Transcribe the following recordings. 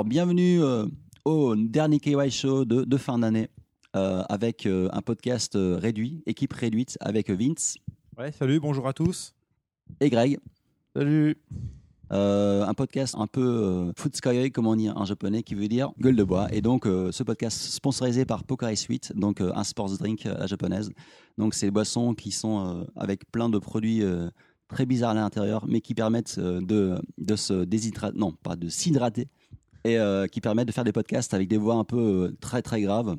Alors, bienvenue euh, au dernier KY Show de, de fin d'année euh, avec euh, un podcast euh, réduit, équipe réduite avec Vince Ouais, salut, bonjour à tous. et Greg. Salut. Euh, un podcast un peu euh, futsukai, comme on dit en japonais, qui veut dire gueule de bois. Et donc, euh, ce podcast sponsorisé par Pocari Sweet, donc euh, un sports drink à la japonaise. Donc, c'est des boissons qui sont euh, avec plein de produits euh, très bizarres à l'intérieur, mais qui permettent de, de se déshydrater, non, pas de s'hydrater, et euh, qui permettent de faire des podcasts avec des voix un peu euh, très très graves.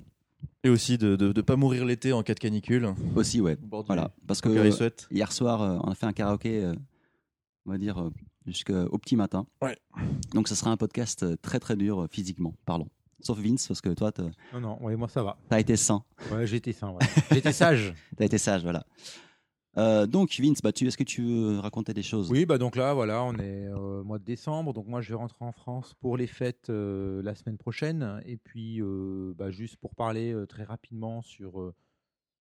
Et aussi de ne pas mourir l'été en cas de canicule. Aussi, ouais. Voilà. Parce que euh, hier soir, euh, on a fait un karaoké, euh, on va dire, euh, jusqu'au petit matin. Ouais. Donc, ce sera un podcast très très dur euh, physiquement parlant. Sauf Vince, parce que toi, tu Non, non, ouais, moi ça va. as été sain. Ouais, j'étais sain. ouais. J'étais sage. Tu as été sage, voilà. Euh, donc, Vince, bah, est-ce que tu veux raconter des choses? Oui, bah donc là, voilà, on est euh, mois de décembre. Donc moi, je vais rentrer en France pour les fêtes euh, la semaine prochaine. Et puis, euh, bah, juste pour parler très rapidement sur.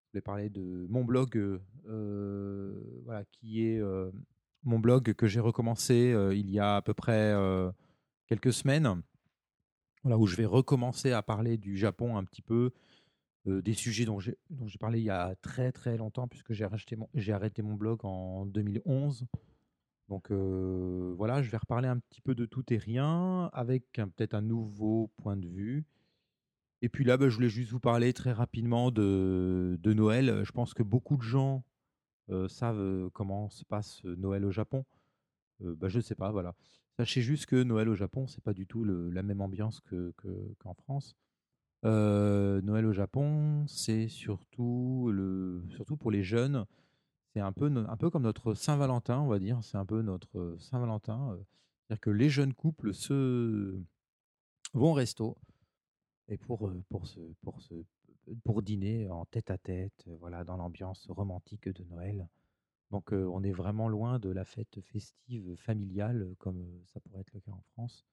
je vais parler de mon blog, voilà, qui est mon blog que j'ai recommencé il y a à peu près quelques semaines. Où je vais recommencer à parler du Japon un petit peu, des sujets dont j'ai parlé il y a très très longtemps, puisque j'ai arrêté mon, blog en 2011. Donc voilà, je vais reparler un petit peu de tout et rien, avec peut-être un nouveau point de vue. Et puis là, bah, je voulais juste vous parler très rapidement de, Noël. Je pense que beaucoup de gens savent comment se passe Noël au Japon. Bah, je ne sais pas, voilà. Sachez juste que Noël au Japon, c'est pas du tout la même ambiance que, que- qu'en France. Euh, Noël au Japon, c'est surtout, surtout pour les jeunes. C'est un peu, un peu comme notre Saint-Valentin, on va dire. C'est un peu notre Saint-Valentin. euh, C'est-à-dire que les jeunes couples se vont au resto et pour, euh, pour, se, pour, se, pour dîner en tête à tête, voilà, dans l'ambiance romantique de Noël. Donc on est vraiment loin de la fête festive familiale comme ça pourrait être le cas en France.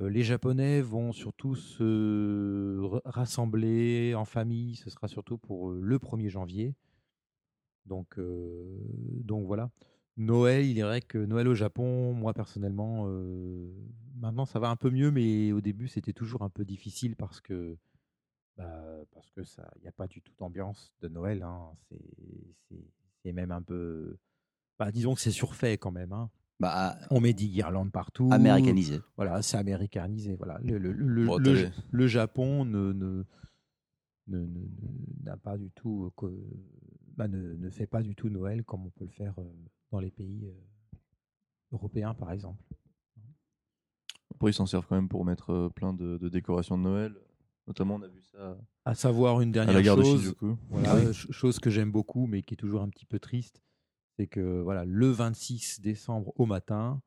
Euh, les Japonais vont surtout se rassembler en famille, ce sera surtout pour euh, le 1er janvier. Donc, euh, donc voilà. Noël, il est vrai que Noël au Japon, moi personnellement, maintenant ça va un peu mieux, mais au début c'était toujours un peu difficile parce que bah, parce que ça, il n'y a pas du tout d'ambiance de Noël. hein. C'est même un peu, bah, disons que c'est surfait quand même. hein. Bah, On met des guirlandes partout. Américanisé. Voilà, c'est américanisé. Voilà, le, le- le- Bon, le- Japon ne ne- ne- ne- ne- n'a pas du tout, euh, que- bah, ne, ne fait pas du tout Noël comme on peut le faire euh, dans les pays euh, européens, par exemple. Après, ils s'en servent quand même pour mettre plein de, de décorations de Noël. Notamment, on a vu ça À savoir une à la dernière gare de chose, Shinjuku. voilà, chose que j'aime beaucoup, mais qui est toujours un petit peu triste, c'est que voilà, le 26 décembre au matin,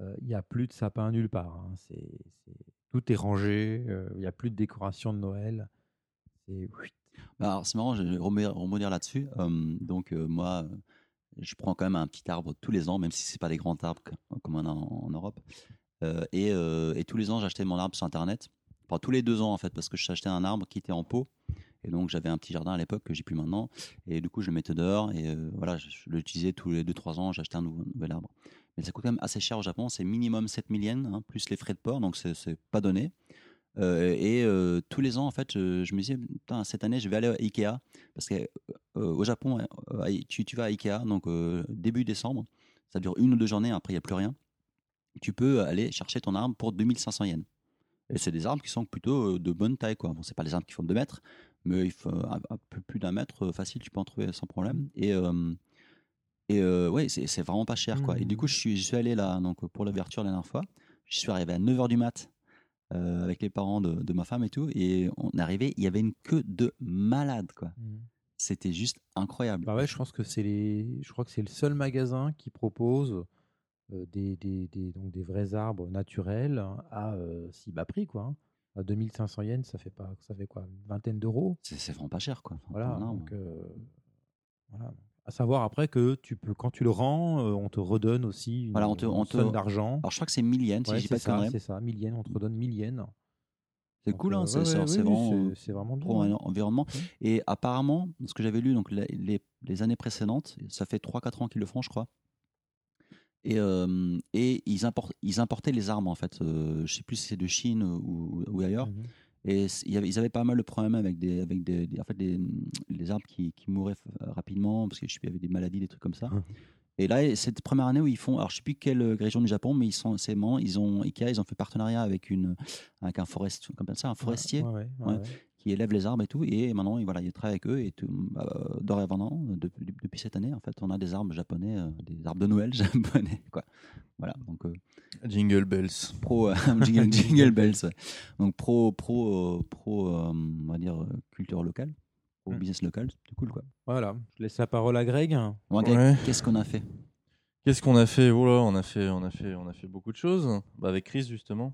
euh, il n'y a plus de sapin nulle part. hein. Tout est rangé, euh, il n'y a plus de décoration de Noël. C'est Bah, marrant, je vais rebondir là-dessus. Euh, donc, euh, moi, euh, je prends quand même un petit arbre tous les ans, même si c'est pas des grands arbres co- comme on a en, Europe. Euh, et, euh, et tous les ans, j'achetais mon arbre sur Internet. Enfin, tous les deux ans, en fait, parce que j'achetais un arbre qui était en pot. Et donc, j'avais un petit jardin à l'époque que j'ai plus maintenant. Et du coup, je le mettais dehors. Et euh, voilà, je, je l'utilisais tous les 2-3 ans. J'achetais un nouvel arbre. Mais ça coûte quand même assez cher au Japon. C'est minimum 7000 yens, hein, plus les frais de port. Donc, c'est pas donné. Euh, et euh, tous les ans, en fait, je, me disais, cette année, je vais aller à Ikea. Parce qu'au Japon, euh, tu, vas à Ikea, donc début décembre, ça dure une ou deux journées, après, il n'y a plus rien. Tu peux aller chercher ton arbre pour 2500 yens. Et c'est des arbres qui sont plutôt de bonne taille. Quoi. Bon, c'est pas des arbres qui font 2 mètres, mais il faut un, un peu plus d'un mètre euh, facile, tu peux en trouver sans problème. Et, euh, et euh, ouais, c'est c'est vraiment pas cher. Quoi. Et du coup, je suis, je suis allé là donc, pour l'ouverture la dernière fois. Je suis arrivé à 9h du mat euh, avec les parents de, de ma femme et tout. Et on est arrivé, il y avait une queue de malade. Quoi. C'était juste incroyable. Bah ouais, je pense que c'est les, je crois que c'est le seul magasin qui propose euh, des, des, des- donc des vrais arbres naturels à si bas prix quoi. À 2500 yens, ça fait pas, ça fait quoi, une vingtaine d'euros? C'est vraiment pas cher. Quoi. Enfin, Voilà. Donc, euh, voilà. À savoir après que tu peux, quand tu le rends, euh, on te redonne aussi une, Voilà, on te- on une te- somme d'argent. Alors, je crois que c'est 1000 yens, si Ouais, je dis pas c'est ça, conneries. c'est ça, 1000 yens, on te redonne 1000 yens. C'est cool, hein, euh, c'est ouais, c'est- ouais, oui, vraiment. vraiment pour bien. un environnement. Et apparemment, ce que j'avais lu, donc les, les- les années précédentes, ça fait 3-4 ans qu'ils le font, je crois. Et, euh, et ils, importent, ils importaient les armes, en fait. Euh, je sais plus si c'est de Chine ou, ou ailleurs. Mhm. Et ils avaient pas mal de problèmes avec des, avec des, des- en fait, des, les arbres qui, qui mouraient f- rapidement parce que je sais plus, il y avait des maladies, des trucs comme ça. Mhm. Et là, cette première année où ils font, alors je sais plus quelle région du Japon, mais ils sont, c'est ils ont Ikea, ils ont fait partenariat avec une, avec un forestier, comme ça, un forestier Ouais, ouais, ouais, Ouais. ouais. Qui élève les arbres et tout. Et maintenant, voilà, ils travaillent avec eux et tout, euh, dorénavant, depuis, depuis cette année, en fait, on a des arbres japonais, euh, des arbres de Noël japonais, quoi. Voilà, donc euh, Jingle bells. pro euh, jingle, jingle bells, donc pro pro euh, pro, euh, on va dire culture locale, pro Mm. business local, c'est cool quoi. Voilà, je laisse la parole à Greg. Bon, Greg, Ouais. Qu'est-ce qu'on a fait? Qu'est-ce qu'on a fait? Oh là, on a fait, on a fait, on a fait beaucoup de choses. Bah, avec Chris justement,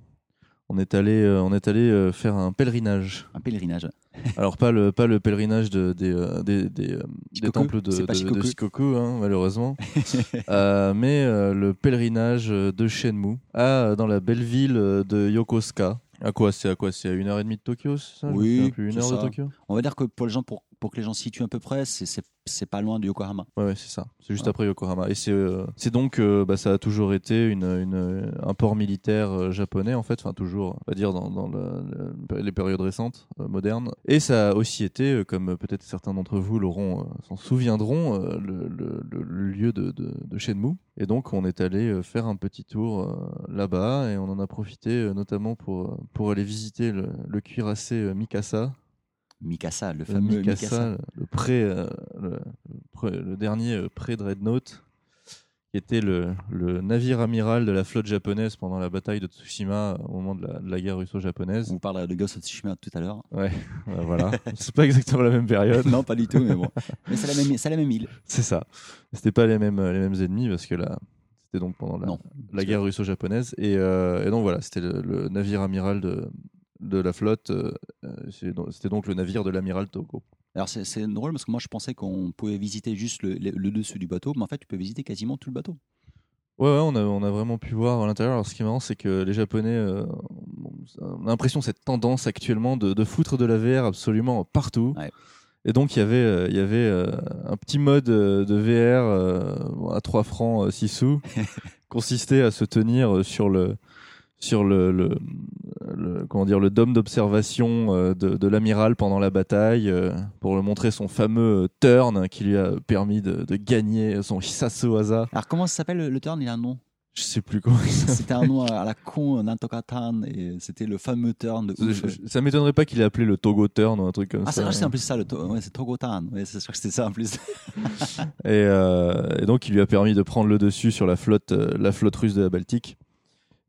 on est allé, euh, on est allé euh, faire un pèlerinage. Un pèlerinage. Alors pas le, pas le pèlerinage de, des, euh, des, des, des temples de, de- Shikoku. Hein, malheureusement, Euh, mais euh, le pèlerinage de Shenmue, à, dans la belle ville de Yokosuka. À quoi C'est à quoi C'est à une heure et demie de Tokyo, c'est ça? Oui, plus, une heure de. Tokyo? On va dire que pour les gens, pour, pour que les gens se situent à peu près, c'est- pas loin de Yokohama. Ouais, ouais, c'est ça. C'est juste après Yokohama. Et c'est euh, donc, euh, bah, ça a toujours été une, une- un port militaire euh, japonais, en fait. Enfin, toujours, on va dire, dans, dans le- le- les périodes récentes, modernes. Et ça a aussi été, comme peut-être certains d'entre vous l'auront, s'en souviendront, le, lieu de, de, de Shenmue. Et donc, on est allé faire un petit tour là-bas et on en a profité notamment pour, pour aller visiter le, le cuirassé Mikasa, Mikasa, le le fameux Mikasa, Mikasa. le, le pré, euh, le, le pré- le dernier euh, pré-dreadnought, qui était le, navire amiral de la flotte japonaise pendant la bataille de Tsushima au moment de la, de la guerre russo-japonaise. On parlera de Ghost of Tsushima tout à l'heure. Ouais, euh, voilà. C'est pas exactement la même période. non, pas du tout, mais bon. Mais c'est la même, c'est la même île. C'est ça. C'était pas les mêmes, les mêmes ennemis parce que là, c'était donc pendant la, Non. la guerre russo-japonaise. Et, euh, et donc voilà, c'était le navire amiral de, de la flotte. euh, euh, C'était donc le navire de l'amiral Togo. Alors c'est drôle parce que moi je pensais qu'on pouvait visiter juste le, le- le dessus du bateau, mais en fait tu peux visiter quasiment tout le bateau. Ouais, ouais, on a, on a vraiment pu voir à l'intérieur. Alors, ce qui est marrant, c'est que les Japonais, euh, on a l'impression cette tendance actuellement de, de foutre de la VR absolument partout. Ouais. Et donc, il y avait, euh, il y avait euh, un petit mode de VR à 3 francs 6 sous, consistait à se tenir sur le sur le, le, le- comment dire le dôme d'observation euh, de, de l'amiral pendant la bataille euh, pour lui montrer son fameux euh, turn qui lui a permis de, de gagner son Hisasu-waza. Alors comment ça s'appelle le, le turn? Il a un nom? Je sais plus comment. C'était un nom à la con, Nantokatan, et c'était le fameux turn de. Je- Ça m'étonnerait pas qu'il ait appelé le Togo Turn ou un truc comme Ah, c'est ça. vrai, c'est en plus ça, le to- ouais, c'est Togotan. Ouais, c'est sûr que c'était ça en plus. Et, euh, et donc, il lui a permis de prendre le dessus sur la flotte, euh, la flotte russe de la Baltique.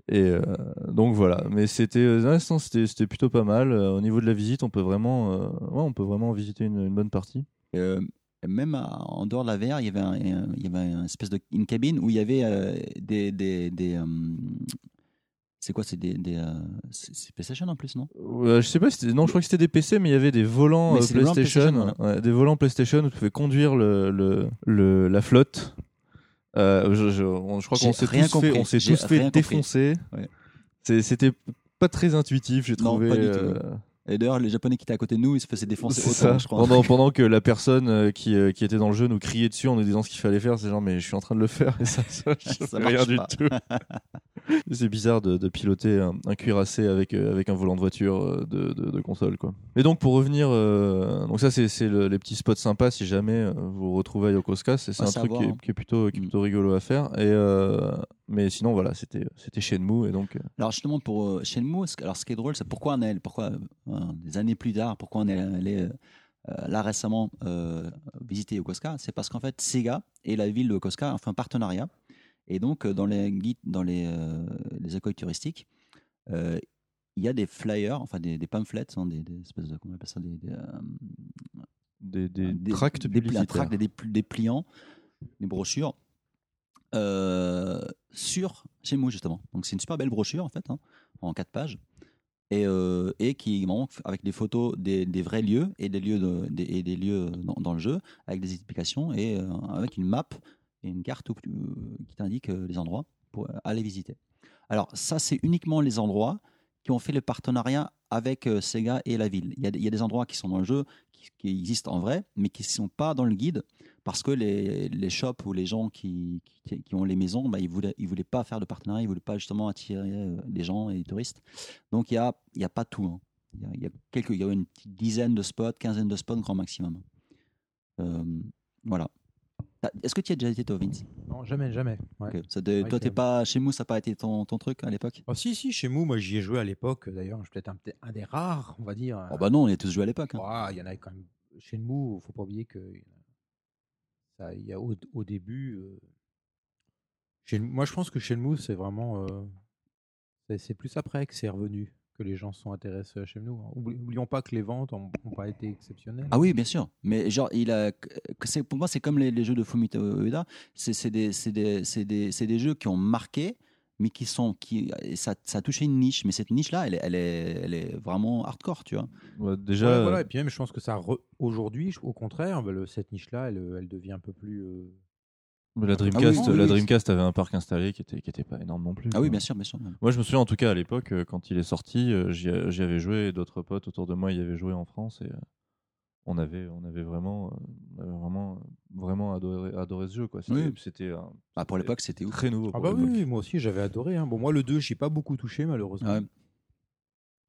Et euh, donc voilà. Mais c'était, euh, c'était, c'était plutôt pas mal. Euh, au niveau de la visite, on peut vraiment, euh, ouais, on peut vraiment visiter une, une bonne partie. Même à- en dehors de la VR, il y avait, un, il y avait une espèce de une cabine où il y avait des. des, des, c'est quoi C'est des. des c'est PlayStation en plus, non? Je sais pas, non, je crois que c'était des PC, mais il y avait des volants c'est des volants PlayStation, PlayStation, ouais, des volants PlayStation où tu pouvais conduire le, le, le- la flotte. Euh, je, je- on- je crois qu'on s'est tous fait, on s'est tous défoncer. Ouais. C'était pas très intuitif, j'ai Non, trouvé. pas du tout. euh, Et d'ailleurs, les Japonais qui étaient à côté de nous, ils se faisaient défoncer autant, ça. je crois. Pendant, pendant que la personne euh, qui, qui était dans le jeu nous criait dessus en nous disant ce qu'il fallait faire, c'est genre mais je suis en train de le faire et ça, ça, Ça rien du pas. tout. c'est bizarre de, de piloter un, un cuirassé avec, euh, avec un volant de voiture euh, de, de, de console quoi. Mais donc pour revenir, euh, donc ça c'est c'est le- les petits spots sympas si jamais vous retrouvez à Yokosuka, c'est Ouais, un truc voir, qui est, hein. qui est plutôt qui est Mm. plutôt rigolo à faire et euh, mais sinon voilà c'était c'était Shenmue et donc Alors justement pour euh, Shenmue, ce- alors ce qui est drôle, c'est pourquoi on est, pourquoi des années plus tard, pourquoi on est allé euh, là récemment euh, visiter Yokosuka, c'est parce qu'en fait Sega et la ville de Yokosuka ont fait un partenariat et donc euh, dans les guides, dans les, euh, les accueils touristiques, euh, il y a des flyers, enfin des, des pamphlets, hein, des, des espèces de comment on appelle ça, des, des, euh, des, des, des- tracts publicitaires. des, pliants, des brochures euh, sur Shenmue justement. Donc c'est une super belle brochure en fait, hein, en quatre pages, et, euh, et qui f- avec des photos des, des vrais lieux et des lieux de- des, et des lieux dans, dans le jeu, avec des explications et euh, avec une map une carte tu- qui t'indique euh, les endroits pour euh, aller visiter. Alors ça c'est uniquement les endroits qui ont fait le partenariat avec euh, Sega et la ville. Il y, a, des- endroits qui sont dans le jeu, qui, existent en vrai, mais qui ne sont pas dans le guide parce que les, les shops ou les gens qui, qui, ont les maisons, bah, ils ils voulaient pas faire de partenariat, ils voulaient pas justement attirer euh, les gens et les touristes. Donc il y a, a pas tout. hein. Il y a, quelques, il y a une dizaine de spots, quinzaine de spots grand maximum. Euh, voilà. Est-ce que tu as déjà été toi, Vince? Non, jamais, jamais. ouais. Ok. Ça de- vrai Toi, t'es pas chez Mou, ça n'a pas été ton, ton truc à l'époque? Ah, si, si, chez Mou, moi j'y ai joué à l'époque. D'ailleurs, je suis peut-être un, des rares, on va dire. Oh bah non, on y a tous joué à l'époque. hein. Il y en a quand même. Chez Mou, faut pas oublier que ça, y a au, au début. euh, chez- moi, je pense que chez Mou, c'est vraiment. euh, c'est plus après que c'est revenu que les gens sont intéressés à chez nous. Oubli- Oublions pas que les ventes n'ont pas été exceptionnelles. Ah oui, bien sûr. Mais genre, il a, que c'est, pour moi, c'est comme les, les jeux de Fumito Ueda. C'est, des, c'est des, c'est des, c'est des jeux qui ont marqué, mais qui sont, qui, ça, ça a touché une niche. Mais cette niche-là, elle, est- elle est, elle est vraiment hardcore, tu vois. Ouais, déjà, Ouais, voilà, et puis même, je pense que ça re- aujourd'hui, au contraire, bah, cette niche-là, elle, elle devient un peu plus. euh, mais la Ah oui, Dreamcast, oui, la. Dreamcast avait un parc installé qui était, qui était pas énorme non plus. Ah oui, bien sûr, bien sûr. Moi, je me souviens en tout cas à l'époque, euh, quand il est sorti, euh, j'y avais joué et d'autres potes autour de moi y avaient joué en France et euh, on avait, on avait vraiment, on avait vraiment, vraiment adoré, adoré ce jeu. quoi. C'était Oui. Ah, pour l'époque, c'était très nouveau. Ah bah oui, moi aussi j'avais adoré. hein. Bon, moi le 2, j'ai pas beaucoup touché malheureusement. Ouais.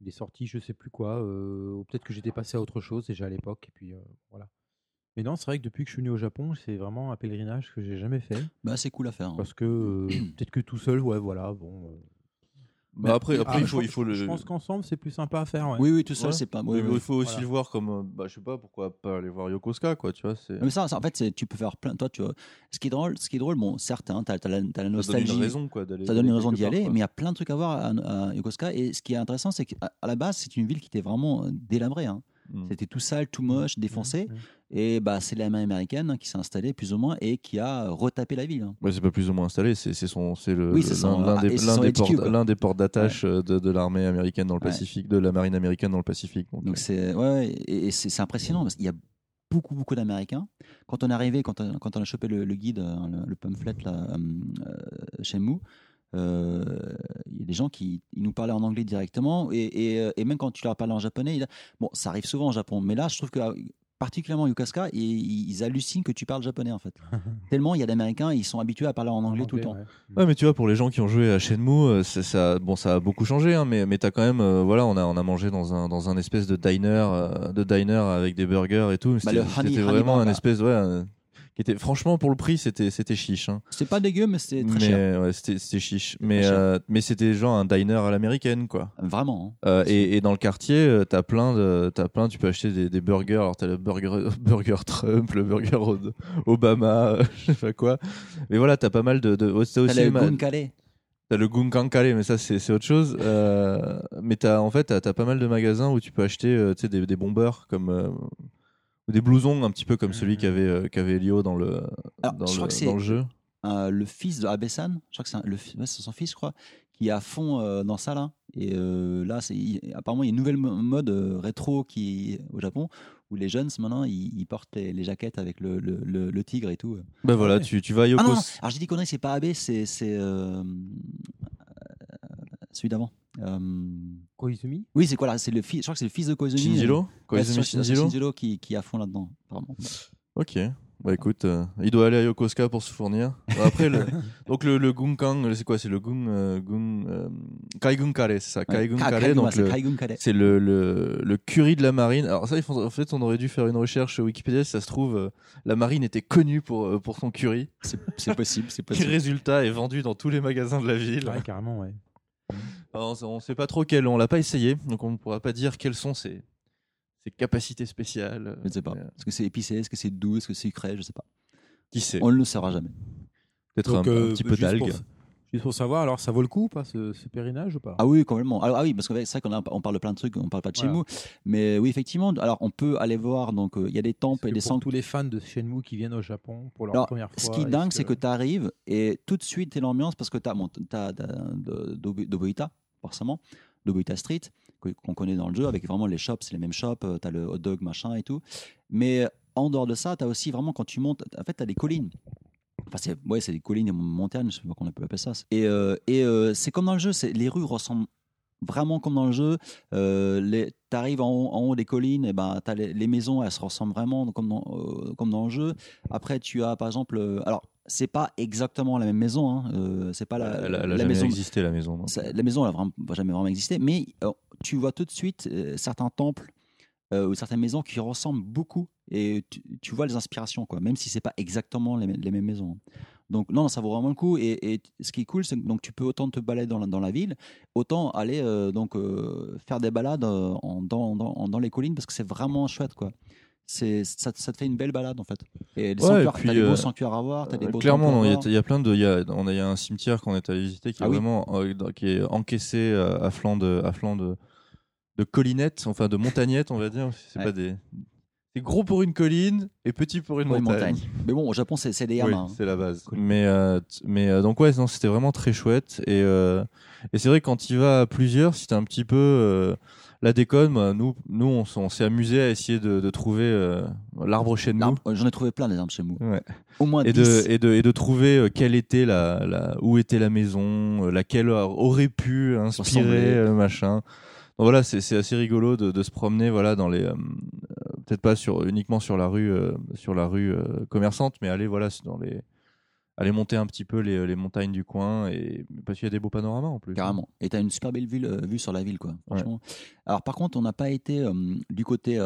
Il est sorti, je sais plus quoi. euh, ou peut-être que j'étais passé à autre chose déjà à l'époque. Et puis euh, voilà. Mais non, c'est vrai que depuis que je suis venu au Japon, c'est vraiment un pèlerinage que j'ai jamais fait. Bah, c'est cool à faire. hein. Parce que euh, peut-être que tout seul, ouais, voilà. Bon. euh. Bah, après, après Ah, il je faut, il faut le. Je pense qu'ensemble, c'est plus sympa à faire. ouais. Oui, oui, tout seul, Ouais. c'est pas. Mais oui, oui. Il faut aussi Voilà. le voir comme, euh, bah, je sais pas pourquoi pas aller voir Yokosuka, quoi. Tu vois, c'est. Mais ça, ça, en fait, c'est- tu peux faire plein. Toi, tu vois, ce qui est drôle, ce qui est drôle, bon, certes, hein, t'as, t'as la, t'as la Ça donne nostalgie. une raison, quoi, d'aller. Ça donne une raison quelque d'y part, aller, quoi. mais il y a plein de trucs à voir à, à Yokosuka. Et ce qui est intéressant, c'est qu'à à la base, c'est une ville qui était vraiment euh, délabrée. hein. Mm. C'était tout sale, tout moche, défoncé. Mmh, mmh. Et bah, c'est l'armée américaine hein, qui s'est installée plus ou moins et qui a retapé la ville. hein. Ouais, c'est pas plus ou moins installé, c'est son, c'est le Oui, l'un ah, des, des ports, des ports d'attache euh, de, de l'armée américaine dans le Ouais. Pacifique, de la marine américaine dans le Pacifique. Donc, euh, c'est ouais, et, et c'est impressionnant parce qu'il y a beaucoup beaucoup d'Américains. Quand on est arrivé, quand on, quand on a chopé le, le guide, euh, le, le pamphlet là, euh, chez Mou, euh, il y a des gens qui ils nous parlaient en anglais directement et, et, et même quand tu leur parlais en japonais, il- bon ça arrive souvent au Japon, mais là je trouve que particulièrement Yokosuka, ils, ils hallucinent que tu parles japonais en fait. Tellement il y a d'Américains, ils sont habitués à parler en anglais tout le temps. ouais. Ouais, mais tu vois, pour les gens qui ont joué à Shenmue, euh, ça, bon, ça a beaucoup changé, hein, mais, mais t'as quand même, euh, voilà, on a, on a mangé dans un, dans un espèce de diner, euh, de diner avec des burgers et tout. Bah, C'était honey vraiment un espèce, ouais, qui était, franchement, pour le prix, c'était, c'était chiche. Hein. C'est pas dégueu, mais c'est très mais cher. ouais, c'était, c'était chiche. Mais, euh, mais c'était genre un diner à l'américaine, quoi. Vraiment. hein. Euh, et, et dans le quartier, euh, t'as plein de, t'as plein, tu peux acheter des, des burgers. Alors t'as le burger, burger Trump, le burger Obama, euh, je sais pas quoi. Mais voilà, t'as pas mal de. de T'as aussi le ma-. T'as le Gunkankale, mais ça c'est autre chose. Euh, mais t'as en fait t'as as pas mal de magasins où tu peux acheter euh, des, des bombers comme euh, des blousons un petit peu comme celui Mhm. qu'avait euh, qu'avait Lio dans le Alors, dans, je crois le, que dans le jeu. euh, le fils de Abe-san, je crois que c'est un- le fi- ouais, c'est son fils, je crois, qui est à fond euh, dans ça là. Et euh, là, c'est il- apparemment il y a une nouvelle mo- mode euh, rétro qui au Japon où les jeunes maintenant ils, ils portent les, les jaquettes avec le, le, le- le tigre et tout. Bah voilà, ouais. tu, tu vas à Ah non, Yokos. non, alors j'ai dit connerie, c'est pas Abe, c'est c'est euh, euh, celui d'avant. Euh, Koizumi? Oui, c'est quoi là? C'est le fils. Je crois que c'est le fils de Koizumi. Shinjiro? Koizumi Shinjiro Shinjiro? Qui, qui est à fond là-dedans. Ok. Bah écoute, euh, il doit aller à Yokosuka pour se fournir. Après, le, donc le, le Gunkang, c'est quoi? C'est le Gun, euh, Gun, euh, Kaigun Kare, c'est ça? Ouais. Kaigun Ka- Kare, Kaiguma, donc c'est le, le, le, le curry de la marine. Alors ça, en fait, on aurait dû faire une recherche Wikipédia. Si ça se trouve, euh, la marine était connue pour, pour son curry. C'est c'est possible, c'est Qui possible. résultat est vendu dans tous les magasins de la ville. Ouais, carrément, ouais. Alors, on ne sait pas trop quel, on l'a pas essayé, donc on ne pourra pas dire quelles sont ses, ses capacités spéciales. Je ne sais pas. Euh, Est-ce que c'est épicé Est-ce que c'est doux Est-ce que c'est sucré Je sais pas. Qui sait? On ne le saura jamais. Peut-être un, un euh, petit peu d'algues. Juste pour savoir, alors ça vaut le coup ou pas ce, ce pèlerinage ou pas? Ah oui, complètement. Alors, ah oui, parce que c'est vrai qu'on a- on parle de plein de trucs, on parle pas de Voilà. Shenmue, mais oui, effectivement. Alors, on peut aller voir. Donc, euh, il y a des temples et des pour sanctuaires. tous les fans de Shenmue qui viennent au Japon pour leur Alors, première fois. Ce qui est dingue, c'est que tu arrives et tout de suite, tu l'ambiance parce que tu as, bon, t'as- t'as d'Obuita, forcément, d'Obuita Street, qu'on connaît dans le jeu, avec vraiment les shops, c'est les mêmes shops, tu as le hot dog, machin et tout. Mais en dehors de ça, tu as aussi vraiment, quand tu montes, en fait, tu as des collines. Enfin, c'est ouais, des collines et montagnes, je sais pas qu'on peut appeler ça. Et, euh, et euh, c'est comme dans le jeu, les rues ressemblent vraiment comme dans le jeu. Euh, les, t'arrives en, haut- en haut des collines, et ben les, les maisons, elles se ressemblent vraiment comme dans, euh, comme dans le jeu. Après, tu as par exemple, alors c'est pas exactement la même maison, hein, euh, c'est pas la, elle, a- elle la jamais maison. existé la maison. la maison, elle a vraiment, va jamais vraiment existé, mais euh, tu vois tout de suite euh, certains temples ou certaines maisons qui ressemblent beaucoup et tu, tu vois les inspirations, quoi, même si c'est pas exactement les, mê- les mêmes maisons. Donc non, ça vaut vraiment le coup. Et, et ce qui est cool, c'est que donc tu peux autant te balader dans la, dans la ville, autant aller euh, donc euh, faire des balades euh, en, dans, dans, dans les collines parce que c'est vraiment chouette, quoi. C'est ça, ça te fait une belle balade en fait. Et les Ouais, t'as des beaux sanctuaires à voir, t'as des beaux Clairement, il y y, a plein de. Il y a, on a, y a un cimetière qu'on est allé visiter qui est Ah vraiment qui est encaissé à flanc de, à flanc de, de collinettes, enfin de montagnettes, on va dire. C'est Ouais. pas des. C'est gros pour une colline et petit pour une Pour montagne. montagne. Mais bon, au Japon, c'est des Oui, yamas. hein. c'est la base. Mais, euh, mais euh, donc ouais, c'était vraiment très chouette. Et, euh, et c'est vrai que quand tu vas à plusieurs, si t'es un petit peu la déconne, bah, nous, nous on, s'est amusé à essayer de, de trouver l'arbre chez nous. J'en ai trouvé plein des arbres chez. Ouais. Au moins Et 10. de, et, de, et de trouver quelle était la, la, où était la maison, laquelle aurait pu inspirer machin. Donc voilà, c'est assez rigolo de, de se promener voilà dans les euh, peut-être pas sur uniquement sur la rue euh, sur la rue euh, commerçante, mais aller voilà dans les aller monter un petit peu les, les montagnes du coin et parce qu'il y a des beaux panoramas en plus. Carrément. Et t'as une super belle vue, euh, vue sur la ville, quoi. Franchement. Alors, par contre, on n'a pas été euh, du côté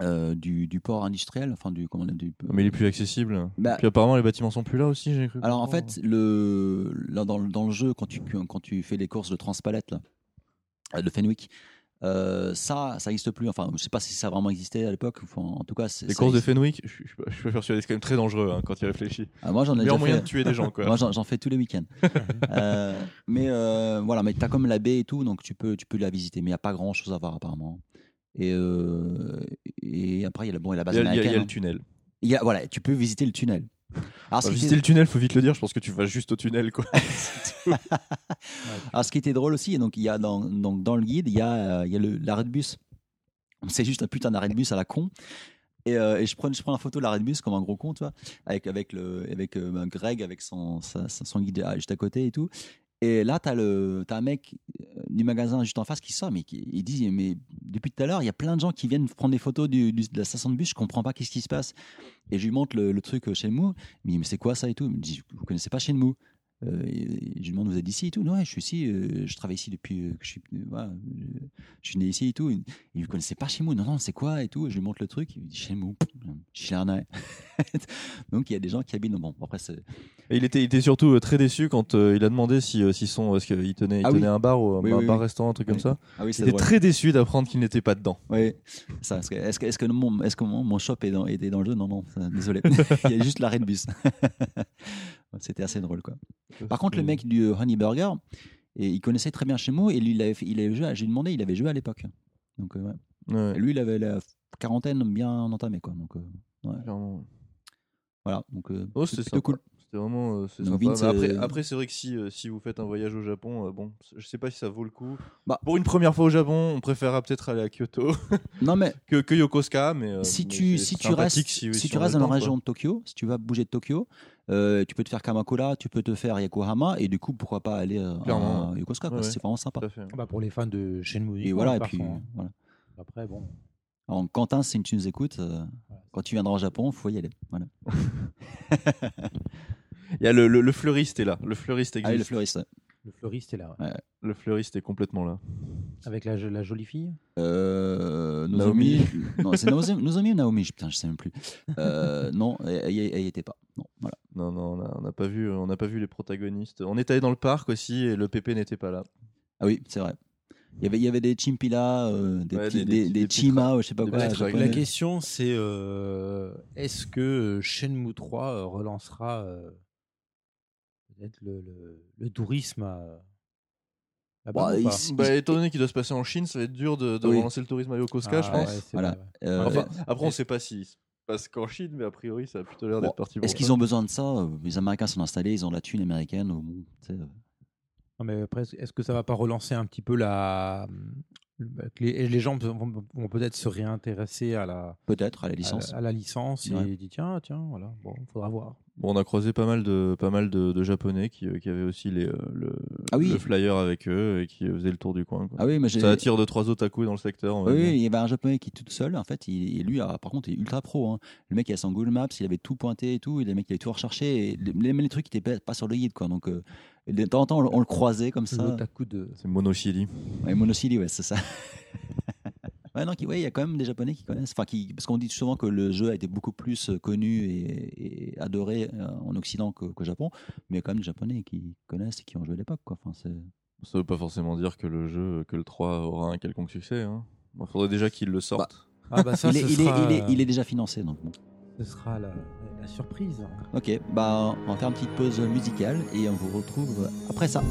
euh, du, du port industriel, enfin du comment on dit, du. Mais il est plus accessible. Bah, Puis apparemment les bâtiments sont plus là aussi. j'ai cru alors en fait, le là dans, le- dans le jeu, quand tu quand tu fais les courses de Transpalette là, de Fenwick. Euh, ça, ça n'existe plus. Enfin, je sais pas si ça a vraiment existé à l'époque. Enfin, en tout cas, les courses de. Fenwick, je suis, je je suis persuadé, c'est quand même très dangereux hein, quand il réfléchit. Ah, moi, j'en ai déjà moyen fait. de tuer des gens quoi. Moi, j'en fais tous les week-ends. Euh, mais euh, voilà, mais t'as comme la baie et tout, donc tu peux, tu peux la visiter. Mais il n'y a pas grand-chose à voir apparemment. Et, et après, il y a, le- bon, il y a la base Il y a, il y a- il y a américaine. le tunnel. hein. Il y a- voilà, tu peux visiter le tunnel. Alors, visiter le tunnel, faut vite le dire. Je pense que tu vas juste au tunnel, quoi. alors, ce qui était drôle aussi, donc il y a dans, donc, dans le guide, il y a, euh, il y a le- l'arrêt de bus. C'est juste un putain d'arrêt de bus à la con. Et, euh, et je, prends, je prends la photo de l'arrêt de bus comme un gros con, tu vois, avec, avec, le, avec euh, ben, Greg, avec son, sa- son guide ah, juste à côté et tout. Et là, tu as, as un mec euh, du magasin juste en face qui sort, mais qui, il dit Mais depuis tout à l'heure, il y a plein de gens qui viennent prendre des photos du, de la station de bus, je comprends pas qu'est-ce qui se passe. Et je lui montre le, truc chez Mou. Mais c'est quoi ça et tout? Il me dit Vous connaissez pas chez Mou euh, je lui demande Vous êtes d'ici et tout? Non, ouais, je suis ici, euh, je travaille ici depuis euh, que je suis, euh, voilà, je, suis né ici et tout. Il, ne connaissait pas chez Mou Non, non, c'est quoi et tout? Et je lui montre le truc. Il me dit Chez Mou, chez Arnais. Donc il y a des gens qui habitent. Bon, après, c'est. Et il était, il était surtout très déçu quand il a demandé si, si son, qu'il tenait, il Ah oui. un bar ou Oui, un oui, bar restaurant, un truc comme ça. Ah Il était très déçu d'apprendre qu'il n'était pas dedans. Oui, ça. Est-ce que, est-ce que, est-ce que mon, est-ce que mon, mon shop est dans, était dans le jeu Non, non, désolé. Il y a juste l'arrêt de bus. C'était assez drôle, quoi. Par contre, le mec du euh, Honey Burger, et il connaissait très bien chez moi et lui, il avait, fait- il avait joué. à- J'ai demandé, il avait joué à l'époque. Donc, euh, ouais. Ouais, Et lui, il avait la quarantaine bien entamée, quoi. Donc, euh, clairement. voilà. Donc, euh, Oh, c'est c'était plutôt sympa. cool. C'était vraiment euh, c'est Donc, sympa. Vince, Mais après, euh, après c'est vrai que si, euh, si vous faites un voyage au Japon, euh, bon, je sais pas si ça vaut le coup. Bah. Pour une première fois au Japon, on préférera peut-être aller à Kyoto Non, mais que, que Yokosuka. Mais, euh, si mais tu, c'est si tu restes, si, tu on a restes le dans la région de Tokyo, si tu vas bouger de Tokyo, euh, tu peux te faire Kamakura, tu peux te faire Yokohama, et du coup, pourquoi pas aller euh, à Yokosuka, quoi. Ouais, c'est vraiment sympa. fait. Bah, pour les fans de Shenmue. Et voilà, et de puis façon, hein. voilà. Après, bon. Alors, Quentin, si tu nous écoutes, euh, quand tu viendras au Japon, faut y aller. Voilà. Il y a le, le, le fleuriste est là. Le fleuriste existe. Ah, le fleuriste. Le fleuriste est là. ouais. Le fleuriste est complètement là. Avec la, la jolie fille? Euh, Naomi. Nozomi. non, c'est Nozomi, Nozomi ou Naomi Putain, je sais même plus. Euh, non, elle n'y était pas. Non, voilà. Non, non, on n'a pas vu, on n'a pas vu les protagonistes. On est allé dans le parc aussi et le pépé n'était pas là. Ah oui, c'est vrai. Il y avait, il y avait des chimpila, euh, des, Ouais, petits- des- des, des- des des petits chima, ou je sais pas quoi. La question, c'est euh, est-ce que euh, Shenmue 3 euh, relancera euh, peut-être le, le, le tourisme à. là-bas Bah, Bah, étant donné qu'il doit se passer en Chine, ça va être dur de, de Oui. relancer le tourisme à Yokosuka, Ah, je pense. ouais, c'est Voilà. vrai, ouais. Euh, Enfin, après, on est-ce- sait pas s'il se passe qu'en Chine, mais a priori, ça a plutôt l'air Bon, d'être parti Est-ce qu'ils ont besoin de ça? Euh, Les Américains sont installés, ils ont la thune américaine. ou bon, euh, Non, mais après, est-ce que ça va pas relancer un petit peu la. le- que Les, les gens vont, vont peut-être se réintéresser à la, Peut-être à la à, licence. à la licence et dire tiens, tiens, voilà, bon, faudra voir. Bon, on a croisé pas mal de, pas mal de, de Japonais qui, euh, qui avaient aussi les, euh, le, Ah oui. le flyer avec eux et qui faisaient le tour du coin. quoi. Ah oui, mais j'ai. Ça attire deux trois otaku dans le secteur. on va Oui, il y avait un japonais qui est tout seul. En fait, il, lui, ah, par contre, il est ultra pro. hein. Le mec, il a son Google Maps, il avait tout pointé et tout. Et le mec, il avait tout recherché. Et les, même les trucs qui n'étaient pas, pas sur le guide, quoi. Donc, euh, de temps en temps, on, le- on le croisait comme ça. L'otaku de. C'est Monoshili. Ouais, Monoshili, ouais, c'est ça. ouais, non, qui- ouais, il y a quand même des Japonais qui connaissent. Enfin, qui, parce qu'on dit souvent que le jeu a été beaucoup plus euh, connu et, et adoré euh, en Occident que- qu'au Japon. Mais il y a quand même des Japonais qui connaissent et qui ont joué à l'époque, quoi. Enfin, c'est. Ça veut pas forcément dire que le jeu, que le 3 aura un quelconque succès. Hein. Il faudrait déjà qu'il le sorte. Ah bah ça, il, est, ce il, est, sera, il, est, il est déjà financé, donc bon. ce sera la, la surprise. Ok, bah on va faire une petite pause musicale et on vous retrouve après ça.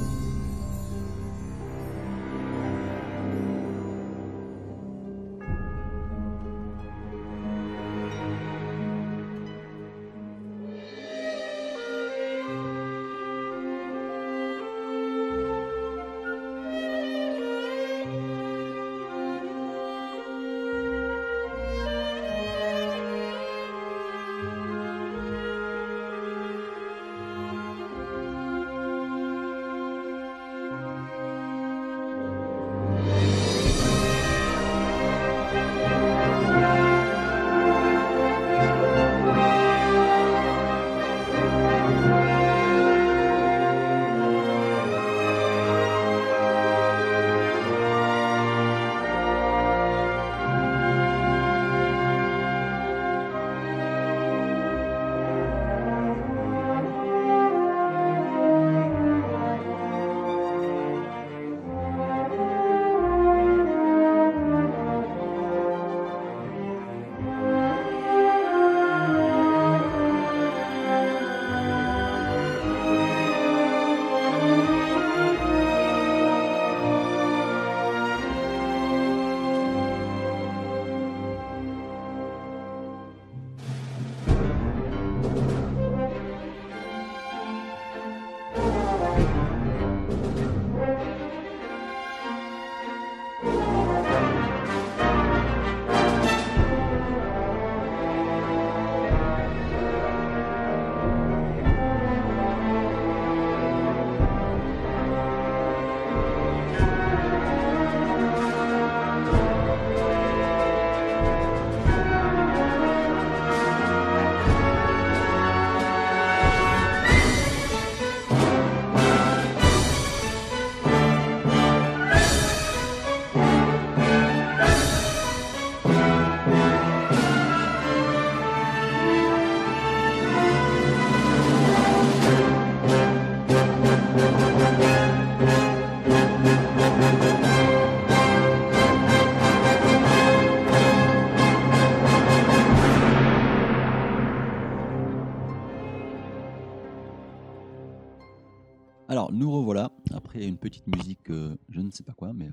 Petite musique, euh, je ne sais pas quoi, mais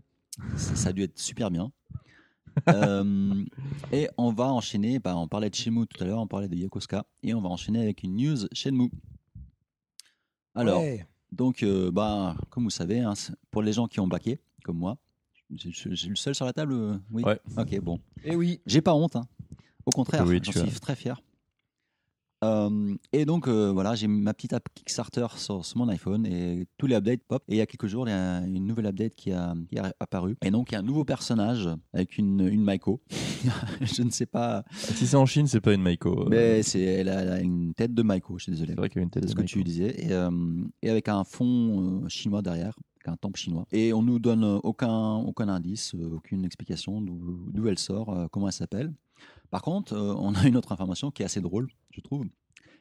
ça, ça a dû être super bien. Euh, et on va enchaîner, bah, on parlait de Shenmue tout à l'heure, on parlait de Yokosuka, et on va enchaîner avec une news Shenmue. Alors, Ouais. donc, euh, bah, comme vous savez, hein, pour les gens qui ont baqué, comme moi, suis le seul sur la table Oui? Ouais. Ok, bon. Et oui. J'ai pas honte. hein. Au contraire, Oui, j'en suis très fier. Euh, et donc euh, voilà, j'ai ma petite app Kickstarter sur, sur mon iPhone et tous les updates pop. Et il y a quelques jours, il y a une nouvelle update qui a, qui est apparue. Et donc il y a un nouveau personnage avec une, une Maiko. je ne sais pas, Si c'est en Chine, c'est pas une Maiko. euh, mais c'est elle a, elle a une tête de Maiko. Je suis désolé. C'est vrai qu'il y a une tête C'est ce de que tu disais. Et, euh, et avec un fond chinois derrière, un temple chinois. Et on nous donne aucun, aucun indice, aucune explication d'où d'où elle sort, euh, comment elle s'appelle. Par contre, euh, on a une autre information qui est assez drôle, je trouve.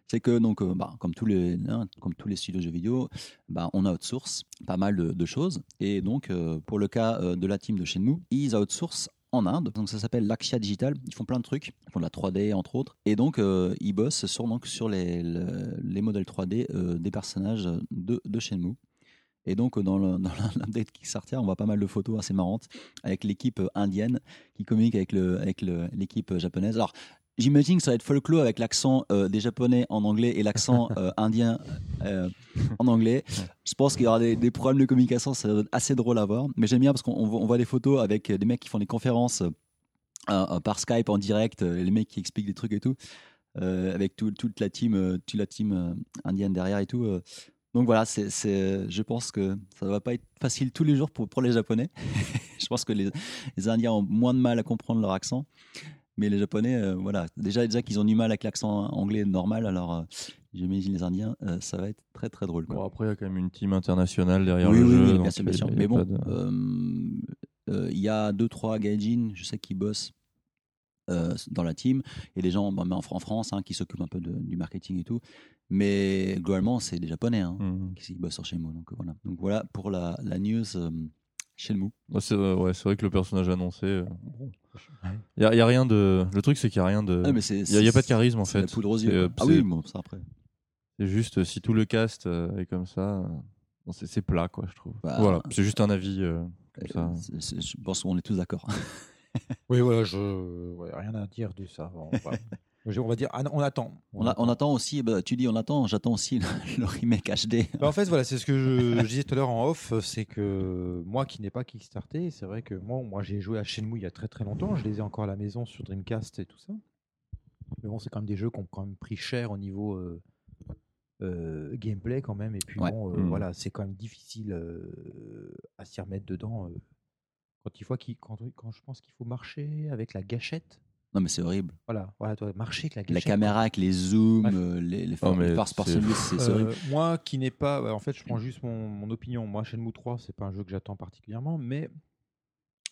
C'est que, donc, euh, bah, comme, tous les, hein, comme jeux vidéo, bah, on outsource pas mal de, choses. Et donc, euh, pour le cas de la team de Shenmue, ils outsourcent en Inde. Donc, ça s'appelle Lakshya Digital. Ils font plein de trucs. Ils font de la 3D, entre autres. Et donc, ils bossent sur, sur les, le- les modèles 3D euh, des personnages de, de Shenmue. Et donc, dans le- dans l'update Kickstarter, on voit pas mal de photos assez marrantes avec l'équipe euh, indienne qui communique avec le- avec le- l'équipe japonaise. Alors, j'imagine que ça va être folklore avec l'accent euh, des japonais en anglais et l'accent euh, indien euh, en anglais. Je pense qu'il y aura des, des problèmes de communication, ça va être assez drôle à voir. Mais j'aime bien parce qu'on on voit des photos avec des mecs qui font des conférences euh, euh, par Skype en direct, euh, les mecs qui expliquent des trucs et tout. euh, avec tout- toute la team, euh, toute la team euh, indienne derrière et tout. Donc voilà, c'est, c'est, je pense que ça ne va pas être facile tous les jours pour, pour les Japonais. je pense que les, les Indiens ont moins de mal à comprendre leur accent. Mais les Japonais, euh, voilà, déjà, déjà qu'ils ont du mal avec l'accent anglais normal, alors euh, j'imagine les Indiens, euh, ça va être très très drôle. quoi. Bon, après, il y a quand même une team internationale derrière oui, le oui, jeu. oui, bien sûr, bien Mais bon, de- il y a deux, trois gaijin, je sais, qui bossent dans la team, et les gens bon, en, en France hein, qui s'occupent un peu de- du marketing et tout. Mais globalement, c'est des Japonais hein, Mhm. qui, qui bossent sur Shenmue. Donc voilà, donc, voilà pour la, la news euh, Shenmue. Ouais, c'est euh, ouais, c'est vrai que le personnage annoncé. euh. Il y, a- il y a rien de. Le truc, c'est qu'il y a rien de. Ah, Il y a- il y a pas de charisme en c'est la fait. poudre aux C'est, yeux. euh. Ah oui, bon, ça après. C'est juste euh, si tout le cast euh, est comme ça, euh, bon, c'est plat quoi, je trouve. Bah, voilà, c'est juste un avis euh, comme ça. Euh, c'est- je pense qu'on est tous d'accord. Oui, voilà, je ouais, rien à dire de ça. on va dire, ah on attend. On, a- on attend aussi, bah, tu dis on attend, j'attends aussi le, le remake HD. Bah, en fait, voilà, c'est ce que je, je disais tout à l'heure en off, c'est que moi qui n'ai pas Kickstarté, c'est vrai que moi, moi j'ai joué à Shenmue il y a très très longtemps, je les ai encore à la maison sur Dreamcast et tout ça. Mais bon, c'est quand même des jeux qui ont quand même pris cher au niveau euh, euh, gameplay quand même, et puis Ouais. bon, euh, Mm. voilà, c'est quand même difficile à s'y remettre dedans. quand, il faut quand je pense qu'il faut marcher avec la gâchette, Non mais c'est horrible. voilà, voilà, toi, marcher avec la La gâchette. caméra avec les zooms, Bref. euh, les, les, Oh, les force c'est- horrible. Euh, moi qui n'ai pas, ouais, en fait, je prends juste mon, mon opinion. Moi, Shenmue 3, c'est pas un jeu que j'attends particulièrement, mais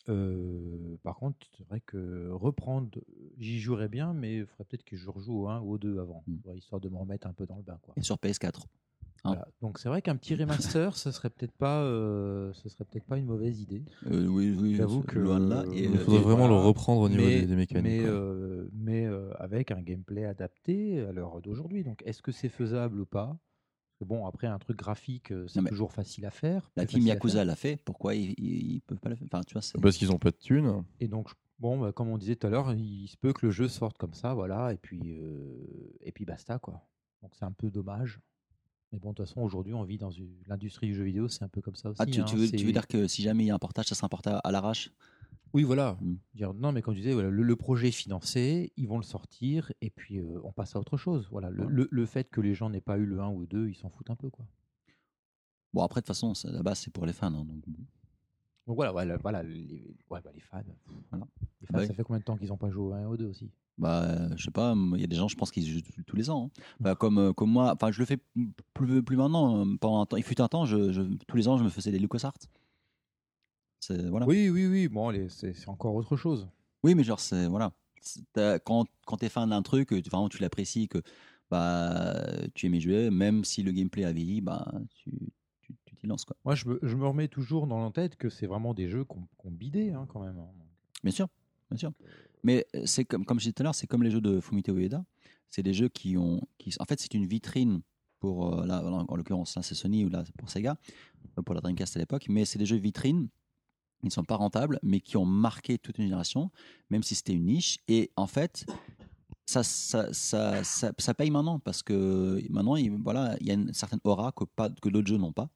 euh, par contre, c'est vrai que reprendre, j'y jouerais bien, mais il faudrait peut-être que je rejoue au 1 ou au 2 avant, Mm. ouais, histoire de me remettre un peu dans le bain, quoi. Et sur PS4. Hein. Voilà. Donc c'est vrai qu'un petit remaster, ce serait peut-être pas, euh, ce serait peut-être pas une mauvaise idée. Euh, oui, oui, J'avoue que- loin de là. Et, Il euh, faudrait et- vraiment voilà. le reprendre au niveau mais, des, des mécaniques. mais, euh, euh, avec un gameplay adapté à l'heure d'aujourd'hui. Donc est-ce que c'est faisable ou pas? Bon, après un truc graphique, euh, c'est toujours facile à faire. la team Yakuza l'a fait. Pourquoi ils, ils, ils peuvent pas le faire? Enfin, tu vois, c'est. Parce qu'ils ont pas de thunes. Et donc, je- bon, bah, comme on disait tout à l'heure, il se peut que le jeu sorte comme ça, voilà, et puis, euh, et puis basta, quoi. Donc c'est un peu dommage. Mais bon, de toute façon, aujourd'hui, on vit dans une- l'industrie du jeu vidéo, c'est un peu comme ça aussi. Ah, tu, hein, tu veux, tu c'est- veux dire que si jamais il y a un portage, ça sera un portage à l'arrache? Oui, voilà. Mm. Dire, non, mais comme tu disais, voilà, le, le projet est financé, ils vont le sortir, et puis euh, on passe à autre chose. Voilà, le, Ouais. le- le fait que les gens n'aient pas eu le 1 ou le 2, ils s'en foutent un peu, quoi. Bon, après, de toute façon, c'est- la base, c'est pour les fans. hein, donc, voilà, voilà, voilà les, ouais, bah, les fans. Voilà. Les fans, Bah oui. ça fait combien de temps qu'ils n'ont pas joué au 1 et au 2 aussi? Bah, je sais pas, il y a des gens, je pense qu'ils jouent tous- les ans. hein. Bah, comme, euh, comme moi, enfin, je le fais plus, plus maintenant. euh, Pendant un temps, il fut un temps, je, je- tous les ans, je me faisais des LucasArts. C'est voilà. Oui, oui, oui. Bon, c'est encore autre chose. Oui, mais genre, c'est voilà. Quand, quand t'es fan d'un truc, que tu- vraiment tu l'apprécies, que bah, tu aimes jouer, même si le gameplay a vieilli, bah, tu tu tu t'y lances quoi. Moi, je me, je me remets toujours dans la tête que c'est vraiment des jeux qu'on bidé hein, quand même. hein. Bien sûr, bien sûr. Mais euh, c'est comme comme je disais tout à l'heure, c'est comme les jeux de Fumito Ueda. C'est des jeux qui ont, qui, en fait, c'est une vitrine pour euh, là, en l'occurrence là c'est Sony ou là pour Sega, euh, pour la Dreamcast à l'époque. Mais c'est des jeux vitrines. Ils ne sont pas rentables, mais qui ont marqué toute une génération, même si c'était une niche. Et en fait, ça, ça, ça, ça, ça paye maintenant parce que maintenant, il, voilà, il y a une certaine aura que, pas, que d'autres jeux n'ont pas.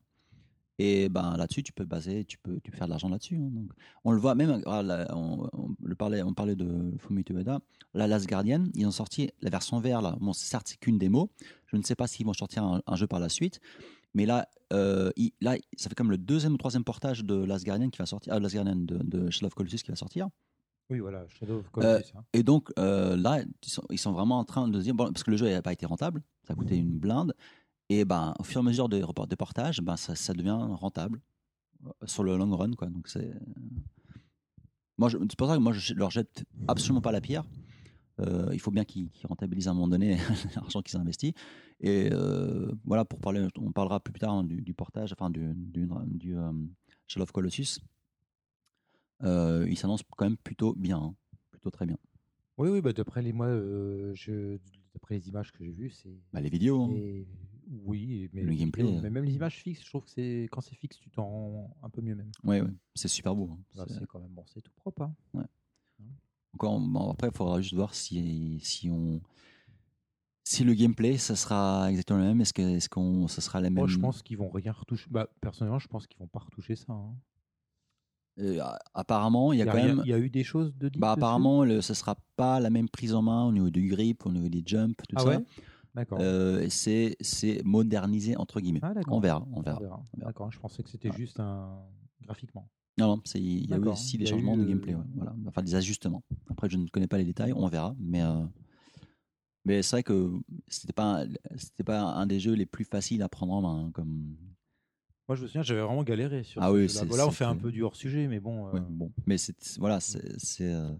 Et ben là-dessus, tu peux baser, tu peux, tu peux faire de l'argent là-dessus. hein. Donc, on le voit même, ah, on, on le parlait, on parlait de Fumito Ueda. La Last Guardian, ils ont sorti la version VR là. Bon, certes, c'est qu'une démo. Je ne sais pas s'ils vont sortir un, un jeu par la suite. Mais là, euh, il- là, ça fait comme le deuxième ou troisième portage de Last Guardian qui va sortir, ah, Last Guardian de, de Shadow of Colossus qui va sortir. Oui, voilà, Shadow of Euh, Colossus. hein. Et donc euh, là, ils sont, ils sont vraiment en train de se dire, bon, parce que le jeu n'a pas été rentable, ça a coûté une blinde, et ben, au fur et à mesure des portage, ben, ça, ça devient rentable euh, sur le long run. Quoi. Donc c'est. Moi, c'est pour ça que moi, je leur jette absolument pas la pierre. Euh, il faut bien qu'ils rentabilisent à un moment donné l'argent qu'ils ont investi. Et euh, voilà, pour parler, on parlera plus tard hein, du, du portage, enfin du, du, du euh, Shadow of Colossus. Il s'annonce quand même plutôt bien, hein. plutôt très bien. Oui, oui, bah, d'après les, moi, je- d'après les images que j'ai vues, c'est. Bah, les vidéos. hein. Oui, mais, Le les gameplay, vidéos- euh. mais même les images fixes, je trouve que c'est quand c'est fixe, tu t'en rends un peu mieux même. Ouais, ouais, c'est super beau. hein. Bah, C'est- quand même bon, c'est tout propre. hein. Encore, bon, après, il faudra juste voir si, si on. Si le gameplay, ça sera exactement le même, est-ce que, est-ce qu'on, ça sera la même. Moi, je pense qu'ils vont rien retoucher. Bah, personnellement, je pense qu'ils vont pas retoucher ça. hein. Euh, apparemment, il y a quand a- même. il y a eu des choses de Bah, apparemment, le, ce sera pas la même prise en main au niveau du grip, au niveau des jumps, tout Ah ça. ouais? Euh, c'est c'est modernisé entre guillemets. Ah, on verra, on verra. verra. verra. D'accord, je pensais que c'était Ouais. juste un graphiquement. Non, non, il y a eu aussi des changements eu, de gameplay, ouais, voilà. enfin des ajustements. Après, je ne connais pas les détails, on verra, mais euh, mais c'est vrai que c'était pas c'était pas un des jeux les plus faciles à prendre en main, hein, comme Moi, je me souviens, j'avais vraiment galéré sur Ah oui, là, on fait un peu du hors sujet, mais bon. euh, bon, mais c'est voilà, euh,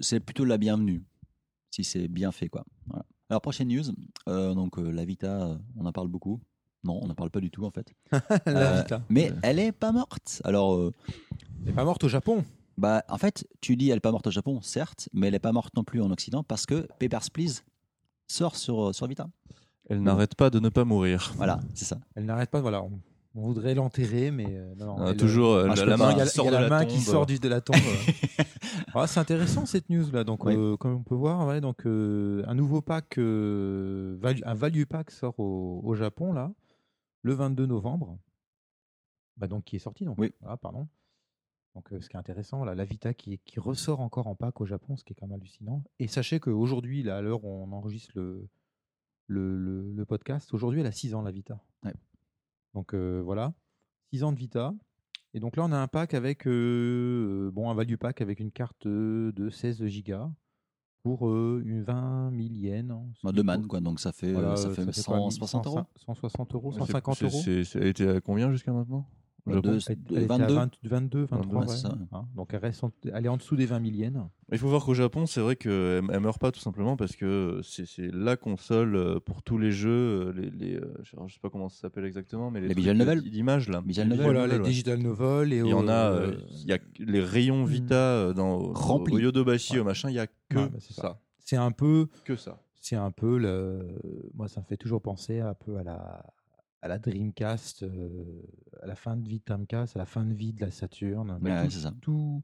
c'est plutôt la bienvenue si c'est bien fait quoi. Voilà. Alors prochaine news, euh, donc euh, la Vita, euh, on en parle beaucoup. Non, on n'en parle pas du tout en fait. la Euh, Vita. Mais elle est pas morte. Alors euh, Elle est pas morte au Japon. Bah, en fait, tu dis elle est pas morte au Japon, certes, mais elle est pas morte non plus en Occident parce que Papers, Please sort sur, sur Vita. Elle n'arrête pas de ne pas mourir. Voilà, c'est ça. Elle n'arrête pas. Voilà, on, on voudrait l'enterrer, mais euh, non, non, Ah, toujours euh, Ah, la, main qui sort de la main tombe. qui sort du- de la tombe. Ah, c'est intéressant cette news là. Donc, Oui. euh, comme on peut voir, ouais, donc euh, un nouveau pack, value- un value pack sort au, au Japon là, le 22 novembre. Bah, donc qui est sorti donc. Oui. Voilà, pardon. Donc, ce qui est intéressant, là, la Vita qui, qui ressort encore en pack au Japon, ce qui est quand même hallucinant. Et sachez qu'aujourd'hui, là, à l'heure où on enregistre le, le, le- le podcast, aujourd'hui, elle a 6 ans, la Vita. Ouais. Donc euh, voilà, 6 ans de Vita. Et donc là, on a un pack avec, euh, bon, un value pack avec une carte euh, de 16 Go pour euh, une 20 000 yens. hein, Bah, vaut- man, quoi. Donc ça fait, voilà, euh, ça euh, fait quoi, 160 euros. 160 euros, C'est- 150 c'est- euros. c'est- c'est- Elle était à combien jusqu'à maintenant? Elle, elle était à 22. 20 22, 23, Ouais, ouais. c'est ça. Hein, donc elle, reste en- elle est en dessous des 20 000 yens. Il faut voir qu'au Japon, c'est vrai qu'elle elle meurt pas tout simplement parce que c'est la console euh, pour tous les jeux, euh, les, les, euh, je je sais pas comment ça s'appelle exactement, mais les, Les visual novels là. Visual Les novels. Voilà, les digital novels. Et Il y en a, euh, euh, il y a les rayons Vita euh, dans au- Remplis. au Yodobashi, Ouais. au machin, il y a que Ouais, bah, c'est ça. ça, c'est un peu que ça. c'est un peu le moi ça me fait toujours penser un peu à la à la Dreamcast euh, à la fin de vie de Dreamcast à la fin de vie de la Saturn Ouais, c'est tout-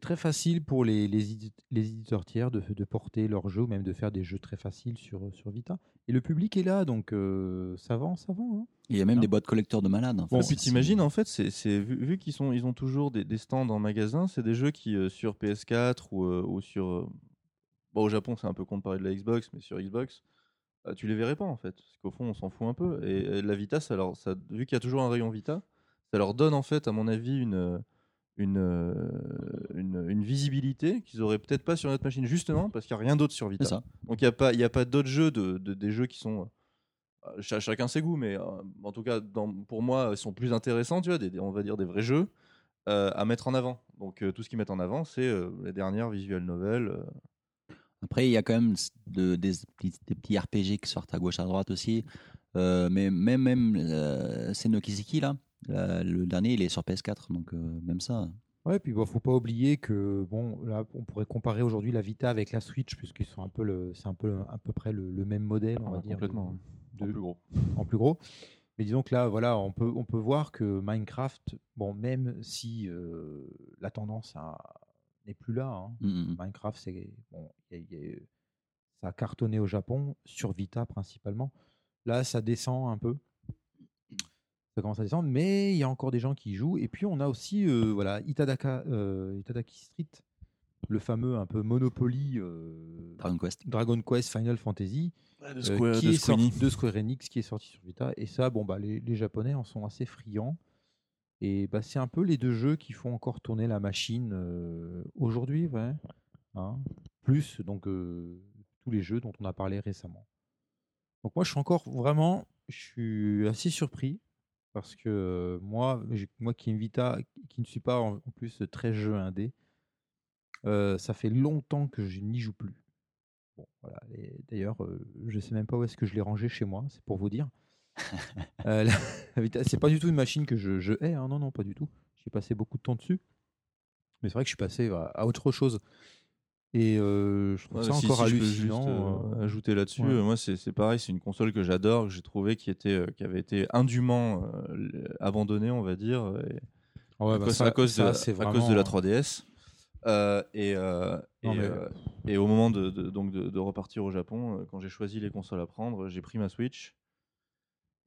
très facile pour les, les, édit- les éditeurs tiers de, de porter leurs jeux même de faire des jeux très faciles sur, sur Vita et le public est là donc euh, ça vend ça vend hein. Il y a même Non. des boîtes collecteurs de malades. Bon, Enfin, puis t'imagines, en fait, c'est vu, vu qu'ils sont, ils ont toujours des, des stands en magasin, c'est des jeux qui, euh, sur PS4 ou, ou sur. bon, au Japon, c'est un peu comparé de la Xbox, mais sur Xbox, tu les verrais pas, en fait. Parce qu'au fond, on s'en fout un peu. Et, et la Vita, ça leur, ça, vu qu'il y a toujours un rayon Vita, ça leur donne, en fait, à mon avis, une. Une, une, une visibilité qu'ils auraient peut-être pas sur notre machine justement parce qu'il n'y a rien d'autre sur Vita ça. donc il n'y a pas, y a pas d'autres jeux, de, de- des jeux qui sont. euh, ch- chacun ses goûts, mais euh, en tout cas, dans- pour moi, ils sont plus intéressants, tu vois, des, des- on va dire des vrais jeux euh, à mettre en avant. Donc euh, tout ce qu'ils mettent en avant, c'est les dernières visual novels. Après, il y a quand même de- des, petits, des petits RPG qui sortent à gauche, à droite aussi. Euh, mais même, même euh, Senokiziki, là, là, le dernier, il est sur PS4. Donc, euh, même ça. Ouais, puis bon, faut pas oublier que bon, là, on pourrait comparer aujourd'hui la Vita avec la Switch, puisqu'ils sont un peu le, c'est un peu à peu près le, le même modèle, on va dire, complètement, de- En plus gros. en plus gros. Mais disons que là, voilà, on peut, on peut voir que Minecraft, bon, même si euh, la tendance a- n'est plus là, hein, Mm, mm, mm. Minecraft, c'est bon, y a- il y a- ça a cartonné au Japon, sur Vita principalement. Là, ça descend un peu. Ça commence à descendre, mais il y a encore des gens qui y jouent. Et puis, on a aussi euh, voilà, Itadaka, euh, Itadaki Street, le fameux un peu Monopoly euh, Dragon Quest. Dragon Quest Final Fantasy, de euh, Square, qui de est sorti de Square Enix, qui est sorti sur Vita. Et ça, bon, bah, les, les Japonais en sont assez friands. Et bah, c'est un peu les deux jeux qui font encore tourner la machine euh, aujourd'hui, ouais. Hein. Plus donc euh, tous les jeux dont on a parlé récemment. Donc moi, je suis encore vraiment, je suis assez surpris parce que euh, moi, moi qui ai une Vita, qui ne suis pas en, en plus très jeu indé, ça fait longtemps que je n'y joue plus. Bon, voilà. D'ailleurs, je sais même pas où est-ce que je l'ai rangé chez moi, c'est pour vous dire. Euh, la- c'est pas du tout une machine que je, je hais, hein, non, non, pas du tout. J'ai passé beaucoup de temps dessus. Mais c'est vrai que je suis passé à, autre chose. Et euh, je trouve Ouais, ça si- encore si je peux hallucinant. juste, euh, ajouter là-dessus, ouais. moi c'est pareil, c'est une console que j'adore, que j'ai trouvé qui était, qui avait été indûment abandonnée, on va dire, et- ouais, à, bah, cause, ça- à cause de, ça, la- c'est à cause de la vraiment- 3DS. Euh, et, euh, Non, et, mais- euh, et au moment de, de- donc de, de repartir au Japon, quand j'ai choisi les consoles à prendre, j'ai pris ma Switch,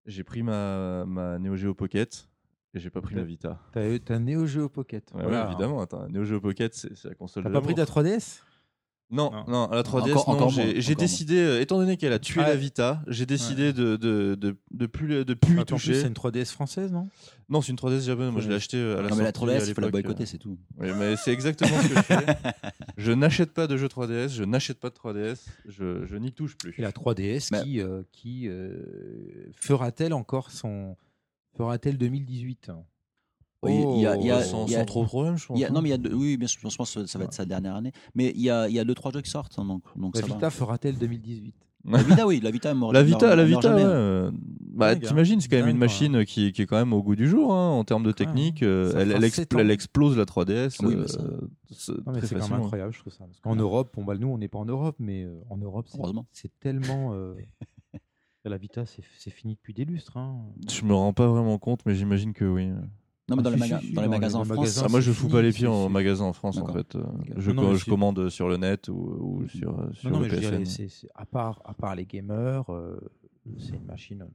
j'ai pris ma, ma Neo Geo Pocket Et j'ai pas pris la Vita. T'as t'as un Neo Geo Pocket. Ouais, Voilà. ouais, évidemment. Attends, un Neo Geo Pocket, c'est la console T'as pas pris ta l'amour. 3DS Non, Non. non, à la 3DS, Encore- non. encore j'ai décidé, euh, étant donné qu'elle a tué Ah, la Vita, j'ai décidé de, de, de, de plus, de plus y toucher. c'est une 3DS française, non? Non, c'est une 3DS japonaise. Moi, je l'ai acheté euh, à la Non, mais la sortie, 3DS, à il faut la boycotter, c'est tout. euh. Oui, mais c'est exactement ce que je fais. Je n'achète pas de jeux 3DS, je n'achète pas de 3DS, je, je n'y touche plus. Et la 3DS Bah- qui, euh, qui euh, fera-t-elle encore son. Fera-t-elle 2018 Oui, il y a- il y a- Oh, sans, il y a- sans trop de problème, je pense. Il y a- hein. non, mais il y a deux- oui, bien sûr, je pense que ça va être sa dernière année. Mais il y a, il y a deux, trois jeux qui sortent, hein, donc, donc La ça Vita fera-t-elle 2018 La Vita, oui, la Vita, meurt- La Vita, meurt- la meurt Vita, ouais, euh, bah, hein. t'imagines, c'est quand même une machine qui, qui est quand même au goût du jour hein, en termes de technique. euh, elle, expl- explose la 3DS. Oui, euh, c'est quand même incroyable, je trouve ça. Parce qu'en Europe, bon, bah, nous, on n'est pas en Europe, mais euh, en Europe, c'est- tellement. la Vita, c'est fini depuis des lustres. Je me rends pas vraiment compte, mais j'imagine que oui. Non, mais dans, Ah, les, si, maga- si, si, dans les dans les magasins en France, magasins, Ah, moi, je fous pas les pieds en magasin en France, en D'accord. fait. euh, Non, Je, non, co- mais je c'est- commande sur le net ou, ou sur, euh, sur Non, non, le mais je PSN. dirais, c'est- c'est- à, part, à part les gamers, euh, c'est une machine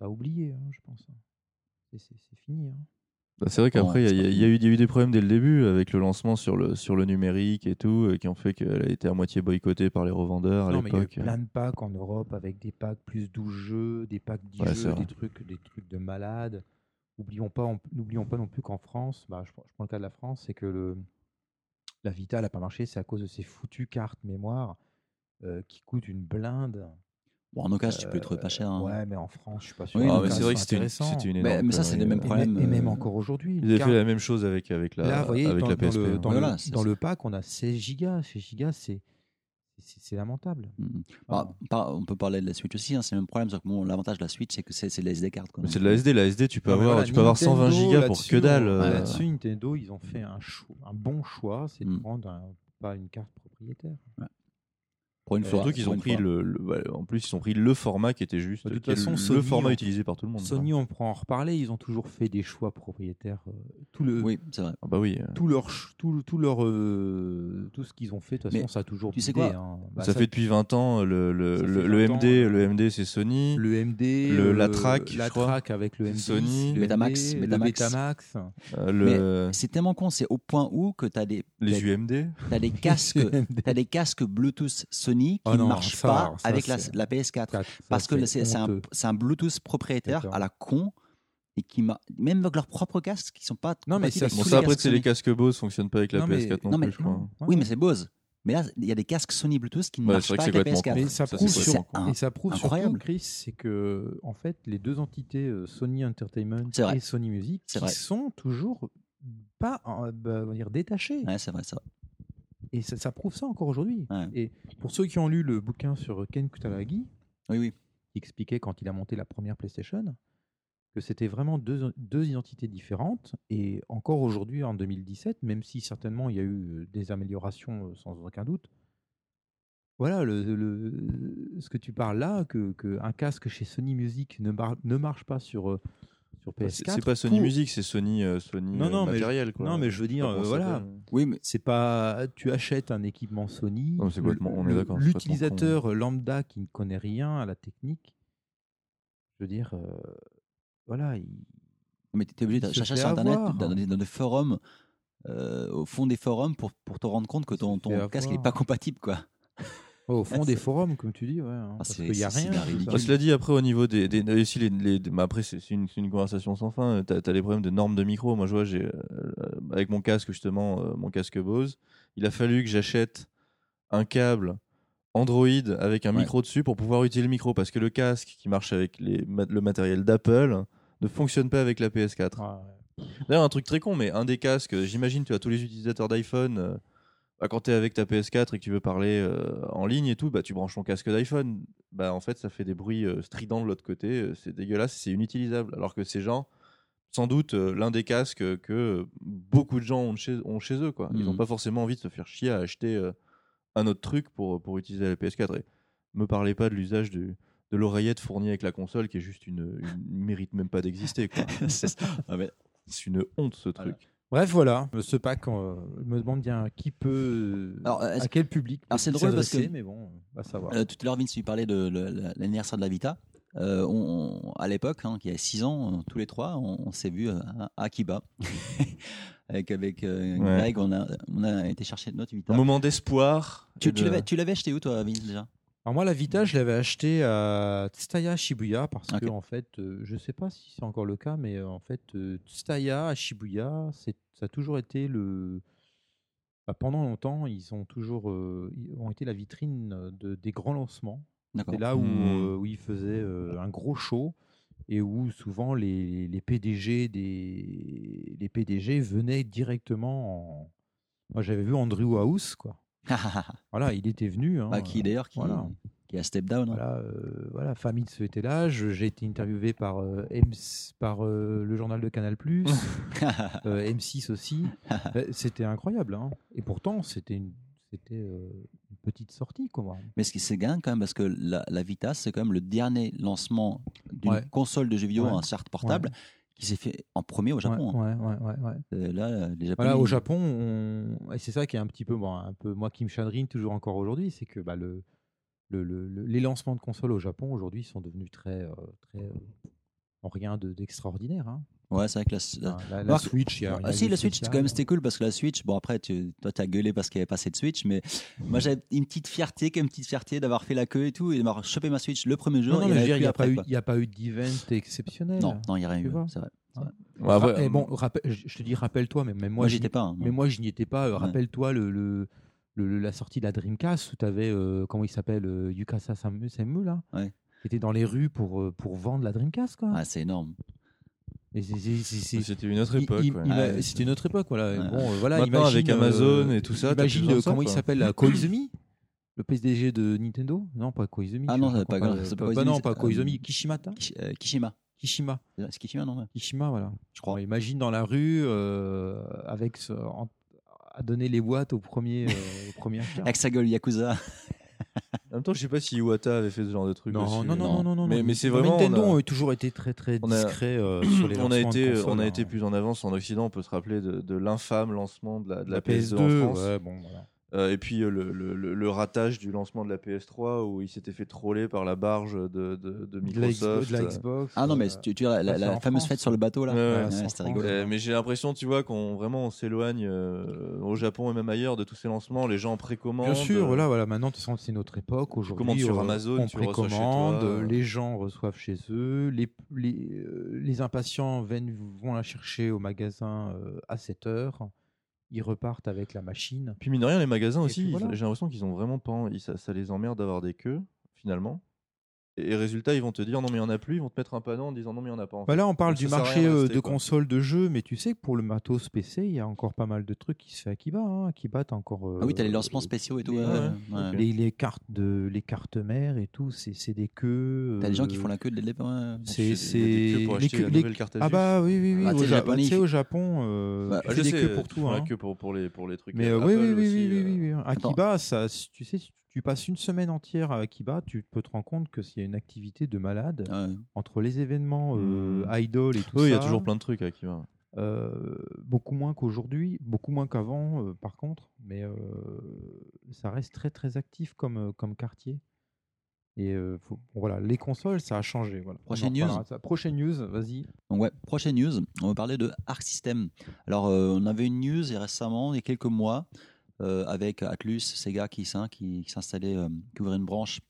à oublier, hein, je pense. C'est- C'est c'est fini. hein. Bah, c'est vrai qu'après, il y, a- pas il y a eu- il y a eu des problèmes dès le début avec le lancement sur le, sur le numérique et tout, euh, qui ont fait qu'elle a été à moitié boycottée par les revendeurs à Non, mais il y a eu l'époque. plein de packs en Europe avec des packs plus 12 jeux, des packs 10 Ouais, c'est jeux, vrai. des trucs, des trucs de malades. N'oublions pas, n'oublions pas non plus qu'en France, bah, je, prends- je prends le cas de la France, c'est que le, la Vita n'a pas marché, c'est à cause de ces foutues cartes mémoire euh, qui coûtent une blinde. bon, en occasion, tu peux les trouver pas cher. hein. Ouais, mais en France, je suis pas sûr. Oui, ah, c'est vrai que c'était une, une Mais- énorme mais ça, c'est le connerie, même euh. Et même, euh, encore aujourd'hui. Ils avaient carte- fait la même chose avec, avec la, Là, vous voyez, avec dans, la dans PSP. le, hein. dans, Voilà, le, dans ça. le pack, on a 16 gigas. 16 gigas, c'est c'est- lamentable. Mm. Ah. Bah, par- on peut parler de la Switch aussi, hein, c'est le même problème. sauf que bon, L'avantage de la Switch, c'est que c'est c'est les SD. Mais c'est de la SD, la SD, tu peux avoir, voilà, tu peux avoir 120 Nintendo, gigas pour que dalle. on- euh, Là-dessus, Nintendo, ils ont fait un, choix- un bon choix, c'est de Mm. prendre un- pas une carte propriétaire. Pour une fois. Surtout qu'ils ont pris le, le- ouais, en plus ils ont pris le format qui était juste, De toute façon, le, Sony, format on- utilisé par tout le monde. Sony, on pourra en reparler, ils ont toujours fait des choix propriétaires. euh, tout, le, Oui, c'est vrai. Ah bah oui. euh, tout, leur, tout, tout, leur, euh, tout ce qu'ils ont fait, de toute Mais façon, ça a toujours tu sais quoi hein. Bah, ça, fait depuis 20 ans le, le, ça le, le 20 ans, MD, euh, le MD c'est Sony. le MD, le- la euh, track, je la crois. track avec le MD, Sony. le Betamax, MD, Betamax. euh, le, C'est tellement con, c'est au point où que tu as des, les t'as- UMD. t'as des casques. T'as des casques Bluetooth Sony qui Oh ne non, marchent ça, pas ça, avec la, c'est- la PS4. Ça, Parce que c'est un, un Bluetooth propriétaire à la con et qui m'a même avec leurs propres casques qui sont pas Non, mais ça- Bon ça après c'est les Sony. casques Bose fonctionnent pas avec la Non, mais- PS4 non, non, mais- plus je crois. Non. Oui, mais c'est Bose. Mais là, il y a des casques Sony Bluetooth qui ne Ouais, marchent pas avec la complètement PS4. Mais ça prouve, sur- complètement et ça prouve incroyable. surtout, Chris, c'est que en fait, les deux entités euh, Sony Entertainment et Sony Music C'est qui vrai. sont toujours pas euh, bah, on va dire détachés. Ouais, c'est vrai, ça. Et ça, ça prouve ça encore aujourd'hui. Ouais. Et pour ceux qui ont lu le bouquin sur Ken Kutaragi, Oui, oui. qui expliquait quand il a monté la première PlayStation que c'était vraiment deux, deux identités différentes. Et encore aujourd'hui, en 2017, même si certainement il y a eu euh, des améliorations euh, sans aucun doute, voilà, le, le- ce que tu parles là, que, que un casque chez Sony Music ne, mar- ne marche pas sur, euh, sur C'est PS4. c'est pas Sony pour- Music, c'est Sony euh, Sony Non, euh, non, mais je- matériel quoi. Non, mais je veux dire, euh, voilà. Oui, mais C'est pas, tu achètes un équipement Sony. Non, mais le- on est d'accord, L'utilisateur lambda qui ne connaît rien à la technique, je veux dire, euh, voilà, il- mais tu es obligé de chercher sur Internet, avoir. dans des, dans des forums, euh, au fond des forums, pour, pour te rendre compte que ton, casque n'est pas compatible. quoi. Au fond Ah, des c'est- forums, comme tu dis, ouais, hein, Ah, parce c'est- qu'il n'y a rien. ridicule. Bah, cela dit, après, au niveau des. des, des- aussi les, les- mais après, c'est une, conversation sans fin. Tu as, les problèmes de normes de micro. Moi, je vois, j'ai, euh, avec mon casque, justement, euh, mon casque Bose, il a fallu que j'achète un câble Android avec un Ouais. micro dessus pour pouvoir utiliser le micro. Parce que le casque qui marche avec les, le matériel d'Apple ne fonctionne pas avec la PS4. Ouais, ouais. D'ailleurs, un truc très con, mais un des casques, j'imagine, tu as tous les utilisateurs d'iPhone. euh, bah, quand tu es avec ta PS4 et que tu veux parler euh, en ligne et tout, bah, tu branches ton casque d'iPhone. Bah, en fait, ça fait des bruits euh, stridents de l'autre côté. euh, c'est dégueulasse, c'est inutilisable. Alors que ces gens, sans doute, l'un des casques que beaucoup de gens ont chez, ont chez eux. Quoi. Ils n'ont Mhm. pas forcément envie de se faire chier à acheter un autre truc pour, pour utiliser la PS4. Et me parlez pas de l'usage du- de l'oreillette fournie avec la console qui est juste une, une mérite même pas d'exister. C'est. Ah, mais- C'est une honte ce Voilà. Bref, voilà, ce pack, euh, je me demande bien qui peut, euh, Alors, euh, à quel public. Alors, c'est drôle parce que- mais bon, on va savoir. Euh, tout à l'heure, Vince, tu parlais de l'anniversaire de la Vita. Euh, on, à l'époque, hein, il y a 6 ans, tous les trois, on, s'est vu à Akiba. avec avec Greg, on a, on a été chercher notre Vita. Un moment d'espoir. Tu, tu l'avais acheté où, toi, Vince, déjà? Alors moi, la Vita, je l'avais acheté à Tsutaya Shibuya parce que en fait, je je sais pas si c'est encore le cas, mais en fait, Tsutaya à Shibuya, ça a toujours été le. Bah, pendant longtemps, ils ont toujours ont été la vitrine de, des grands lancements. C'est là où, mmh. où ils faisaient un gros show et où souvent les, les, PDG des les PDG venaient directement. En... Moi, j'avais vu Andrew House, quoi. voilà, il était venu. Hein, bah, qui d'ailleurs qui, qui, a step down. Hein. Voilà, euh, voilà, Famitz était là. J'ai été interviewé par, euh, par euh, le journal de Canal+, M6 aussi. c'était incroyable. Hein. Et pourtant, c'était une, c'était une petite sortie. Quoi. Mais ce qui c'est gain quand même, parce que la, la Vita, c'est quand même le dernier lancement d'une console de jeux vidéo, un certes portable qui s'est fait en premier au Japon. Ouais, ouais, ouais, euh, là, les Japonais, voilà, au Japon, et c'est ça qui est un petit peu, bon, un peu moi qui me chagrine toujours encore aujourd'hui, c'est que bah, le, le, le, les lancements de consoles au Japon aujourd'hui sont devenus très, euh, très euh, en rien d'extraordinaire. hein. Ouais, c'est vrai que la, la, Switch. Y a, ah, si, la Switch, quand même, c'était cool parce que la Switch, bon, après, tu, toi, t'as gueulé parce qu'il n'y avait pas assez de Switch, mais moi, j'avais une petite fierté, quand même, une petite fierté d'avoir fait la queue et tout, et d'avoir chopé ma Switch le premier jour. Non, non, il n'y a, pas eu, a pas eu d'event exceptionnel. Non, non, il n'y a rien eu, c'est vrai. Ouais, bon, je te dis, rappelle-toi, mais même moi, moi j'y étais pas. Hein, mais moi, je n'y étais pas. Euh, rappelle-toi le, le, la sortie de la Dreamcast où tu avais, euh, comment il s'appelle, euh, Yukasa Samu, là, ouais. qui était dans les rues pour, pour vendre la Dreamcast. Quoi. Ah, c'est énorme. C'était une autre époque. C'était une autre époque, voilà. Bon, voilà Maintenant, avec Amazon et tout ça, imagine comment il s'appelle, Koizumi le PSDG de Nintendo? Non, pas Koizumi. Ah non, c'est pas, pas, pas, pas, non, pas Koizumi. Kishimata Kishima. Kishima. C'est Kishima, non Kishima, voilà. Je crois. imagine dans la rue, euh, avec à donner les boîtes au premier, euh, au premier Avec sa gueule Yakuza. En même temps, je sais pas si Iwata avait fait ce genre de truc. Non, non, non, non, non, Mais, mais c'est vraiment. Nintendo a... toujours été très, très discret euh, sur les on a été, de on a été plus en avance en Occident. On peut se rappeler de, de l'infâme lancement de la, de la, la PS2, PS2, en France. Ouais, bon, voilà. Euh, et puis euh, le, le, le, ratage du lancement de la PS3 où il s'était fait troller par la barge de, de, de Microsoft. De la Xbox. Ah non, mais tu, tu la, la, fameuse fête sur le bateau là. Ouais, c'était rigolo. mais j'ai l'impression, tu vois, qu'on vraiment on s'éloigne euh, au Japon et même ailleurs de tous ces lancements. Les gens en précommandent. Bien sûr, voilà, voilà. Maintenant, c'est notre époque. Aujourd'hui, sur Amazon, on précommande, les gens reçoivent chez eux, les, les, les impatients viennent, vont la chercher au magasin à 7 heures ils repartent avec la machine. Puis mine de rien, les magasins aussi, j'ai l'impression qu'ils ont vraiment pas, ça, ça les emmerde d'avoir des queues finalement. Et résultat, ils vont te dire non mais il n'y en a plus, ils vont te mettre un panneau en disant non mais il n'y en a pas. En bah là, on parle du marché euh, de consoles de jeux, mais tu sais que pour le matos PC, il y a encore pas mal de trucs qui se fait à Kiba. Hein. Akiba, t'as encore. Euh, ah oui, t'as les lancements spéciaux et tout. Les, les, cartes de, les cartes mères et tout, c'est des queues. T'as des gens qui font la queue de les C'est c'est pour acheter les, cartes Ah bah oui oui oui. Ah, au Japon, euh, bah, des queues pour tout. Hein. pour pour les pour les trucs. Mais oui oui oui oui oui. Akiba, ça, tu sais tu passes une semaine entière à Akiba, tu peux te rendre compte que s'il y a une activité de malade entre les événements euh, mmh. idol et tout ça. il y a toujours plein de trucs à Akiba. Euh, beaucoup moins qu'aujourd'hui, beaucoup moins qu'avant, euh, par contre, mais ça reste très très actif comme, comme quartier. Et voilà, les consoles, ça a changé. Voilà. Prochaine news. Prochaine news, vas-y. Donc ouais, prochaine news. On va parler de Arc System. Alors, on avait une news récemment, il y a quelques mois, euh, avec Atlus, Sega qui, qui, s'installait, euh, qui ouvrait une branche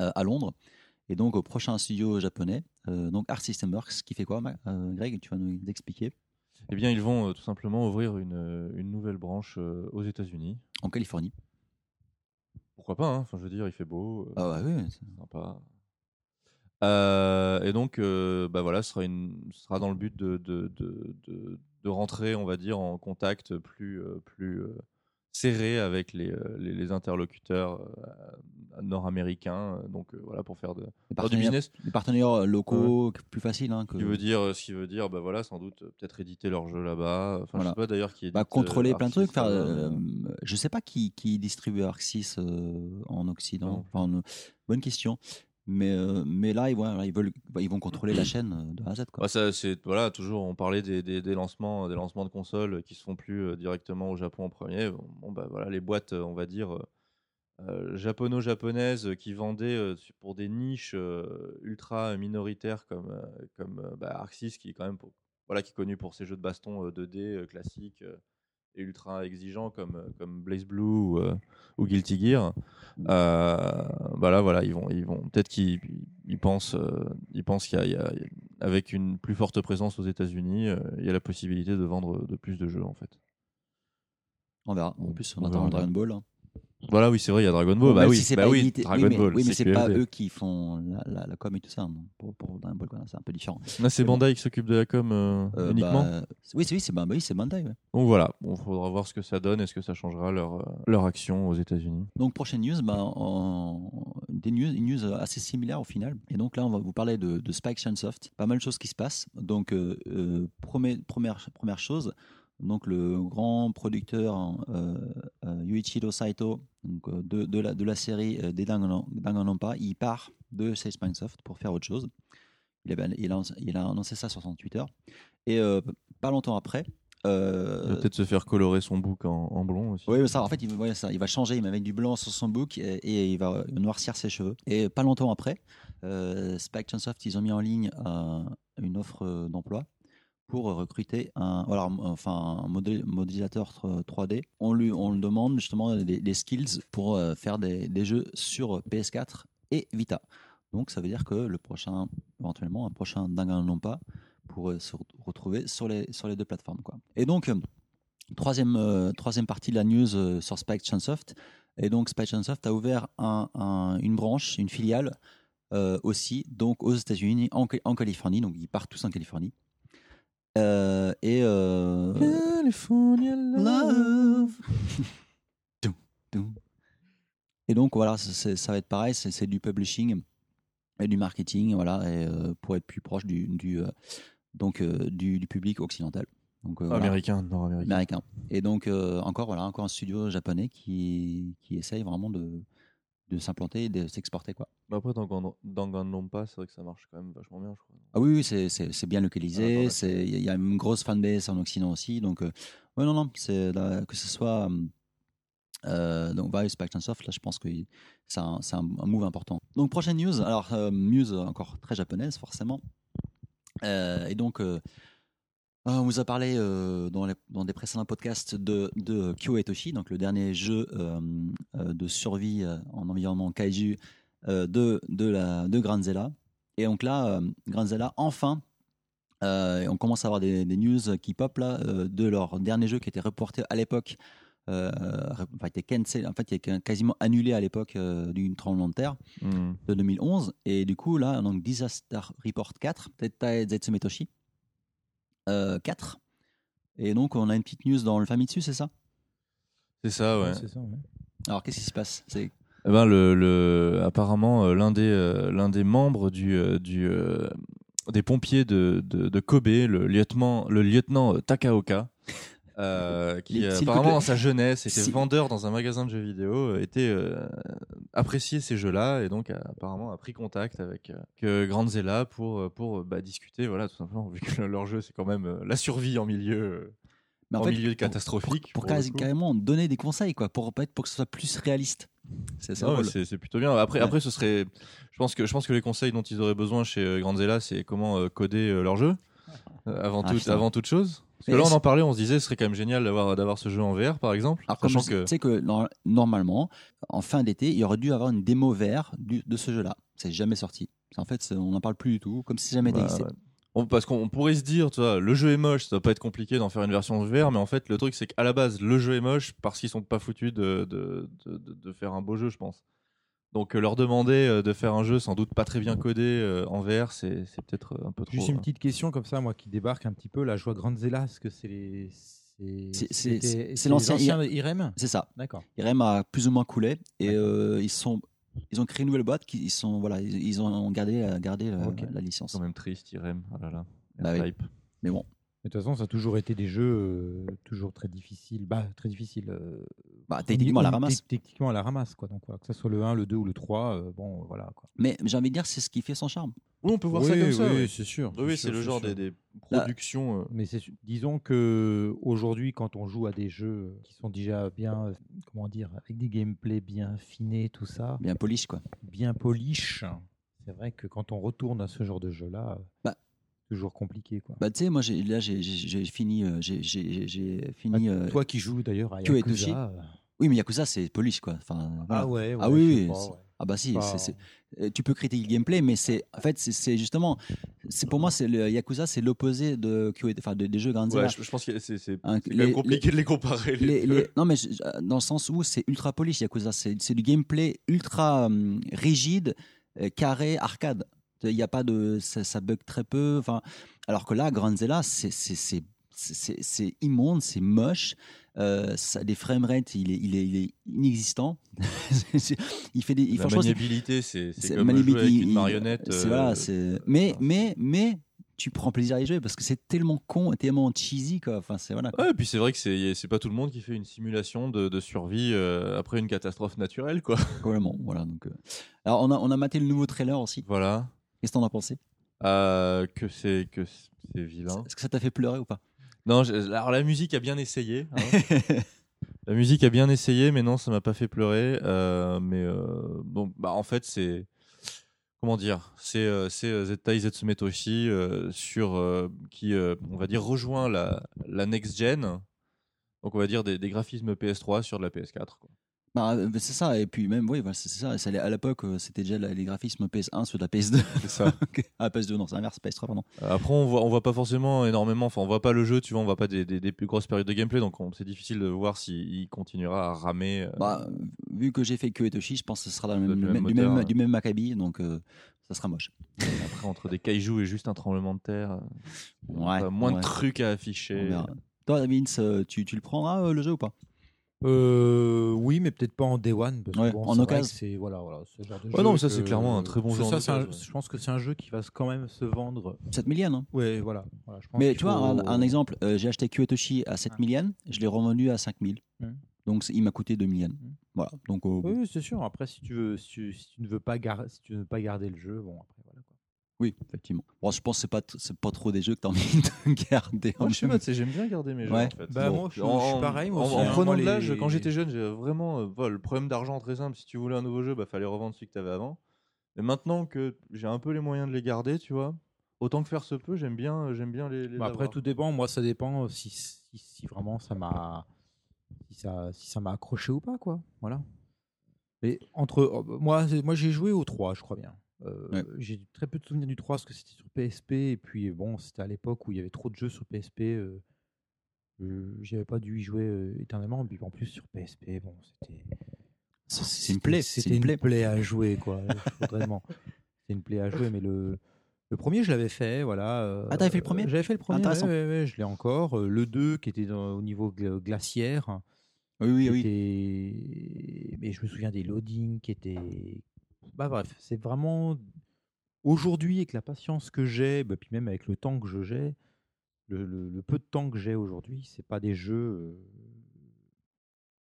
euh, à Londres. Et donc au prochain studio japonais, donc Art System Works, qui fait quoi, Greg Tu vas nous expliquer Eh bien, ils vont tout simplement ouvrir une, une nouvelle branche aux États-Unis. En Californie. Pourquoi pas hein Enfin, je veux dire, il fait beau. Ah ouais, oui, c'est sympa. et donc, bah voilà, ce sera, une, sera dans le but de de, de, de, de, rentrer, on va dire, en contact plus, plus serré avec les, euh, les, interlocuteurs euh, nord-américains, euh, donc voilà pour faire de, du business. Des partenaires locaux plus faciles. Hein, que... Ce qui veut dire, ce qui veut dire, bah voilà, sans doute peut-être éditer leur jeu là-bas. Enfin, je sais pas d'ailleurs qui. Bah, contrôler plein de trucs. Faire, je sais pas qui, qui distribue Arc 6 en Occident. Enfin, bonne question. Mais, euh, mais là, ils, veulent, ils vont contrôler la chaîne euh, de A à Z. Quoi. Bah, ça, voilà, toujours, on parlait des, des, lancements, des lancements de consoles qui se font plus euh, directement au Japon en premier. Bon, bah, voilà, les boîtes, on va dire, euh, japono-japonaise qui vendait su- pour des niches ultra minoritaires comme, comme bah, 6, qui est quand même voilà, qui est connu pour ses jeux de baston euh, 2D euh, classiques ultra exigeants comme, euh, comme Blaze Blue ou, euh, ou Guilty Gear. Euh, bah là, voilà, ils vont, ils vont peut-être qu'ils ils pensent, euh, ils pensent qu'il y a, il y a- avec une plus forte présence aux États-Unis, euh, il y a la possibilité de vendre de plus de jeux en fait. On verra. En plus, on, On attend. Dragon Ball. hein. Voilà, oui, c'est vrai, il y a Dragon Ball. bah oui, si c'est bah oui, Dragon oui, mais, Ball. Oui, mais c'est pas eux qui font la, la- la com et tout ça. non. Pour, pour Dragon Ball, c'est un peu différent. Là, c'est bon. Bandai qui s'occupe de la com euh, Euh, uniquement. bah, oui, c'est oui, c'est bah, oui, c'est Bandai. ouais. Donc voilà, il faudra voir ce que ça donne. Est-ce que ça changera leur, euh, leur action aux États-Unis Donc prochaine news, bah, en- des news, une news assez similaire au final. Et donc là, on va vous parler de, de Spike Chunsoft. Pas mal de choses qui se passent. Donc euh, euh, premier- première, première chose, donc le grand producteur euh, euh, Yuichiro Saito donc, euh, de, de la, de la série des Danganron- Danganronpa, il part de Sage Soft pour faire autre chose. Il, avait- il, a, il a annoncé ça sur son Twitter. Et pas longtemps après, euh, Il va peut-être se faire colorer son bouc en, en blond aussi. oui, mais ça, en fait, il, ouais, ça, il va changer, il va mettre du blanc sur son book et, et il va noircir ses cheveux. Et pas longtemps après, euh, Spike Chunsoft, ils ont mis en ligne euh, une offre d'emploi pour recruter un, voilà, enfin, modélisateur 3D. On lui, on lui demande justement des, skills pour euh, faire des, jeux sur PS4 et Vita. Donc ça veut dire que le prochain, éventuellement, un prochain Danganronpa pourrait se retrouver sur les, sur les deux plateformes. Quoi. Et donc, euh, Troisième, euh, troisième partie de la news sur Spike Chunsoft. Et donc, Spike Chunsoft a ouvert un- un- une branche, une filiale aussi, donc aux États-Unis, en Californie. Donc, ils partent tous en Californie. Euh, et. euh, California Love. Et donc voilà, ça va être pareil, c'est du publishing et du marketing, voilà, et, euh, pour être plus proche du, du, donc, du, du public occidental. Donc, voilà. Américain, nord-américain. américain. Et donc encore voilà, encore un studio japonais qui, qui essaye vraiment de, de s'implanter et de s'exporter quoi. Bah après, dans Gan- Danganronpa, c'est vrai que ça marche quand même vachement bien, je crois. Ah oui, oui c'est, bien Ah, dans localisé, c'est il y a une grosse fanbase en Occident aussi, donc euh, ouais non non, c'est que ce soit euh, donc Vice Spike Soft, là je pense que c'est un, un, un move important. Donc prochaine news, alors euh, news encore très japonaise forcément, Euh, et donc euh, euh, on vous a parlé euh, dans, les- dans des précédents podcasts de, de Kyo Etoshi, donc le dernier jeu euh, euh, de survie euh, en environnement kaiju euh, de, de, la, de Granzella. Et donc là, euh, Granzella, enfin, euh, on commence à avoir des, des news qui pop là euh, de leur dernier jeu qui était reporté à l'époque, euh, enfin, était cancel, en fait, il est quasiment annulé à l'époque euh, d'une tremblement de terre Hmm. de 2011. Et du coup, là, donc Disaster Report 4, Tetai Zetsume Toshi euh, 4. Et donc, on a une petite news dans le Famitsu, c'est ça? C'est ça, ouais. C'est ça, ouais. Alors, qu'est-ce qui se passe? C'est Eh ben, le, le- apparemment, euh, l'un des, euh, l'un des membres du, euh, du, euh, des pompiers de, de, de Kobe, le lieutenant, le lieutenant euh, Takaoka, euh, qui euh, apparemment dans sa jeunesse était Si- vendeur dans un magasin de jeux vidéo, euh, était euh, apprécié ces jeux-là et donc a- apparemment a pris contact avec que Grandzilla pour pour bah, discuter, voilà tout simplement vu que leur jeu c'est quand même la survie en milieu Mais en, fait, milieu catastrophique. Pour, pour carrément donner des conseils, quoi, pour, pour que ce soit plus réaliste. C'est ça. Ah plutôt bien. Après, Ouais. après, ce serait. Je pense que je pense que les conseils dont ils auraient besoin chez Grandzilla, c'est comment coder leur jeu euh, avant Ah, tout, avant toute chose. Parce que là, on en parlait, on se disait, ce serait quand même génial d'avoir d'avoir ce jeu en VR, par exemple. Alors, sachant que tu sais que nor- normalement, en fin d'été, il y aurait dû avoir une démo VR du- de ce jeu-là. C'est jamais sorti. En fait, on n'en parle plus du tout, comme si jamais Bah, existé. ouais. On- parce qu'on on pourrait se dire, tu vois, le jeu est moche, ça doit pas être compliqué d'en faire une version VR, mais en fait, le truc, c'est qu'à la base, le jeu est moche parce qu'ils sont pas foutus de, de- de faire un beau jeu, je pense. Donc, euh, leur demander euh, de faire un jeu sans doute pas très bien codé euh, en VR, c'est c'est peut-être un peu trop. Juste une euh, petite question comme ça, moi qui débarque un petit peu. La joie Grandzilla, est-ce que c'est les. C'est- C'est c'est- c'est c'est l'ancien Irem C'est ça. D'accord. Irem a plus ou moins coulé et euh, ils sont ils ont créé une nouvelle boîte qui ils sont voilà ils, ils ont gardé gardé la, licence. quand même triste, Irem. Oh là là. Bah oui. Mais bon, De toute façon, ça a toujours été des jeux euh, toujours très difficiles. Bah, très difficiles. euh, bah, techniquement à la ramasse. tec- Techniquement à la ramasse, quoi. Donc, voilà, que ce soit le 1, le 2 ou le 3, euh, bon, voilà. Quoi. Mais j'ai envie de dire c'est ce qui fait son charme. Oui, on peut voir oui, ça comme ça. oui, ouais. c'est sûr. Oui, c'est le genre des, des productions. euh, Mais c'est disons que aujourd'hui, quand on joue à des jeux qui sont déjà bien, comment dire, avec des gameplays bien affinés, tout ça, Bien polish, quoi. bien polish, c'est vrai que quand on retourne à ce genre de jeu-là, Bah. Toujours compliqué, quoi. Bah, tu sais, moi, j'ai- là, j'ai- fini. j'ai- fini. Ah, euh, Toi qui joues d'ailleurs à Kyo et Yakuza, euh, Oui, mais Yakuza, c'est polish, quoi. Enfin, voilà. ah ouais, Ah ouais, oui, pas, ouais. Ah bah si, Pas- tu peux critiquer le gameplay, mais c'est en fait c'est- justement, c'est pour moi c'est le Yakuza, c'est l'opposé de, Kyo- enfin de- des jeux Granzilla. Ouais, je, je pense que c'est c'est- Hein, les- compliqué de les comparer. les les- deux. les- non mais je- dans le sens où c'est ultra polish Yakuza, c'est du gameplay ultra hum, rigide, carré, arcade. Il y a pas de, ça, ça bug très peu. Enfin, alors que là, Granzilla, c'est c'est c'est c'est- c'est immonde, c'est moche. Euh, ça, les framerates, il est, il est, il est inexistant. il fait des, il, La maniabilité, c'est comme maniabilité, jouer avec il- une il- marionnette. c'est- euh, voilà, c'est- mais, mais, mais, tu prends plaisir à y jouer parce que c'est tellement con, et tellement cheesy, quoi. Enfin, c'est voilà. quoi. Ouais, et puis c'est vrai que c'est c'est pas tout le monde qui fait une simulation de, de survie euh, après une catastrophe naturelle, quoi. Complètement, voilà. Donc, euh. alors, on a, on a maté le nouveau trailer aussi. Voilà. Qu'est-ce que t'en as pensé? Euh, que c'est que c'est vilain. Est-ce que ça t'a fait pleurer ou pas? Non, je- alors la musique a bien essayé. hein. la musique a bien essayé, mais non, ça m'a pas fait pleurer. Euh, mais euh, bon, bah en fait, c'est comment dire, c'est c'est euh, Zettai Zetsume Toshi euh, sur qui, on va dire, rejoint la la next gen. Donc on va dire des, des graphismes PS3 sur de la PS4. quoi. Bah, euh, c'est ça, et puis même, oui, c'est ça. c'est- À l'époque, euh, c'était déjà les graphismes PS1 sur la PS2. C'est ça. Ah, PS2, non, c'est l'inverse, PS3, pardon. Après, on voit, on voit pas forcément énormément. Enfin, on voit pas le jeu, tu vois, on voit pas des, des, des plus grosses périodes de gameplay, donc on- c'est difficile de voir s'il continuera à ramer. euh, Bah, vu que j'ai fait que Etoshi, je pense que ce sera dans le Ça même, du, même, moteur, du même Maccabi, donc euh, ça sera moche. Après, entre des kaijus et juste un tremblement de terre, euh, Ouais. euh, moins ouais. de trucs à afficher. Toi, Vince, euh, tu, tu le prendras euh, le jeu ou pas? Euh, oui, mais peut-être pas en Day One. Parce que Ouais, bon, en occasion. C'est voilà, voilà, ce genre de Ouais, jeu non, mais ça, que- c'est clairement un très bon jeu Ça, un-. Je pense que c'est un jeu qui va quand même se vendre. 7 millions, hein Ouais, voilà. voilà je pense Mais tu vois, un, faut- un exemple, euh, j'ai acheté Kyotoshi à 7 Ah. millions, je l'ai revendu à 5000. Hmm. Donc c'est- il m'a coûté 2 millions. Voilà. Donc, euh, Oui, oui, c'est sûr. Après, si tu veux, si tu, si tu ne veux pas gar- si tu ne veux pas garder le jeu, bon, après. Oui, effectivement. Bon, je pense que c'est pas, c'est pas trop des jeux que tu as envie de garder. en Moi, je sais jeu. pas, tu sais, j'aime bien garder mes jeux. Ouais. En fait. Bah, moi, je- je suis pareil, moi en, aussi, en hein. prenant de les- l'âge, quand j'étais jeune, j'avais vraiment euh, voilà, le problème d'argent très simple. Si tu voulais un nouveau jeu, bah fallait revendre celui que tu avais avant. Mais maintenant que j'ai un peu les moyens de les garder, tu vois, autant que faire se peut, j'aime bien, j'aime bien les. les Bah, après, tout dépend. Moi, ça dépend si, si, si vraiment ça m'a si ça, si ça m'a accroché ou pas, quoi. Voilà. Mais entre euh, moi, moi j'ai joué au 3, je crois bien. Euh, Ouais. J'ai très peu de souvenirs du 3 parce que c'était sur PSP et puis bon, c'était à l'époque où il y avait trop de jeux sur PSP. Euh, euh, J'avais pas dû y jouer euh, éternellement. Puis en plus sur PSP, bon, c'était C'est- une plaie. C'était une une, plaie. à jouer, quoi. Vraiment. C'était une plaie à jouer, mais le, le premier, je l'avais fait, voilà. euh, Ah, t'avais fait le premier J'avais fait le premier, Intéressant. ouais, ouais, je l'ai encore. Euh, Le 2, qui était dans- au niveau gla- glaciaire. Oui, oui, oui. Mais je me souviens des loadings qui étaient... Bah bref, c'est vraiment... Aujourd'hui, avec la patience que j'ai, bah, puis même avec le temps que je j'ai, le, le- le peu de temps que j'ai aujourd'hui, c'est pas des jeux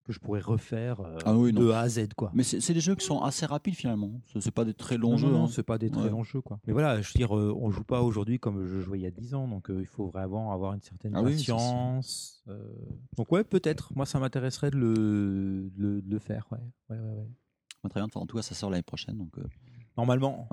que je pourrais refaire euh, Ah oui, de A à Z, quoi. Mais c'est des jeux qui sont assez rapides finalement. Ce c'est pas des très longs Non, jeux. non, hein. c'est pas des très Ouais. longs jeux, quoi. Mais voilà, je veux dire, euh, on joue pas aujourd'hui comme je jouais il y a 10 ans, donc euh, il faut vraiment avoir une certaine Ah patience. Donc ouais, peut-être. Moi, ça m'intéresserait de le, de le, de le faire, ouais. Ouais, ouais, ouais. Très bien. Enfin, en tout cas, ça sort l'année prochaine. Donc, euh, Normalement.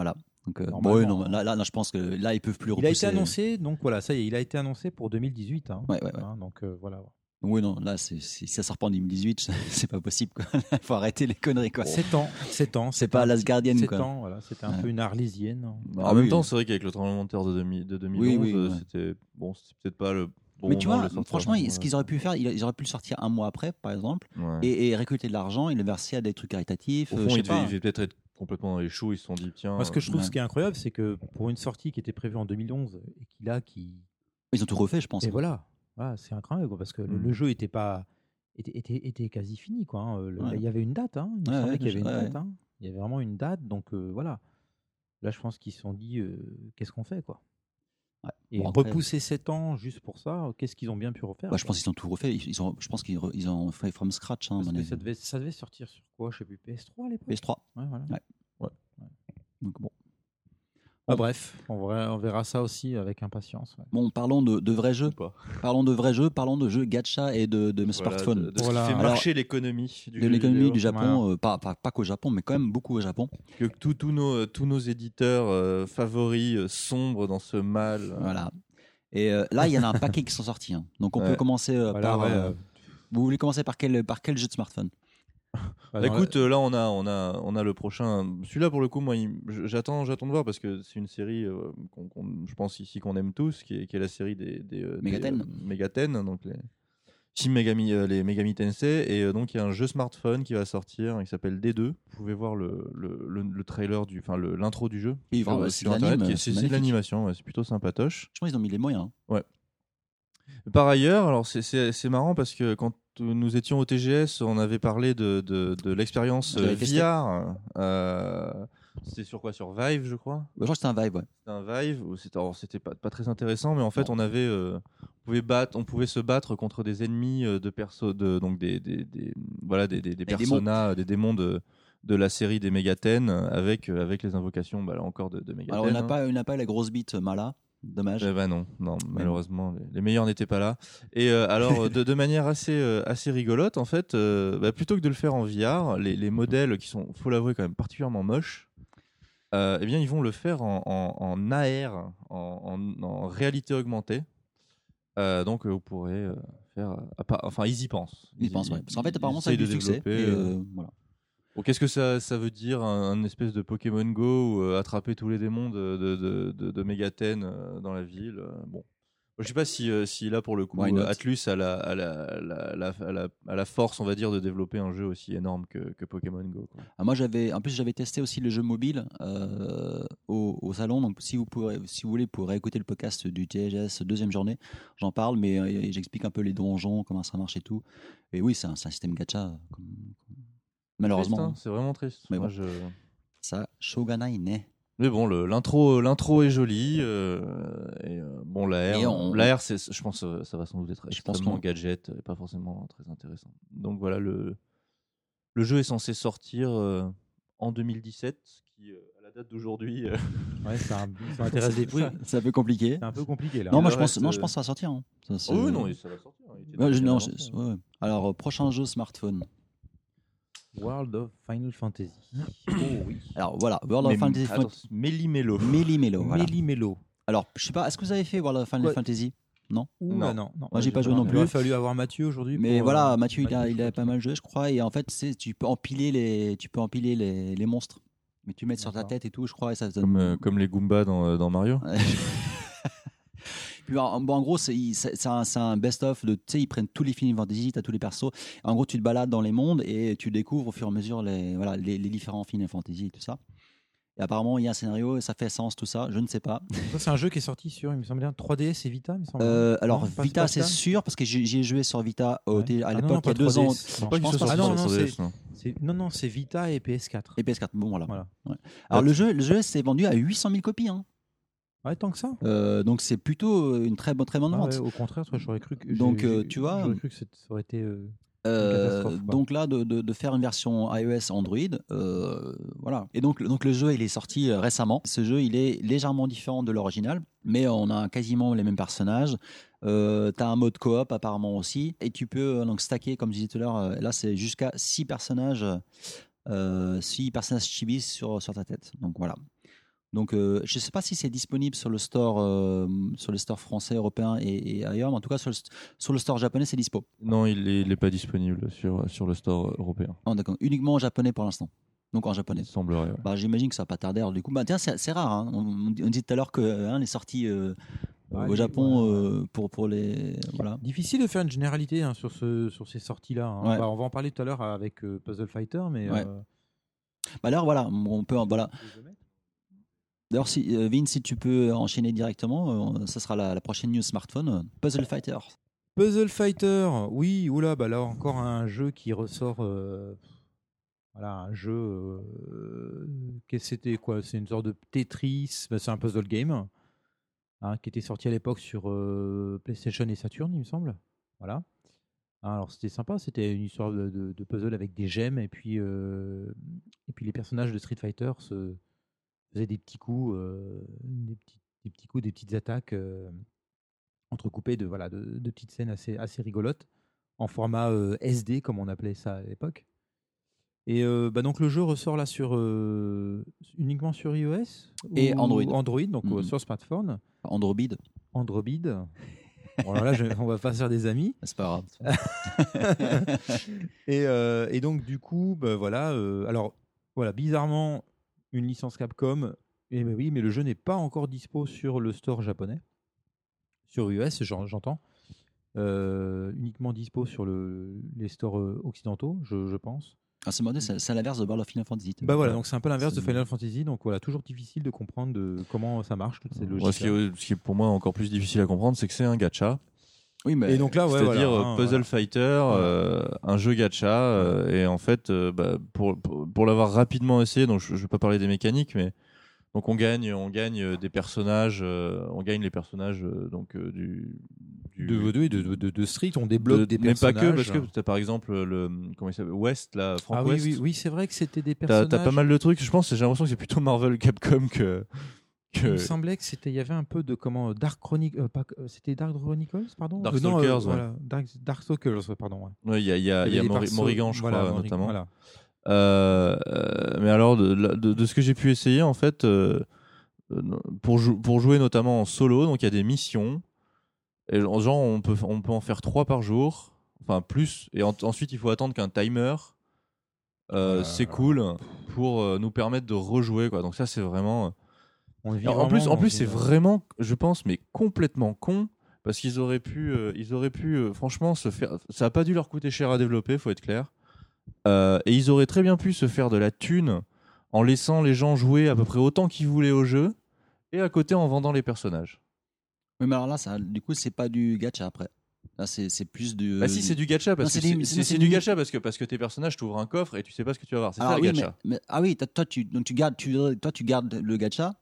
donc euh, bon, oui, non, là, là, là, je pense que là, ils peuvent plus Il a repousser. été annoncé, donc voilà, ça y est, il a été annoncé pour 2018. hein. Ouais, ouais, ouais. Hein, donc euh, voilà. Oui, non, là, c'est- si ça sort pas en 2018, c'est pas possible. Il faut arrêter les conneries. quoi. 7 ans, 7 ans. C'est pas Last Guardian, 7 quoi. ans, voilà, c'était un Ouais. peu une arlésienne. hein. Bah, Ah en même temps, c'est vrai qu'avec le tremblement de terre de, 2000 de 2011, Oui, oui, euh, ouais. c'était bon, c'était peut-être pas le bon Mais tu vois, franchement, Ouais. ce qu'ils auraient pu faire, ils auraient pu le sortir un mois après, par exemple, Ouais. et, et récolter de l'argent et le verser à des trucs caritatifs. Au euh, fond, je sais peut-être être complètement dans les choux. Ils se sont dit, tiens. Moi, ce que je trouve ouais. ce qui est incroyable, c'est que pour une sortie qui était prévue en 2011 et qui là, qui, Ils ont tout refait, je pense. Et voilà, Voilà, c'est incroyable quoi, parce que le, Mm. le jeu était pas était, était, était quasi fini quoi. hein. Le- Ouais. Il y avait une date, hein. il me semblait ouais, qu'il y avait une ouais, date. hein. Il y avait vraiment une date, donc euh, voilà. Là, je pense qu'ils se sont dit euh, qu'est-ce qu'on fait quoi. Ouais. Et Bon, après, repousser 7 ans juste pour ça, qu'est-ce qu'ils ont bien pu refaire bah, je pense qu'ils ont tout refait. Ils ont, je pense qu'ils ils ont fait from scratch. Hein, Parce que ça devait, ça devait sortir sur quoi? Je sais plus, PS3 à l'époque? PS3. Ouais, voilà. Ouais. Donc bon. Ah, bref, on verra, on verra ça aussi avec impatience. ouais. Bon, parlons de, de vrais jeux. Pas. Parlons de vrais jeux. Parlons de jeux gacha et de, de Voilà, smartphones. de, de ce Voilà. qui fait Alors, marcher l'économie du de l'économie du Japon, euh, pas, pas, pas qu'au Japon, mais quand même beaucoup au Japon. que tous tous nos, tous nos éditeurs euh, favoris euh, sombrent dans ce mal. Voilà. Et euh, là, il y en a un paquet qui sont sortis. hein. Donc on Ouais. peut commencer euh, Voilà, par. ouais, euh, euh, Vous voulez commencer par quel, par quel jeu de smartphone? Bah, Bah, écoute, euh, là on a, on a, on a le prochain. Celui-là pour le coup, moi, il- j'attends, j'attends de voir parce que c'est une série, euh, qu'on- qu'on- je pense ici qu'on aime tous, qui est, qui est la série des, des, euh, des, Megaten. euh, Megaten, donc les Shin Megami, euh, les Megami Tensei, et euh, donc il y a un jeu smartphone qui va sortir, qui s'appelle D2. Vous pouvez voir le, le, le, le trailer du, enfin l'intro du jeu. Oui, enfin, c'est de Internet, l'anime, qui est- c'est c'est c'est de magnifique. l'animation, ouais, c'est plutôt sympatoche. Je pense qu'ils ont mis les moyens. hein. Par ailleurs, alors c'est- marrant parce que quand nous étions au TGS, on avait parlé de, de, de l'expérience J'avais euh. VR. euh, C'était sur quoi? Sur Vive, je crois? Je crois que c'était un vibe, ouais. C'était un Vive. C'était pas, pas très intéressant, mais en fait, Non. on avait, euh, on pouvait battre, on pouvait se battre contre des ennemis de perso, de donc des, des, des- voilà des, des, des démons. des démons de de la série des Megaten avec avec les invocations, bah, là encore de, de Megaten. Alors, il n'a hein. pas, il n'a pas la grosse bite Mala. Dommage. Eh ben non, non, malheureusement, les, meilleurs n'étaient pas là. Et euh, alors, de, de manière assez, euh, assez rigolote, en fait, euh, bah, plutôt que de le faire en VR, les, les modèles qui sont, faut l'avouer, quand même particulièrement moches, eh bien, ils vont le faire en, en, en AR, en, en- en réalité augmentée. Donc, vous pourrez faire. enfin, ils y pensent. Il pense, ouais. Parce qu'en fait, apparemment, ça a eu du succès. développer, et, voilà. Bon, Qu'est-ce que ça, ça veut dire, un, un espèce de Pokémon Go ou euh, attraper tous les démons de, de, de, de, de Megaten euh, dans la ville euh, Bon. Je sais pas si, si là, pour le coup, Atlus a la, a, la, la, la, a la- a la force, on va dire, de développer un jeu aussi énorme que, que Pokémon Go. quoi. Ah, moi, j'avais, en plus, j'avais testé aussi le jeu mobile euh, au, au salon. Donc, si vous, pourrez, si vous voulez, vous pourrez écouter le podcast du TGS deuxième journée. J'en parle, mais euh, j'explique un peu les donjons, comment ça marche et tout. Et oui, c'est un, système gacha. comme- comme- Malheureusement, Triste, hein, c'est vraiment triste. Mais Moi, bon. je- ça, Shogunai ne. Mais bon, le- l'intro, l'intro est jolie. euh, et euh, bon, la R, on- la R, c'est, je pense, euh, ça va sans doute être Je pense extrêmement gadget et pas forcément très intéressant. Donc voilà, le, le jeu est censé sortir euh, en 2017, ce qui, euh, à la date d'aujourd'hui, euh, ouais, ça, ça intéresse des prix. C'est un peu compliqué. C'est un peu compliqué là. Non, moi, je pense, reste, non, je pense que ça va sortir. hein. Ça, oh oui, non, ça va sortir. Ouais, je- non, hein. ouais. Alors, prochain jeu smartphone. World of Final Fantasy. Oh oui. Alors, voilà, World of Mais- Fantasy Méli-mélo. Méli-mélo. Voilà. Méli-mélo. Alors, je sais pas, est-ce que vous avez fait World of Final Ouais. Fantasy? Ouh, Non? là, non, non. Moi, j'ai pas joué non Il plus. aurait fallu avoir Mathieu aujourd'hui. Mais pour, voilà, euh, Mathieu, il a, il a pas mal joué, je crois. Et en fait, tu peux empiler les, tu peux empiler les, les monstres. Mais tu mets sur ta tête et tout, je crois. Et ça te donne- Comme, euh, comme les Goombas dans, euh, dans Mario. Puis, en, gros, c'est, un, best-of de, tu sais, ils prennent tous les Final Fantasy, t'as tous les persos. En gros, tu te balades dans les mondes et tu découvres au fur et à mesure les, voilà, les, les différents Final Fantasy et tout ça. Et apparemment, il y a un scénario, ça fait sens, tout ça. Je ne sais pas. C'est un jeu qui est sorti sur, il me semble bien, 3DS et Vita, il me semble. Euh, alors, Non, Vita, c'est sûr, parce que j'ai j'y ai joué sur Vita Ouais. T- à Ah l'époque, il y a deux ans. 3DS, non. Pas pense Ah non, non, c'est- non. Vita et PS4. Et PS4, bon voilà. Voilà. Ouais. Alors le jeu, le jeu s'est vendu à 800 000 copies, hein. Ouais, tant que ça. Euh, donc c'est plutôt une très bonne, très bonne Ah vente. ouais, au contraire, toi, j'aurais cru que. Donc, euh, tu vois, J'aurais cru que ça aurait été. euh, Euh, donc là, de, de- de faire une version iOS Android, euh, voilà. Et donc, donc le jeu, il est sorti euh, récemment. Ce jeu, il est légèrement différent de l'original, mais on a quasiment les mêmes personnages. Euh, tu as un mode coop apparemment aussi, et tu peux euh, donc stacker, comme je disais tout à l'heure. euh, là, c'est jusqu'à 6 personnages, euh, 6 personnages chibi sur sur ta tête. Donc voilà. Donc, euh, je ne sais pas si c'est disponible sur le store, euh, sur les stores français, européens et, et ailleurs, mais en tout cas sur le, sur le store japonais, c'est dispo. Non, il n'est pas disponible sur, sur le store européen. Ah, d'accord. Uniquement en japonais pour l'instant. Donc en japonais. Il semblerait. ouais. Bah, J'imagine que ça va pas tarder. Alors, du coup, bah, tiens, c'est c'est rare. hein. On, on dit tout à l'heure que hein, les sorties euh, Ouais, au Japon ouais, euh, pour, pour les. Voilà. Difficile de faire une généralité hein, sur, ce, sur ces sorties-là. hein. Ouais. Bah, on va en parler tout à l'heure avec euh, Puzzle Fighter, mais. Ouais. euh, Bah, alors, voilà. On peut, voilà. D'ailleurs, euh, Vin, si tu peux enchaîner directement, euh, ça sera la, prochaine news smartphone. euh, Puzzle Fighter. Puzzle Fighter, oui, oula, bah là encore un jeu qui ressort. voilà, un jeu. Qu'est-ce que c'était quoi C'est une sorte de Tetris, bah, c'est un puzzle game hein, qui était sorti à l'époque sur PlayStation et Saturn, il me semble. Voilà. Ah, Alors c'était sympa, c'était une histoire de, de- puzzle avec des gemmes et puis, et puis les personnages de Street Fighter se faisait des petits coups, euh, des, petits, des petits coups, des petites attaques euh, entrecoupées de, voilà, de, de petites scènes assez, assez rigolotes en format euh, SD, comme on appelait ça à l'époque. Et euh, bah donc le jeu ressort là sur euh, uniquement sur iOS Et Android. Android, donc euh, Mhm. sur smartphone? Android, Android. Bon, alors là, je- on va pas faire des amis. c'est pas grave. Et, euh, et donc, du coup, bah, voilà. alors, voilà, bizarrement, une licence Capcom. Et ben oui, mais le jeu n'est pas encore dispo sur le store japonais. Sur US, j'en- j'entends. Euh, uniquement dispo sur le, les stores euh, occidentaux, je, je pense. Ah, c'est c'est l'inverse de World of Final Fantasy. Bah voilà, donc c'est un peu l'inverse de Final Fantasy. Donc voilà, toujours difficile de comprendre de comment ça marche, toutes ces logiques. Moi, ce, qui est, ce qui est pour moi encore plus difficile à comprendre, c'est que c'est un gacha. Oui, mais Et donc là, ouais, C'est-à-dire voilà, euh, hein, Puzzle voilà. Fighter, euh, un jeu gacha. euh, et en fait, euh, bah, pour, pour, pour l'avoir rapidement essayé, donc je ne vais pas parler des mécaniques, mais donc on gagne, on gagne euh, des personnages, euh, on gagne les personnages donc du, du de, de, de, de, de Street, on débloque de- des mais pas personnages. que parce que t'as par exemple le comment il s'appelle West là, Frank Ah oui, West. oui, oui, c'est vrai que c'était des personnages. t'as pas mal de trucs. Je pense, j'ai l'impression que c'est plutôt Marvel Capcom que. Il me semblait que c'était, il y avait un peu de comment Dark Chronic, euh, euh, c'était Dark Chronicles, pardon. Euh, non, Darkstalkers, ouais. voilà, Dark, Darkstalkers, ouais, pardon. ouais. Ouais, il y a, y a, y a Morrigan, je voilà, crois, Morrigan, notamment. voilà. Euh, euh, mais alors, de, de, de ce que j'ai pu essayer, en fait, euh, euh, pour, jou- pour jouer notamment en solo, donc il y a des missions. Et genre, on peut, on peut en faire trois par jour, enfin plus. Et en- ensuite, il faut attendre qu'un timer euh, Euh, s'écoule pour euh, nous permettre de rejouer. Quoi. Donc, ça, c'est vraiment. On vit Et en plus, en plus, c'est vraiment, je pense, mais complètement con. Parce qu'ils auraient pu, euh, ils auraient pu, euh, franchement, se faire. Ça a pas dû leur coûter cher à développer, faut être clair. Euh, et ils auraient très bien pu se faire de la thune en laissant les gens jouer à peu près autant qu'ils voulaient au jeu, et à côté en vendant les personnages. Oui, mais alors là, ça, du coup, c'est pas du gacha après. Là, c'est plus du. bah si, c'est du gacha parce non, que c'est- du gacha parce que parce que tes personnages t'ouvrent un coffre et tu sais pas ce que tu vas voir. C'est ça le oui, mais, gacha. mais- ah oui, toi, toi, tu, donc tu gardes, tu, toi, tu gardes le gacha,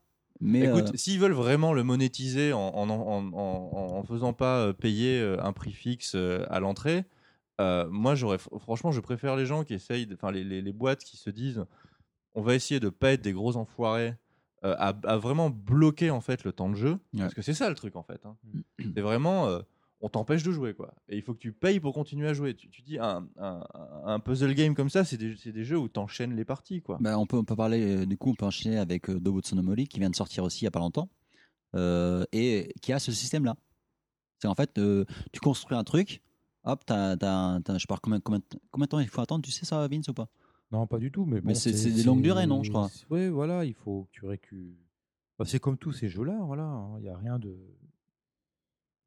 mais. Écoute, euh, s'ils veulent vraiment le monétiser en en, en, en, en faisant pas euh, payer euh, un prix fixe à l'entrée, euh, moi j'aurais franchement je préfère les gens qui essayent, enfin les, les, les boîtes qui se disent on va essayer de pas être des gros enfoirés euh, à, à vraiment bloquer en fait le temps de jeu Ouais. parce que c'est ça le truc en fait. hein. C'est vraiment on t'empêche de jouer quoi et il faut que tu payes pour continuer à jouer. Tu, tu dis un, un, un puzzle game comme ça c'est des, jeux où t'enchaînes les parties quoi. bah, on, peut, on peut parler, euh, du coup, on peut enchaîner avec euh, Mori qui vient de sortir aussi il y a pas longtemps euh, et qui a ce système-là. C'est en fait, euh, tu construis un truc, hop, t'as, je sais pas combien, combien, combien de temps il faut attendre, tu sais ça, Vince, ou pas? Non, pas du tout, mais bon. Mais c'est- des longues durées, non, je crois. Oui, voilà, il faut que tu récupères. c'est comme tous ces jeux-là, voilà. hein, Il n'y a rien de.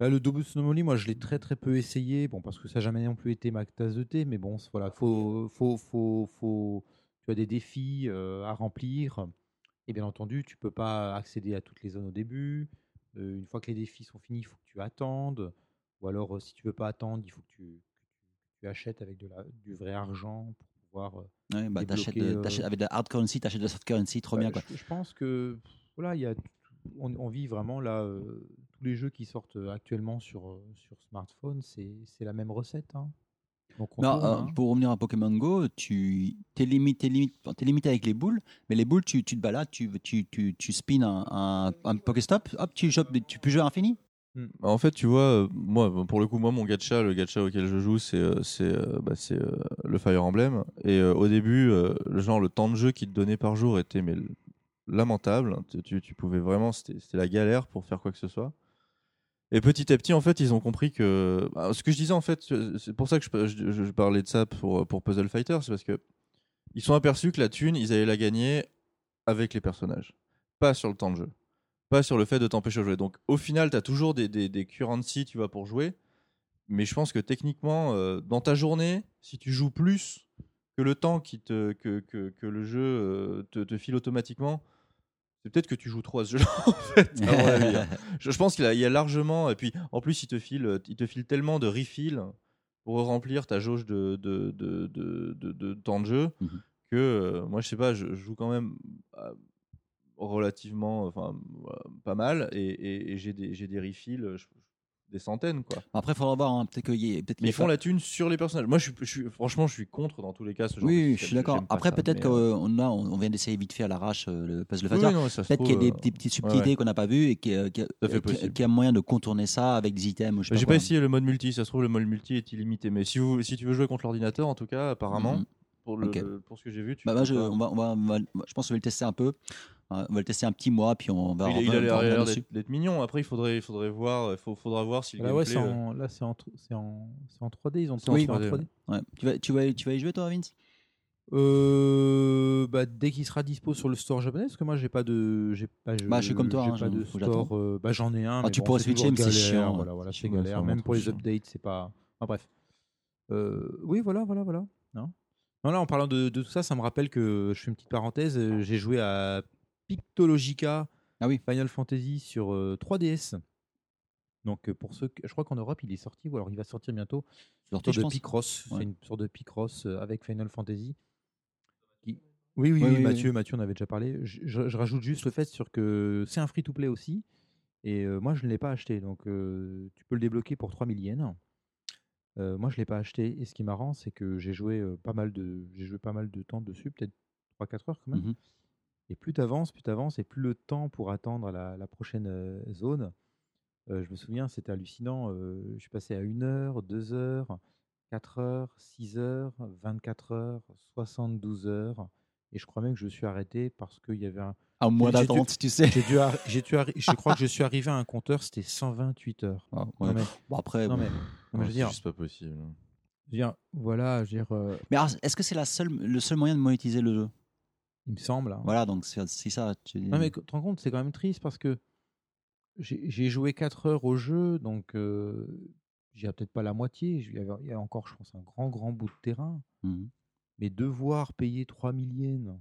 Là, le Dobus Nomoli, moi, je l'ai très très peu essayé, bon, parce que ça n'a jamais non plus été ma tasse de thé, mais bon, voilà, faut, faut, faut, faut, tu as des défis euh, à remplir, et bien entendu, tu peux pas accéder à toutes les zones au début. Euh, une fois que les défis sont finis, il faut que tu attendes, ou alors, euh, si tu veux pas attendre, il faut que tu, que achètes avec de la, du vrai argent pour pouvoir. Ouais, bah, t'achètes, avec de la hard currency, t'achètes de la soft currency, trop bien bah, quoi. Je, je pense que voilà, il y a, on, on vit vraiment là tous les jeux qui sortent euh, actuellement sur euh, sur smartphone, c'est c'est la même recette. hein. Donc Non, euh, hein. pour revenir à Pokémon Go, tu es limité, t'es limité avec les boules, mais les boules, tu, tu te balades, tu, tu, tu, tu spins un, un, un Pokéstop, hop, tu, chopes tu peux jouer à l'infini. Bah, En fait, tu vois, moi, pour le coup, moi, mon gacha, le gacha auquel je joue, c'est c'est bah, c'est, le Fire Emblem. Et euh, au début, euh, le genre le temps de jeu qu'il te donnait par jour était mais lamentable. Tu, tu, tu pouvais vraiment, c'était c'était la galère pour faire quoi que ce soit. Et petit à petit, en fait, ils ont compris que bah, ce que je disais, en fait, c'est pour ça que je, parlais de ça pour Puzzle Fighter, c'est parce que ils sont aperçus que la thune, ils allaient la gagner avec les personnages, pas sur le temps de jeu pas sur le fait de t'empêcher de jouer. Donc au final, tu as toujours des, des, des currency, tu vois, pour jouer. Mais je pense que techniquement, euh, dans ta journée, si tu joues plus que le temps que le jeu euh, te, te file automatiquement, c'est peut-être que tu joues trop à ce jeu en fait, à mon avis, hein. je, je pense qu'il y, a- il y a largement, et puis en plus, il te file, il te file tellement de refill pour remplir ta jauge de, de, de, de, temps de jeu Mhm. que euh, moi, je sais pas, je, je joue quand même euh, relativement, enfin, pas mal, et, et- et j'ai des, des refills. je- des centaines, quoi. Après, il faudra voir. hein, Peut-être qu'il peut-être ils font pas- la thune sur les personnages. Moi, je suis, je suis- franchement, je suis contre dans tous les cas ce genre de Oui, système. je suis d'accord. Pas Après, peut-être mais, euh, qu'on a, on vient d'essayer vite fait à l'arrache euh, le puzzle oui, fighter. Peut-être qu'il y a des, petites subtilités qu'on n'a pas vues et qu'il y a, qu'il y a- y moyen de contourner ça avec des items. euh, J'ai quoi. pas essayé le mode multi, ça se trouve le mode multi est illimité. Mais si, vous, si tu veux jouer contre l'ordinateur, en tout cas, apparemment, Mhm. Pour, le, Ok. pour ce que j'ai vu, tu Bah, moi, je, on va, on va- on va- je pense qu'on va le tester un peu. Euh, On va le tester un petit mois, puis on va il, il a l'air d'être mignon. Après, il faudrait, il faudrait voir, il faut- faudra voir si Là, ouais, c'est euh, en, là, c'est en, c'est en, c'est en 3D. Ils ont C'est en tout fait 3D, Ouais. Tu, vas, tu, vas, tu vas y jouer, toi, Vince? Euh, bah, dès qu'il sera dispo sur le store japonais, parce que moi j'ai pas de, j'ai pas, Bah, je suis comme toi, j'ai hein, pas je- de que store. euh, bah, j'en ai un. Ah, mais tu bon, switcher, mais c'est chiant. Voilà, voilà, c'est galère. Même pour les updates, c'est pas. Enfin, bref. Euh, oui, voilà, voilà, voilà. Non? Non, là, en parlant de, de tout ça, ça me rappelle que je fais une petite parenthèse. euh, J'ai joué à Pictologica Ah oui. Final Fantasy sur euh, 3DS. Donc, euh, pour ceux, que- je crois qu'en Europe, il est sorti, ou alors il va sortir bientôt. Une sorte de. Picross. Ouais. C'est une sorte de Picross euh, avec Final Fantasy. Qui- Oui, oui, Oui, oui, oui, Mathieu, Mathieu, on avait déjà parlé. Je, je- je rajoute juste le fait sur que c'est un free-to-play aussi. Et euh, moi, je ne l'ai pas acheté. Donc, euh, tu peux le débloquer pour 3000 yens. Euh, moi, je ne l'ai pas acheté. Et ce qui est marrant, c'est que j'ai joué, euh, pas mal de, j'ai joué pas mal de temps dessus, peut-être 3-4 heures quand même. Mhm. Et plus tu avances, plus tu avances, et plus le temps pour attendre la, la prochaine euh, zone. Je me souviens, c'était hallucinant. je suis passé à 1 heure, 2 heures, 4 heures, 6 heures, 24 heures, 72 heures. Et je crois même que je me suis arrêté parce qu'il y avait un. Un mois d'attente, tu sais. J'ai dû dû je crois que je suis arrivé à un compteur, c'était 128 heures. Ah, Non, mais, Bon, après, non, mais, c'est juste pas possible. je veux dire, voilà, je veux dire, euh, Mais est-ce que c'est la seule, le seul moyen de monétiser le jeu? Il me semble. hein. Voilà, donc c'est ça. Tu... Non, mais tu te rends compte, c'est quand même triste parce que j'ai joué 4 heures au jeu, donc euh, j'ai peut-être pas la moitié. Il y, a encore, je pense, un grand, grand bout de terrain. Mhm. Mais devoir payer 3000 yens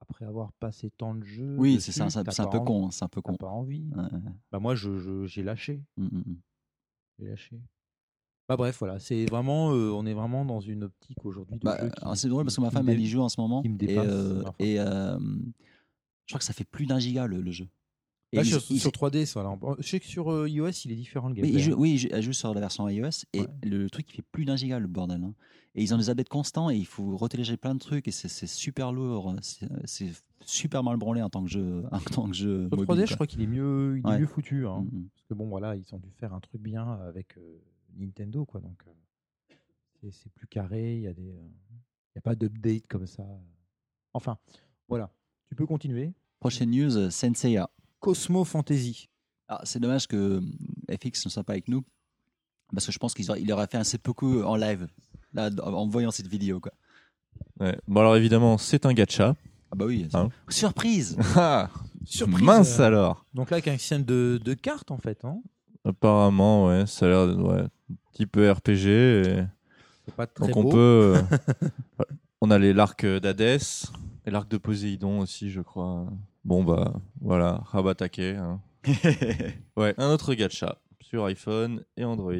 après avoir passé tant de jeux. Oui, c'est ça, c'est un peu con. C'est un peu con. pas envie. Ouais. Bah moi, je- je- j'ai lâché. Mhm, mhm. J'ai lâché. Bah bref, voilà, c'est vraiment, euh, on est vraiment dans une optique aujourd'hui de Bah, c'est drôle parce que ma femme me elle y joue en ce moment qui me et, dépasse, euh, et euh, je crois que ça fait plus d'un giga le, le jeu. Là, sur, ils- sur 3D, voilà. Je sais que sur euh, iOS, il est différent le mais gameplay. ils jouent- hein. oui, elle joue sur la version iOS et Ouais. le truc il fait plus d'un giga le bordel. hein. Et ils ont des updates constants et il faut retélécharger plein de trucs et c'est super lourd. C'est c'est super mal branlé en tant que jeu. En tant que jeu Sur mobile, 3D, je crois qu'il est mieux, il est mieux foutu. hein. Mhm. Parce que bon, voilà, ils ont dû faire un truc bien avec euh, Nintendo, quoi. Donc, euh, c'est- plus carré. Il y a des, il y a pas d'update comme ça. Enfin, voilà. Tu peux continuer. Prochaine news, Senseiya. Cosmo Fantasy. Ah, c'est dommage que euh, FX ne soit pas avec nous parce que je pense qu'il aurait, fait un seppuku en live là, en voyant cette vidéo. Quoi. Ouais. Bon, alors évidemment, c'est un gacha. Ah bah oui, Hein surprise Ah, Surprise. Mince euh, alors. Donc là, avec un système de, de cartes, en fait. Hein. Apparemment, ouais, ça a l'air ouais, petit peu RPG. et- C'est pas très Donc on beau. peut. euh, on a les l'arc d'Hadès et l'arc de Poséidon aussi, je crois. Bon bah voilà, Rabatake. Hein. Ouais, un autre gacha sur iPhone et Android.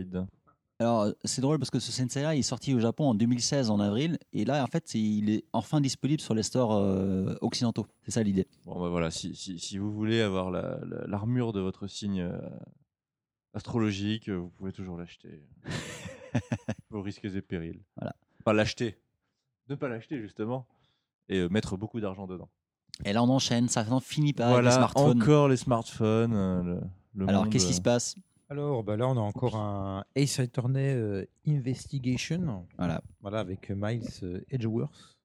Alors, c'est drôle parce que ce Senseiya il est sorti au Japon en 2016 en avril et là en fait il est enfin disponible sur les stores euh, occidentaux. C'est ça l'idée. Bon bah voilà, si, si, si vous voulez avoir la- la- l'armure de votre signe euh, astrologique, vous pouvez toujours l'acheter. Vos risques et périls. Voilà. Pas l'acheter. Ne pas l'acheter justement. Et euh, mettre beaucoup d'argent dedans. Et là on enchaîne, ça n'en finit pas avec voilà, les smartphones. encore les smartphones. euh, le, le Alors monde, qu'est-ce qui se euh, passe? Alors, bah là, on a encore un Ace Attorney euh, Investigation. Voilà, Voilà, avec euh, Miles euh, Edgeworth.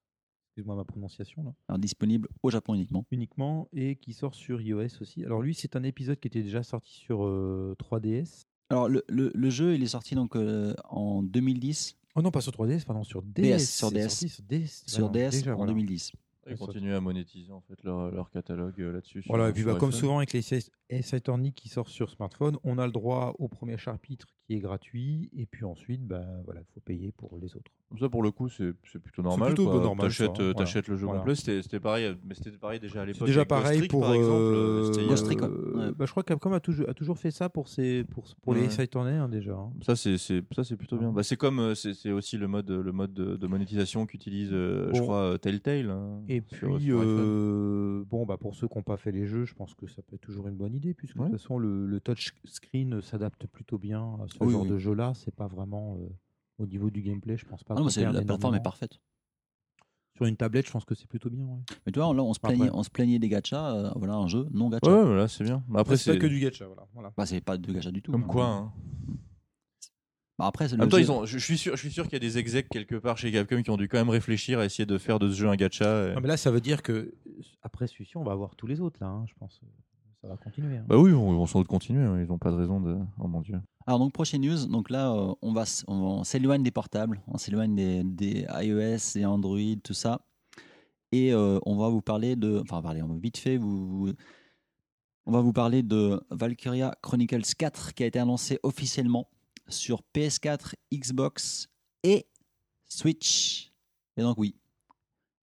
Excuse-moi ma prononciation, là. alors disponible au Japon uniquement. uniquement et qui sort sur iOS aussi. Alors lui, c'est un épisode qui était déjà sorti sur euh, 3DS. Alors le, le- le jeu il est sorti donc euh, en 2010 Oh non, pas sur 3DS, pardon, sur DS. DS, sur C'est DS. sorti sur DS, sur voilà, DS déjà, en voilà. 2010. Ils continuent à monétiser en fait leur, leur catalogue euh, là-dessus. sur- Voilà, et puis sur bah, comme iPhone. souvent avec les Ace Attorney qui sortent sur smartphone, on a le droit au premier chapitre qui est gratuit, et puis ensuite, bah, voilà, il faut payer pour les autres. Ça, pour le coup, c'est c'est plutôt normal. plutôt quoi. normal, T'achètes hein, euh, voilà. t'achètes le jeu Voilà. complet. C'était c'était pareil, mais c'était pareil déjà à l'époque. Déjà Ghost pareil pour par euh, euh, Ghost Trick, ouais. euh, Ouais. bah, je crois que Capcom a toujours, a toujours fait ça pour, ses, pour, pour les. Ace Attorney hein, déjà. hein. Ça c'est c'est- ça c'est plutôt bien. Bah, c'est comme c'est c'est aussi le mode le mode de, de monétisation qu'utilise euh, je crois Telltale. hein. Et sur- puis, sur euh, bon, bah pour ceux qui n'ont pas fait les jeux, je pense que ça peut être toujours une bonne idée, puisque Ouais. de toute façon, le, le touch screen s'adapte plutôt bien à ce Oui, genre oui. de jeu-là. C'est pas vraiment euh, au niveau du gameplay, je pense pas. Ah non, la plateforme est parfaite. Sur une tablette, je pense que c'est plutôt bien. ouais. Mais tu vois, là, on se plaignait, on se plaignait des gachas. euh, voilà, un jeu non gacha. Ouais, voilà, c'est bien. Mais après, c'est pas que du gacha, voilà. voilà. Bah, c'est pas de gacha du tout. comme hein. quoi. hein. Bah, après, le même temps, jeu- ils ont, je, je suis sûr, je suis sûr qu'il y a des execs quelque part chez Capcom qui ont dû quand même réfléchir à essayer de faire de ce jeu un gacha. et- Non, mais là, ça veut dire que après celui-ci, on va avoir tous les autres, là, hein, je pense. Ça va continuer. hein. Bah oui, ils vont, ils vont sans doute continuer. hein, Ils n'ont pas de raison de. Oh mon dieu. Alors donc prochaine news, donc là euh, on va on, on s'éloigne des portables, on s'éloigne des, des iOS et Android tout ça, et euh, on va vous parler de, enfin parler, on va vite fait vous, vous- on va vous parler de Valkyria Chronicles 4 qui a été annoncé officiellement sur PS4, Xbox et Switch. Et donc oui,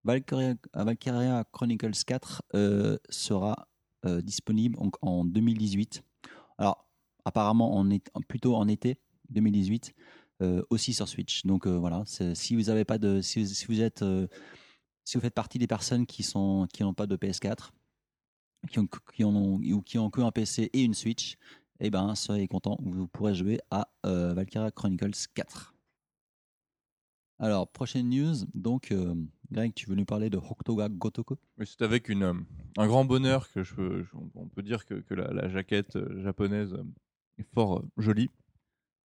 Valkyria, Valkyria Chronicles 4 euh, sera euh, disponible donc, en 2018. Alors apparemment en est, plutôt en été 2018 euh, aussi sur Switch. Donc euh, voilà, si vous avez pas de si, vous- êtes si vous faites partie des personnes qui sont qui n'ont pas de PS4, qui ont qui en ont ou qui ont que un PC et une Switch, eh ben soyez contents, vous pourrez jouer à Valkyria Chronicles 4. Alors, prochaine news, donc Greg, tu veux nous parler de Hokutoga Gotoku c'est avec euh, un grand bonheur que je, on peut dire que, la, jaquette euh, japonaise euh, est fort jolie.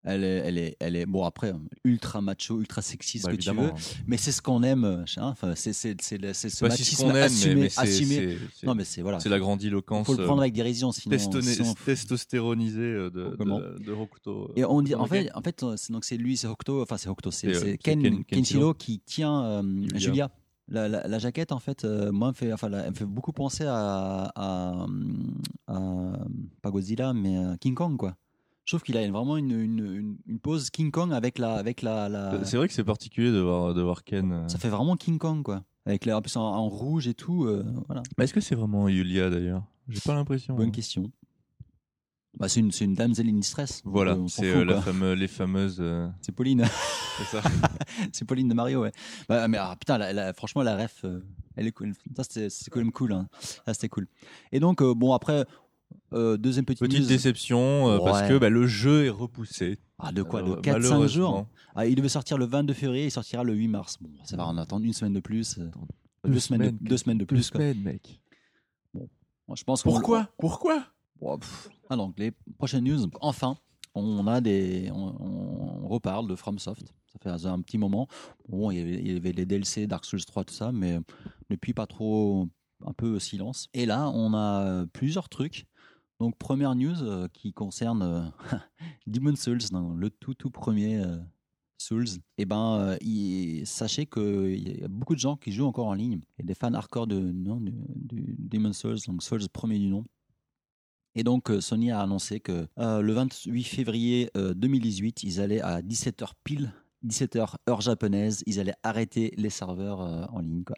Elle est, elle est, elle est, bon après, ultra macho, ultra sexy, ce Bah, que tu veux. hein. Mais c'est ce qu'on aime. euh, Enfin, c'est c'est c'est c'est ce machisme aime, mais- assumé. mais c'est- assumé. Non, mais c'est voilà. c'est la grandiloquence faut le prendre euh, avec dérision, sinon. sinon- testostéronisée euh, de, de, de Hokuto. Et on dit, en fait, en fait, euh, c'est donc c'est lui, c'est Hokuto, enfin c'est Hokuto, c'est euh, Ken, Ken- Kenshiro qui tient euh, Julia. Julia. La, la, la jaquette, en fait, euh, moi, elle me fait, enfin, elle me fait beaucoup penser à, à, à- pas Godzilla, mais à King Kong, quoi. Je trouve qu'il a vraiment une, une, une, une pose King Kong avec la, avec la, la- C'est vrai que c'est particulier de voir, de voir Ken. euh. ça fait vraiment King Kong, quoi. Avec les, en plus en, en rouge et tout, euh, voilà. Est-ce que c'est vraiment Yulia d'ailleurs? J'ai pas l'impression. Bonne hein. question. Bah, c'est une, c'est une distress. donc, Voilà, c'est euh, la les fameuses. euh, C'est Pauline. c'est ça. c'est Pauline de Mario, ouais. Bah, mais ah, putain, la- la- franchement, la ref, euh, elle est cool. Ça, c'était- c'est quand même cool. Hein. Ça, c'était cool. Et donc, bon, après, euh, deuxième petite, Petite news. déception euh, parce que bah, le jeu est repoussé. Ah, de quoi Alors, De 4-5 malheureusement. jours ah, Il devait sortir le 22 février, il sortira le 8 mars. Bon, ça va, on attend une semaine de plus. euh, deux, semaines, de, deux semaines de plus. quoi. mec. Bon, je pense Pourquoi? Pourquoi? Bon, pff. Ah, donc, les prochaines news, enfin, on a des. On, on reparle de FromSoft. Ça fait un petit moment. Bon, il y avait, il y avait les DLC, Dark Souls 3, tout ça, mais depuis pas trop. Un peu silence. Et là, on a euh, plusieurs trucs. Donc, première news euh, qui concerne euh, Demon Souls, le tout, tout premier euh, Souls. Et ben, euh, il- sachez qu'il y a beaucoup de gens qui jouent encore en ligne. A des fans hardcore de, non, du, du Demon Souls, donc Souls premier du nom. Et donc, Sony a annoncé que le 28 février euh, 2018, ils allaient à 17h pile, 17h heure japonaise, ils allaient arrêter les serveurs euh, en ligne. Quoi.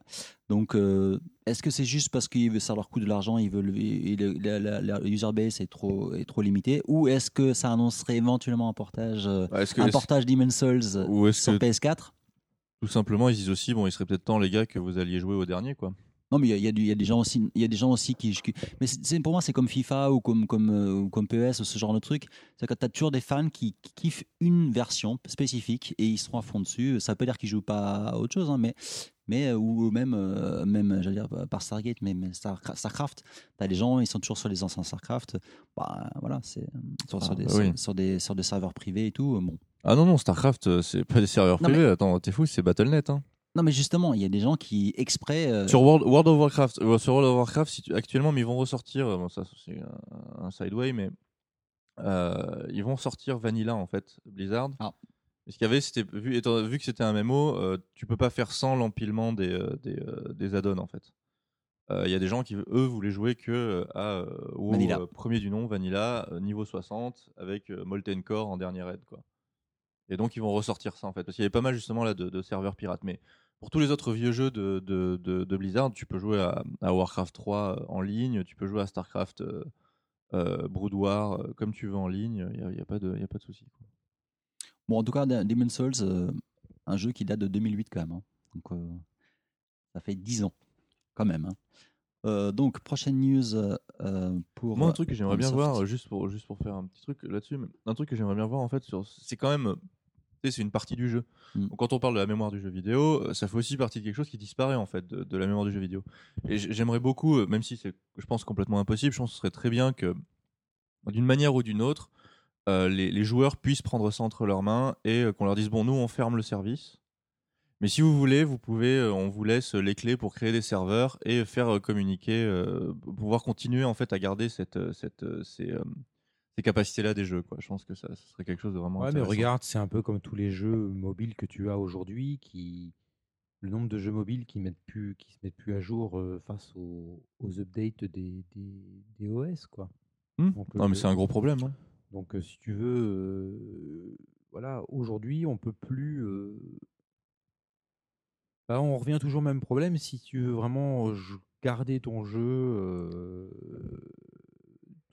Donc, euh, est-ce que c'est juste parce qu'ils veulent ça leur coûte de l'argent, ils veulent et le- la, la- la user base est trop, est trop limité, ou est-ce que ça annoncerait éventuellement un portage, euh, que un portage Demon's Souls ou sur que PS4 tout simplement ils disent aussi bon il serait peut-être temps les gars que vous alliez jouer au dernier quoi. Non, mais il y a- y, y des gens aussi, il y a des gens aussi qui, qui- mais c'est pour moi c'est comme FIFA ou comme comme euh, ou comme PES ou ce genre de truc. C'est que tu as toujours des fans qui, qui kiffent une version spécifique et ils seront à fond dessus. Ça peut dire qu'ils jouent pas à autre chose, hein, mais mais euh, ou même euh, même j'allais dire par Stargate, mais, mais Star- Starcraft. T'as des gens, ils sont toujours sur les anciens Starcraft. Bah voilà, c'est sur, sur Ah, des, bah oui. sur, sur des sur des serveurs privés et tout. Bon. Ah non non Starcraft c'est pas des serveurs Non, privés. Attends t'es fou c'est Battle.net hein. Non, mais justement, il y a des gens qui exprès. euh, Sur World, World of Warcraft, euh, sur World of Warcraft, si tu- actuellement, mais ils vont ressortir. euh, Bon, ça, c'est un, un sideway, mais euh, ils vont sortir Vanilla en fait, Blizzard. Ah. Ce qu'il y avait, c'était vu, étant- vu que c'était un MMO, euh, tu peux pas faire sans l'empilement des euh, des, euh, des add-ons en fait. Euh, Il y a des gens qui eux voulaient jouer que euh, à euh, WoW, Vanilla. euh, premier du nom Vanilla euh, niveau 60 avec euh, Molten Core en dernière aide quoi. Et donc ils vont ressortir ça en fait parce qu'il y avait pas mal justement là de, de serveurs pirates. Mais pour tous les autres vieux jeux de, de, de- de Blizzard, tu peux jouer à, à Warcraft 3 en ligne, tu peux jouer à Starcraft euh, euh, Brood War euh, comme tu veux en ligne. Il n'y a, y a pas de y a pas de souci. Bon, en tout cas, Demon's Souls, euh, un jeu qui date de 2008 quand même. hein. Donc, euh, ça fait 10 ans. quand même. hein. Euh, donc, prochaine news euh, pour. Moi, un truc que j'aimerais bien voir, euh, juste pour, juste pour faire un petit truc là-dessus, un truc que j'aimerais bien voir, en fait, c'est quand même. C'est une partie du jeu. Mm. Donc, quand on parle de la mémoire du jeu vidéo, euh, ça fait aussi partie de quelque chose qui disparaît en fait de, de la mémoire du jeu vidéo. Et j'aimerais beaucoup, euh, même si c'est, je pense, complètement impossible, je pense que ce serait très bien que, d'une manière ou d'une autre, euh, les, les joueurs puissent prendre ça entre leurs mains et qu'on leur dise bon, nous, on ferme le service. Mais si vous voulez, vous pouvez, on vous laisse les clés pour créer des serveurs et faire communiquer, euh, pouvoir continuer en fait à garder cette, cette, ces, ces capacités-là des jeux. Quoi. Je pense que ça, ça serait quelque chose de vraiment Ouais, mais regarde, c'est un peu comme tous les jeux mobiles que tu as aujourd'hui, qui le nombre de jeux mobiles qui mettent plus, qui se mettent plus à jour euh, face aux, aux updates des, des, des OS, quoi. Hmm. Donc, non, mais le- c'est un gros problème. hein. Donc, euh, si tu veux, euh, voilà, aujourd'hui, on peut plus. euh, bah, on revient toujours au même problème. Si tu veux vraiment euh, garder ton jeu euh,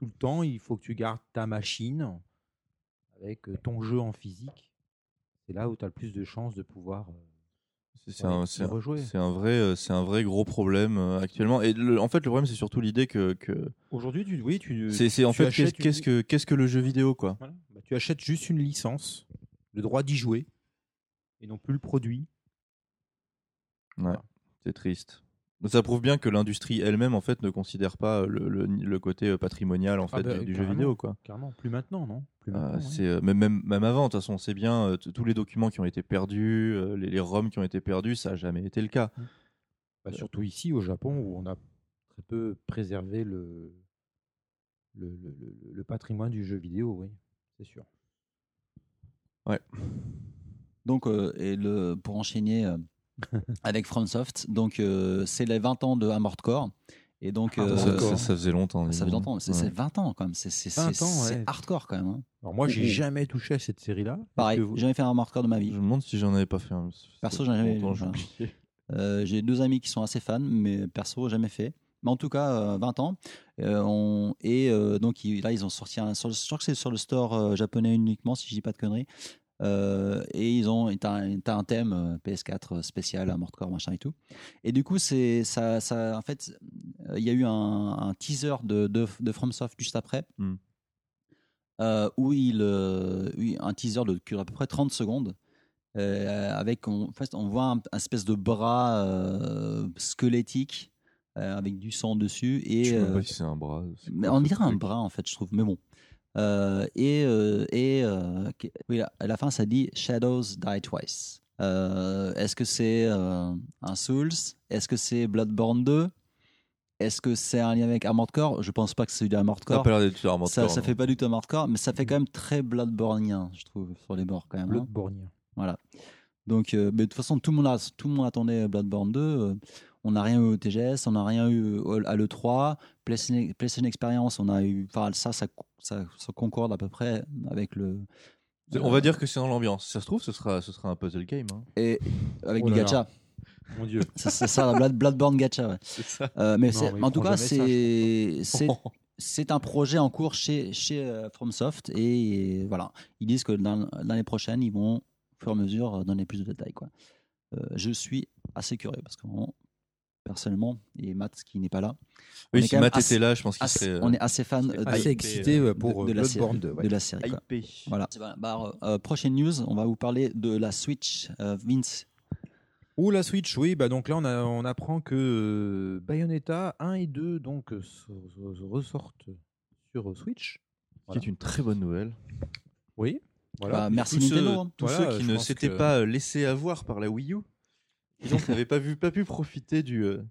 tout le temps, il faut que tu gardes ta machine avec euh, ton jeu en physique. C'est là où tu as le plus de chances de pouvoir. euh, C'est un, vrai, euh, c'est un vrai gros problème actuellement. Et le- en fait, le problème, c'est surtout l'idée que, que Aujourd'hui, tu, oui, tu, c'est, en tu fait qu'est-ce, une- que, qu'est-ce que le jeu vidéo, quoi? Voilà. Bah, tu achètes juste une licence, le droit d'y jouer, et non plus le produit. Ouais, c'est triste. Ça prouve bien que l'industrie elle-même, en fait, ne considère pas le, le, le côté euh, patrimonial en Ah fait bah, du, du jeu vidéo, quoi. Carrément, plus maintenant, non? Plus Euh, maintenant, ouais. c'est euh, même, même même avant de toute façon c'est bien euh, tous les documents qui ont été perdus euh, les, les ROM qui ont été perdus ça a jamais été le cas Bah, surtout ici au Japon où on a très peu préservé le, le, le- le- le patrimoine du jeu vidéo, oui, c'est sûr. Donc, euh, et le, pour enchaîner euh, avec FromSoft, donc euh, c'est les 20 ans de Armored Core. Et donc, Ah, euh, ça, d'accord. ça- ça faisait longtemps ça disons. longtemps, c'est Ouais. c'est 20 ans quand même, c'est c'est- 20 c'est- ans, c'est ouais. hardcore quand même. hein. Alors moi, j'ai jamais touché à cette série-là. Pareil, vous- j'ai jamais fait un Armored Core de ma je vie. me demande si j'en avais pas fait un Perso, j'en ai jamais- longtemps, j'ai j'en- oublié. Euh, j'ai deux amis qui sont assez fans, mais perso, jamais fait. Mais en tout cas, euh, 20 ans. Euh, on- et euh, donc, ils- là, ils ont sorti un. sur le- je crois que c'est sur le store euh, japonais uniquement, si je dis pas de conneries. Euh, et ils ont. T'as un, thème euh, PS4 spécial, à Core, machin et tout. Et du coup, c'est ça, ça. En fait, euh, il y a eu un, un teaser de, de, de FromSoft juste après. Hmm. euh, où il. euh, un teaser de à peu près 30 secondes. Euh, avec on, en fait, on voit un, un espèce de bras squelettique avec du sang dessus je et sais même euh, pas si c'est un bras mais on dirait un bras en fait je trouve mais bon Euh, et euh, et euh, oui, à la fin ça dit Shadows die twice Euh, est-ce que c'est euh, un Souls? Est-ce que c'est Bloodborne 2 est-ce que c'est un lien avec Armored Core? Je pense pas que c'est du Armored ça Core pas Armored ça, Core, ça fait pas du tout Armored Core mais ça fait quand même très Bloodborneien je trouve sur les bords quand même hein. Bloodborne. Voilà. Donc, euh, mais de toute façon, tout le monde, a, tout le monde attendait Bloodborne 2. euh, on n'a rien eu au TGS, on n'a rien eu à l'E3. PlayStation, PlayStation Experience, on a eu. Enfin, ça, ça, ça, ça concorde à peu près avec le. on va dire que c'est dans l'ambiance si ça se trouve ce sera ce sera un puzzle game hein. Et avec Oh du là là. gacha. Mon Dieu. C'est c'est ça, la Blood, Bloodborne gacha. Ouais. c'est ça Euh, mais Non, c'est- mais ils en tout cas, c'est. c'est c'est un projet en cours chez, chez euh, FromSoft et, voilà, ils disent que dans- l'année prochaine, ils vont, au fur et à mesure, euh, donner plus de détails. Quoi. Euh, je suis assez curieux parce que vraiment, personnellement, et Matt qui n'est pas là, oui si Matt assez- était là je pense qu'il serait euh, on est assez fan de, Assez excité euh, euh, pour de, de euh, la série. Bloodborne 2. ouais. de la série quoi. Voilà. Bah, euh, prochaine news, on va vous parler de la Switch. Euh, Vince, Ou la Switch, oui. Bah donc là, on, a- on apprend que euh, Bayonetta 1 et 2 donc, euh, ressortent sur euh, Switch. qui est une très bonne nouvelle Oui. Voilà. bah, merci tous ceux, Nintendo. hein. tous Voilà, ceux qui ne s'étaient que- pas euh, laissés avoir par la Wii U et donc n'avaient pas vu pas pu profiter du euh,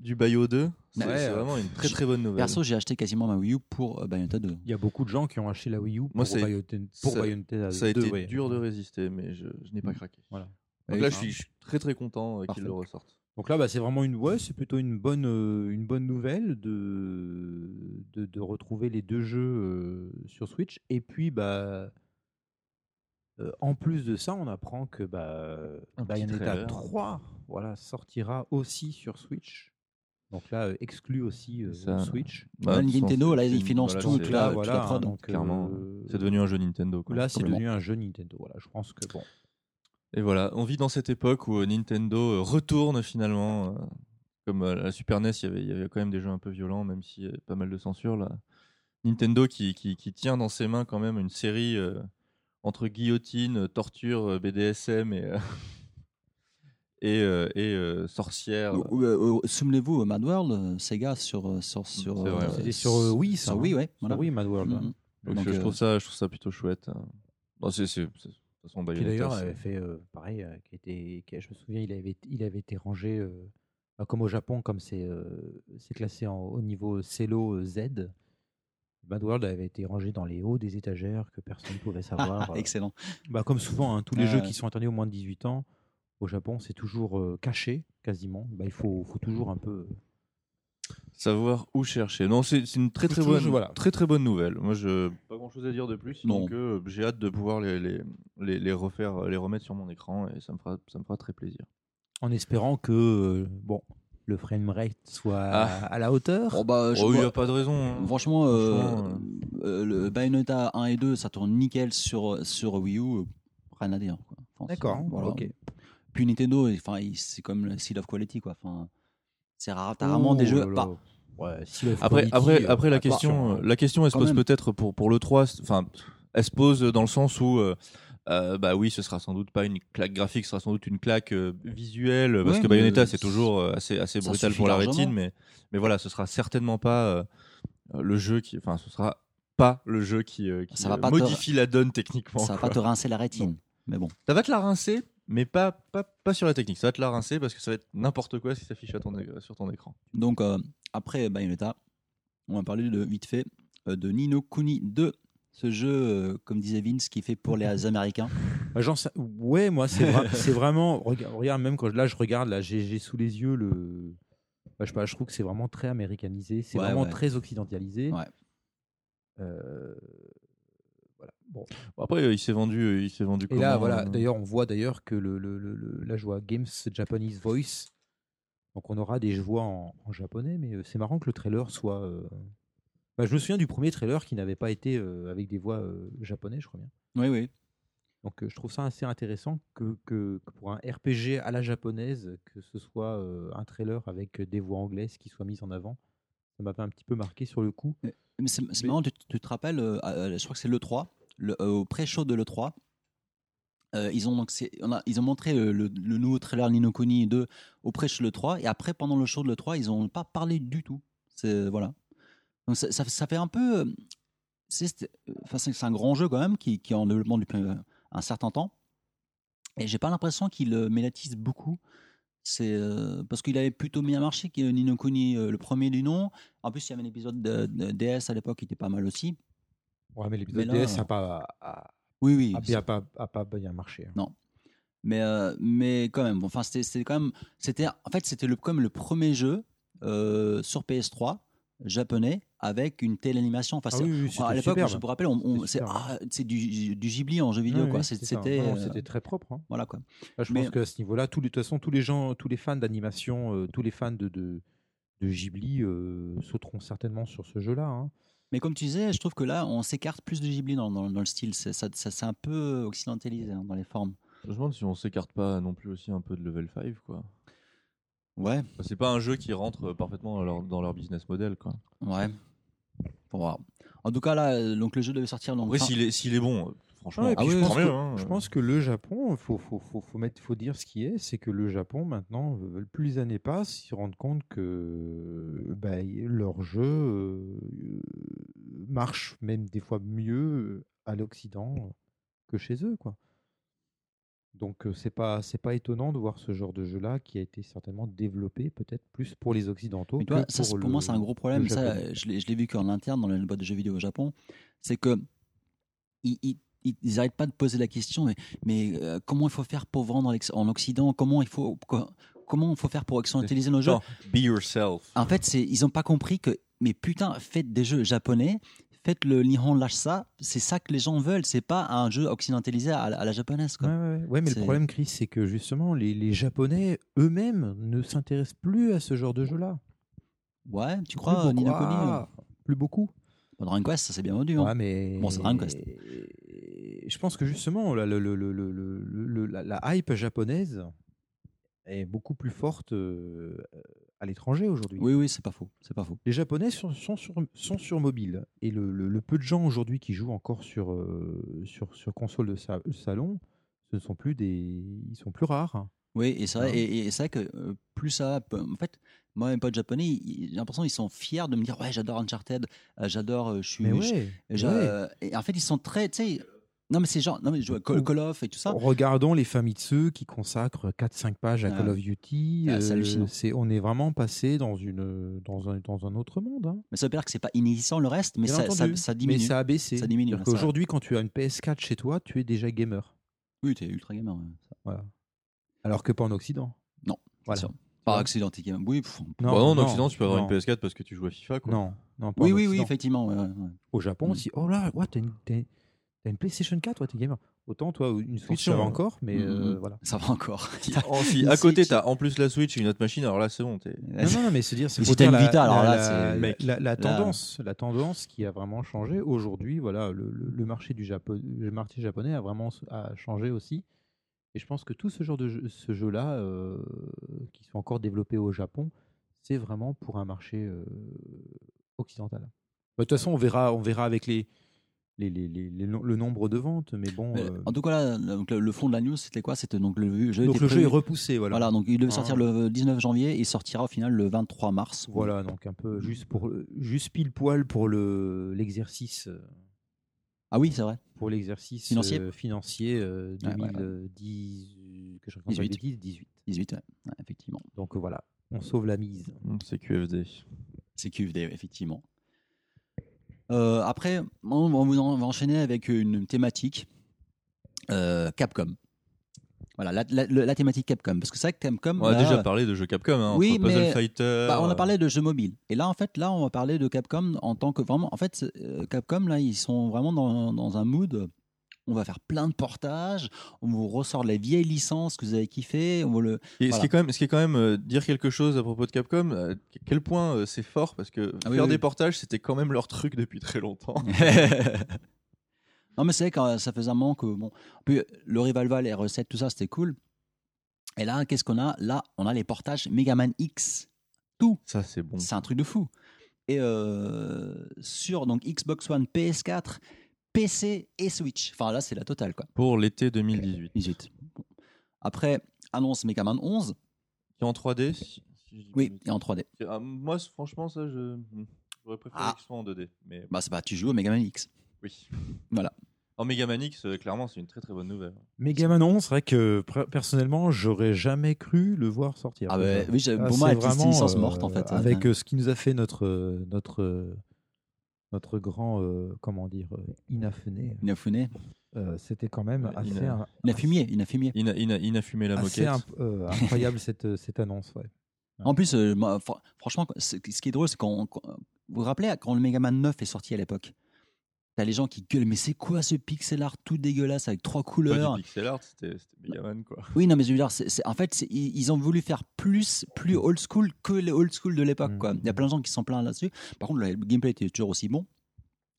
du Bayo 2 c'est Ouais, c'est euh, vraiment une très très bonne nouvelle Perso, j'ai acheté quasiment ma Wii U pour euh, Bayonetta 2. Il y a beaucoup de gens qui ont acheté la Wii U pour Moi, ça a- Bayonetta, pour ça- Bayonetta ça a 2, été ouais. dur de résister mais je, je n'ai pas craqué Voilà. donc là je suis, je suis très très content euh, Parfait. qu'ils le ressortent Donc là, bah, c'est vraiment une, ouais, c'est plutôt une bonne, euh, une bonne nouvelle de, de, de retrouver les deux jeux euh, sur Switch. Et puis, bah, euh, en plus de ça, on apprend que bah, Bayonetta trailer. 3 voilà, sortira aussi sur Switch. Donc là, euh, exclu aussi euh, Ça- Switch. Bah, Nintendo, là, ils financent voilà, tout, c'est- là, voilà, la prod. donc, clairement euh, c'est devenu un jeu Nintendo quoi. Là, c'est devenu un jeu Nintendo. Voilà, je pense que bon. Et voilà, on vit dans cette époque où Nintendo retourne finalement comme à la Super NES, il y, avait, il y avait quand même des jeux un peu violents, même s'il y avait pas mal de censure. Là. Nintendo qui, qui, qui tient dans ses mains quand même une série euh, entre guillotine, torture, euh, BDSM et, euh, et, euh, et euh, sorcière. Ou- ou- ou- Souvenez-vous, Mad World, euh, Sega sur euh, sur sur. C'est vrai, euh, ouais. C'était sur euh, Wii, ça. sur. Wii, ouais. Sur Voilà. Wii, Mad World. Donc, Donc, je, euh, trouve ça, je trouve ça plutôt chouette. hein. C'est, façon, Bayonetta, d'ailleurs, c'est- elle avait fait euh, pareil, euh, qui était, qui- je me souviens, il avait, il avait été rangé, euh, bah, comme au Japon, comme c'est euh, c'est classé en, au niveau Cello euh, Z. Mad World avait été rangé dans les hauts des étagères que personne ne pouvait savoir. euh. Excellent. Bah, comme souvent, hein, tous les jeux ouais. qui sont interdits aux moins de 18 ans, au Japon, c'est toujours euh, caché, quasiment. Bah, il faut, faut toujours un peu. savoir où chercher. Non, c'est, c'est une très très bonne, voilà. très très bonne nouvelle. Moi, je pas grand chose à dire de plus. Donc, euh, j'ai hâte de pouvoir les, les, les, les refaire, les remettre sur mon écran et ça me fera, ça me fera très plaisir. En espérant que euh, bon, le framerate soit Ah. à la hauteur. Bon, bah, je Oh, il n'y a pas de raison. hein. Franchement, euh, Franchement, euh, le Bayonetta 1 et 2, ça tourne nickel sur, sur Wii U. euh, Rien à dire. D'accord, voilà. ok. Puis Nintendo, c'est comme le seal of quality. Quoi. Enfin, c'est rare, t'as rarement des Oh jeux. pas- Ouais, Seal of Après, Quality, après, après la question, la question, elle se pose peut-être pour pour le 3. c'est- Enfin, elle se pose dans le sens où, euh, bah oui, ce sera sans doute pas une claque graphique, ce sera sans doute une claque euh, visuelle, parce que Bayonetta c'est toujours euh, assez assez brutal pour la rétine, mais mais voilà, ce sera certainement pas le jeu qui, enfin, ce sera pas le jeu qui, qui Ça va pas te- modifie la donne techniquement. Ça va quoi. pas te rincer la rétine. Mais bon. Ça va te la rincer, mais pas, pas, pas sur la technique. Ça va te la rincer parce que ça va être n'importe quoi si ça s'affiche à ton é- sur ton écran. Donc, euh, après Bayonetta, on va parler de, vite fait de Nino Kuni 2. Ce jeu, euh, comme disait Vince, qui est fait pour les Américains. Bah, Ouais, moi, c'est vra- c'est vraiment. Regarde, regarde, même quand je- là, je regarde, là, j'ai sous les yeux le. bah, je sais pas, je trouve que c'est vraiment très américanisé, c'est Ouais, vraiment ouais. très occidentalisé. Ouais. Euh, Voilà. Bon. Bon, après, il s'est vendu, euh, il s'est vendu. Et là, voilà. euh, D'ailleurs, on voit d'ailleurs que le, le, le- le- là, je vois Games Japanese Voice. Donc, on aura des voix en, en japonais, mais c'est marrant que le trailer soit. euh, bah, je me souviens du premier trailer qui n'avait pas été euh, avec des voix euh, japonais, je crois bien. Oui, oui. Donc euh, je trouve ça assez intéressant que, que- que pour un RPG à la japonaise, que ce soit un trailer avec des voix anglaises qui soient mises en avant. Ça m'avait un petit peu marqué sur le coup. Mais c'est c'est Mais- marrant, tu, tu te rappelles, je crois que c'est l'E3, le, euh, au pré-show de l'E3, euh, ils, ont donc c'est- on a- ils ont montré le, nouveau trailer Nino Kuni 2 au pré-show de l'E3, et après, pendant le show de l'E3, ils n'ont pas parlé du tout. C'est, voilà. Donc ça, ça- ça fait un peu. euh, C'est c'est- un grand jeu quand même qui, qui est en développement depuis euh, un certain temps. Et j'ai pas l'impression qu'il euh, médiatise beaucoup. C'est euh, parce qu'il avait plutôt bien marché que Nino Kuni, euh, le premier du nom. En plus, il y avait un épisode de, de DS à l'époque qui était pas mal aussi. Ouais, mais l'épisode Mais DS n'a pas, a, Oui, oui. a bien, pas, a pas bien marché. hein. Mais, euh, mais quand même, bon, enfin, c'était c'était quand même. En fait, c'était le, comme le premier jeu euh, sur PS3 japonais avec une telle animation. Enfin, Ah c'est- oui, oui, à l'époque, je me rappelle, on, on- C'était c'est superbe. ah, c'est du, du Ghibli en jeu vidéo, quoi. C'était. Euh, c'était très propre. hein. voilà, quoi. Là, je Mais- pense qu'à ce niveau-là, tous les- de toute façon, tous les gens, tous les fans d'animation, euh, tous les fans de, de, de Ghibli euh, sauteront certainement sur ce jeu-là. hein. Mais comme tu disais, je trouve que là, on s'écarte plus de Ghibli dans, dans, dans le style. C'est, ça, ça, c'est un peu occidentalisé hein, dans les formes. Je me demande si on s'écarte pas non plus aussi un peu de level 5 quoi. Ouais, Enfin, C'est pas un jeu qui rentre parfaitement dans leur, dans leur business model quoi. ouais. En tout cas, là, euh, donc le jeu devait sortir. Donc, Après fin- s'il est s'il est bon, euh, franchement, Ouais, et Ah puis oui, je, oui, pense que, mieux, hein. je pense que le Japon, faut, faut, faut, faut mettre, faut dire ce qui est, c'est que le Japon maintenant, euh, plus les années passent, ils se rendent compte que bah, y- leur jeu euh, marche même des fois mieux à l'Occident que chez eux, quoi. Donc euh, c'est pas c'est pas étonnant de voir ce genre de jeu-là qui a été certainement développé peut-être plus pour les occidentaux. Mais toi, que ça, pour le- moi, c'est un gros problème. Ça, je l'ai je l'ai vu qu'en interne dans les boîtes de jeux vidéo au Japon. C'est que ils, ils, ils arrêtent pas de poser la question. Mais, mais, euh, comment il faut faire pour vendre en Occ- en Occident? Comment il faut co- comment il faut faire pour occidentaliser nos jeux? Non, be yourself. En fait, ils ont pas compris que mais putain, faites des jeux japonais. Faites le Nihon Lashsa, c'est ça que les gens veulent, c'est pas un jeu occidentalisé à, la- à la japonaise. Quoi. Ouais, ouais, ouais. Ouais, mais le problème, Chris, c'est que justement, les, les Japonais eux-mêmes ne s'intéressent plus à ce genre de jeu-là. Ouais, tu crois, beaucoup. Nino Ah, Plus beaucoup. Bon, Dragon Quest, ça c'est bien vendu. hein. Ouais, mais Bon, c'est Dragon Quest. Je pense que justement, la, le- le- le- le- le- le- la, la hype japonaise est beaucoup plus forte euh, à l'étranger aujourd'hui. Oui, oui, c'est pas faux. C'est pas faux. Les Japonais sont, sont sur, sont sur mobile. Et le, le- le peu de gens aujourd'hui qui jouent encore sur, euh, sur, sur console de sa- salon, ce ne sont plus des. Ils sont plus rares. Oui, et c'est vrai, Hein. et, et c'est vrai que euh, plus ça, en fait, moi, mes potes japonais, j'ai l'impression qu'ils sont fiers de me dire, ouais, j'adore Uncharted, euh, j'adore, euh, je suis, ouais, ouais. et en fait, ils sont très, tu sais, non mais c'est genre, non mais je vois Call, Call of et tout ça. Regardons les familles de ceux qui consacrent 4-5 pages à Ah. Call of Duty. Ah, c'est euh, hallucinant. on est vraiment passé dans, une, dans, un, dans un autre monde. hein. Mais ça veut dire que c'est pas inexistant le reste, mais ça, ça, entendu. ça diminue. Mais ça a baissé. Ça diminue, qu'aujourd'hui, quand tu as une PS4 chez toi, tu es déjà gamer. Oui, t'es ultra gamer. ouais, ça, Voilà. Alors que pas en Occident. c'est Voilà. sûr. Par accident, t'es gamer. Oui, pff, Bah non, en Occident, tu peux avoir non. une PS4 parce que tu joues à FIFA. Quoi. Non, non, pas oui, en oui, oui, effectivement. ouais, ouais, ouais. Au Japon Mm. aussi. Oh là, ouais, t'as une, t'as- une PlayStation 4, toi, t'es gamer. Autant, toi, une Switch, ça va encore, mais Mm, euh, mm. voilà. Ça va encore. Oh, si à côté, t'as en plus la Switch et une autre machine, alors là, c'est bon. t'es- Non, non, non, mais se dire, c'est pour dire la, Vita, alors la- là, la- c'est- la, la- tendance, la tendance qui a vraiment changé aujourd'hui. Voilà, le, le- le marché du Japon, le marché japonais a vraiment a changé aussi. Et je pense que tout ce genre de jeu, ce jeu-là, euh, qui sont encore développés au Japon, c'est vraiment pour un marché euh, occidental. Bah, De toute façon, on verra, on verra avec les, les, les- les- le nombre de ventes, mais bon. Mais, euh, En tout cas, là, donc, le, le fond de la news, c'était quoi? C'était donc le jeu. donc le jeu est prévu- repoussé, voilà. Voilà, donc il devait sortir Ah. le 19 janvier et il sortira au final le 23 mars. Voilà, donc un peu juste pour le- juste pile poil pour le l'exercice euh, Ah oui, c'est vrai. pour l'exercice Financier. euh, financier euh, Ouais, ouais, ouais. 2010 que je raconte pas de 18. bêtises, 18. 18, ouais, ouais, effectivement. Donc voilà, on sauve la mise. C'est QFD. C'est QFD, effectivement. Euh, après, on, va enchaîner avec une thématique euh, Capcom. Voilà, la, la- la thématique Capcom. Parce que c'est vrai que Capcom. On a déjà parlé de jeux Capcom, hein, Oui, entre Puzzle mais- Fighter. bah, on a euh, parlé de jeux mobiles. Et là, en fait, là, on va parler de Capcom en tant que vraiment. En fait, Capcom, là, ils sont vraiment dans, dans un mood. On va faire plein de portages. On vous ressort les vieilles licences que vous avez kiffées. On le. Et ce, qui est quand même, ce qui est quand même euh, dire quelque chose à propos de Capcom, euh, quel point euh, c'est fort parce que Ah oui, faire oui. des portages c'était quand même leur truc depuis très longtemps. non, mais c'est vrai que ça faisait un moment que bon, puis le Revival, les recettes, tout ça, c'était cool. Et là, qu'est-ce qu'on a? Là, on a les portages Megaman X. Tout, Ça c'est bon. c'est un truc de fou. Et euh, sur donc Xbox One, PS4, PC et Switch. Enfin là, c'est la totale quoi. Pour l'été 2018. 18. Bon. Après, annonce Megaman 11. Qui est en 3D si- si Oui, et en 3D. de- Ah, Moi franchement ça je hmm, j'aurais préféré Ah. qu'il soit en 2D. Mais Bah, c'est pas, tu joues au Megaman X. oui. Voilà. En Mega Man X, euh, clairement c'est une très très bonne nouvelle. Megaman 11, c'est vrai que personnellement, j'aurais jamais cru le voir sortir. Ah bah, oui, Ah, pour moi, c'est c'est une vraiment, licence euh, morte en fait. Avec euh, ce qui nous a fait notre euh, notre euh, notre grand euh, comment dire euh, Inafune, Inafune. euh, c'était quand même assez Ina- un- Inafumier, Inafumier. Il a, il a- il a fumé la moquette. imp- euh, incroyable cette cette annonce. Ouais. En plus, euh, moi, fr- franchement, ce qui est drôle, c'est qu'on. qu'on- Vous vous rappelez quand le Megaman 9 est sorti à l'époque? T'as les gens qui gueulent, mais c'est quoi ce pixel art tout dégueulasse avec trois Pas couleurs du pixel art, c'était c'était Mega Man quoi. Oui, non, mais je veux dire, c'est- c'est- en fait, c'est- ils, ont voulu faire plus, plus old school que les old school de l'époque. Quoi. Il y a plein de gens qui sont pleins là-dessus. Par contre, le, gameplay était toujours aussi bon.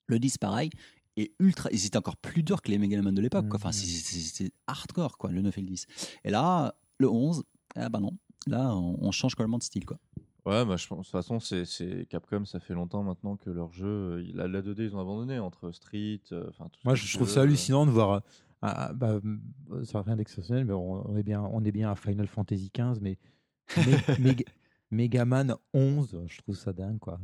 Le 10, pareil. Et ultra, ils étaient encore plus durs que les Megaman de l'époque. quoi. Enfin, Mhm. c'est- hardcore, quoi, le 9 et le 10. Et là, le 11, ah bah non. Là, on, on change complètement de style, quoi. Ouais, bah, je pense, de toute façon, c'est, c'est Capcom, ça fait longtemps maintenant que leur jeu, euh, la, la 2D, ils ont abandonné entre Street, euh, enfin tout Moi, je trouve jeu, ça euh, hallucinant de voir. euh, ah, ah, bah, mm, ça n'a rien d'exceptionnel, mais on, on est bien, on est bien à Final Fantasy XV, mais Megaman 11, je trouve ça dingue, quoi.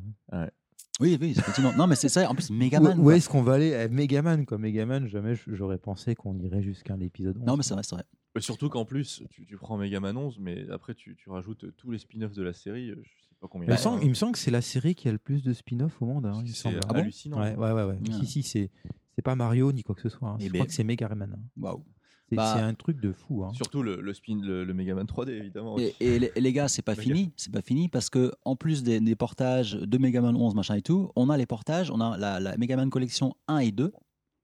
Oui, oui, effectivement. non, mais c'est ça. En plus, Où, Megaman. où quoi. est-ce qu'on va aller? Eh, Megaman, quoi. Megaman, jamais j'aurais pensé qu'on irait jusqu'à l'épisode 11. Non, mais c'est vrai, c'est vrai. Mais surtout qu'en plus, tu, tu prends Mega Man 11, mais après, tu, tu rajoutes tous les spin-offs de la série, euh, je sais pas combien. Il, me il y en a, semble, il me semble que c'est la série qui a le plus de spin-off au monde. hein, il me c'est. Ah bon hallucinant. ouais, ouais, ouais, ouais. Ah. Si, si, c'est, c'est pas Mario ni quoi que ce soit. hein. Eh Je ben- crois que c'est Megaman. hein. Waouh. C'est, Bah- c'est un truc de fou. hein. Surtout le, le spin, le, le Mega Man 3D, évidemment. Et, et les, gars, c'est pas fini, c'est pas fini parce que en plus des, des portages de Megaman 11 machin et tout, on a les portages, on a la, la Megaman Collection 1 et 2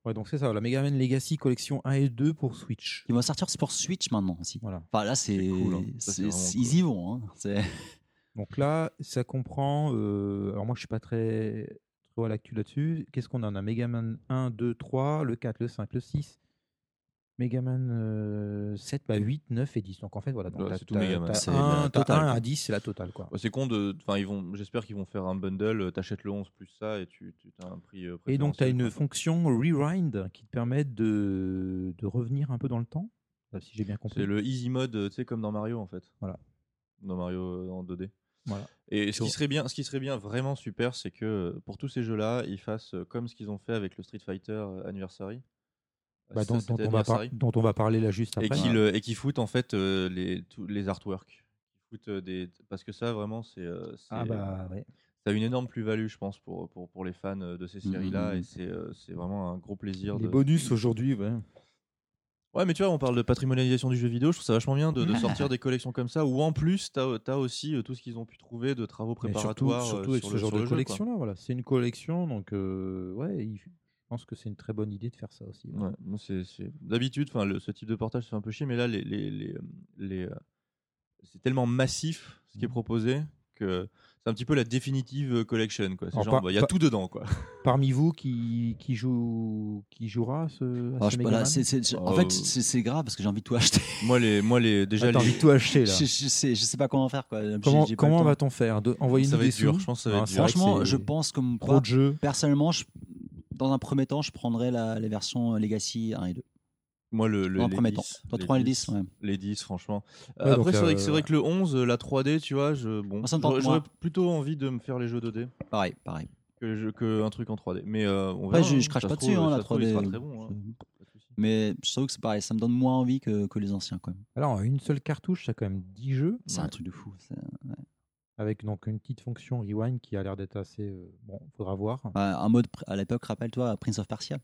Ouais, donc c'est ça, la Megaman Legacy Collection 1 et 2 pour Switch. qui vont sortir pour Switch maintenant aussi. Voilà. Enfin là, c'est C'est cool, hein. C'est c'est- vraiment ils cool. y vont. hein. C'est- Donc là, ça comprend. euh, alors moi, je suis pas très trop à l'actu là-dessus. Qu'est-ce qu'on a? On a Megaman 1, 2, 3, le 4, le 5, le 6, Megaman euh, 7, bah 8, 9 et 10. Donc en fait, voilà. donc Ouais, c'est tout t'as- Megaman. t'as C'est un- la t'as totale, 1 quoi. à 10, c'est la totale. Quoi. Bah, c'est con de. Enfin, ils vont. J'espère qu'ils vont faire un bundle. euh, T'achètes le 11 plus ça et tu, tu as un prix. euh, Et donc, tu as une fonction Rewind qui te permet de, de revenir un peu dans le temps, euh, si j'ai bien compris. C'est le easy mode, euh, tu sais, comme dans Mario en fait. Voilà. Dans Mario euh, en 2D. Voilà. Et ce qui serait bien, ce qui serait bien vraiment super, c'est que euh, pour tous ces jeux-là, ils fassent euh, comme ce qu'ils ont fait avec le Street Fighter euh, Anniversary. Bah, dont, on va par- Anniversary. dont on va parler là juste et après. qui le- et qui foutent en fait euh, les les artworks. Euh, des parce que ça vraiment c'est euh, Ah bah ouais. ça a une énorme plus-value je pense pour pour, pour les fans de ces Mhm. séries-là et c'est euh, c'est vraiment un gros plaisir. Les de... bonus aujourd'hui, ouais. Ouais, mais tu vois, on parle de patrimonialisation du jeu vidéo. Je trouve ça vachement bien de, de sortir des collections comme ça, où en plus, tu as, aussi tout ce qu'ils ont pu trouver de travaux Mais surtout, préparatoires surtout euh, avec sur ce le, genre de le jeu, quoi. collection là, voilà. C'est une collection, donc euh, ouais, il- pense que c'est une très bonne idée de faire ça aussi. ouais. Ouais, moi, c'est- c'est- D'habitude, enfin, le- ce type de portage, c'est un peu chier, mais là, les, les, les, euh, les, euh, c'est tellement massif ce qui est Mhm. proposé que c'est un petit peu la définitive collection. quoi. C'est genre, bah, il y a tout dedans. Quoi. Parmi vous, qui, qui, joue, qui jouera à ce, à Alors, ce c'est- c'est- en Euh, fait, c'est c'est grave parce que j'ai envie de tout acheter. moi, les, moi les, déjà, Ah, T'as les- envie de tout acheter là. je, je sais, je sais pas comment faire. Quoi. Comment, va-t-on faire? De- Envoyer-nous ça va des être dur. sous Je pense que ça va Ah, être dur. Franchement, je pense comme Trop de jeux. personnellement, je- dans un premier temps, je prendrais la, les versions Legacy 1 et 2. Moi, le, le- Dans un les premier temps. 10, Toi, les 3 et 10, 10, ouais. Les 10, franchement. Ouais, Après, c'est vrai, que- euh, c'est vrai que le 11, la 3D, tu vois, je, bon, Moi, ça me tente j'aurais plutôt envie de me faire les jeux 2D Pareil, pareil. que, un truc en 3D. Mais euh, on Après, verra, je, hein. je crache pas dessus, trouve- hein, la se trouve, il 3D. sera très bon. hein. Je-. Mais je trouve que c'est pareil, ça me donne moins envie que, que les anciens. Quand même. Alors, une seule cartouche, ça a quand même 10 jeux, C'est Ouais. un truc de fou. c'est- avec donc une petite fonction rewind qui a l'air d'être assez. euh, bon, faudra voir. Un mode, à l'époque, rappelle-toi, Prince of Persia.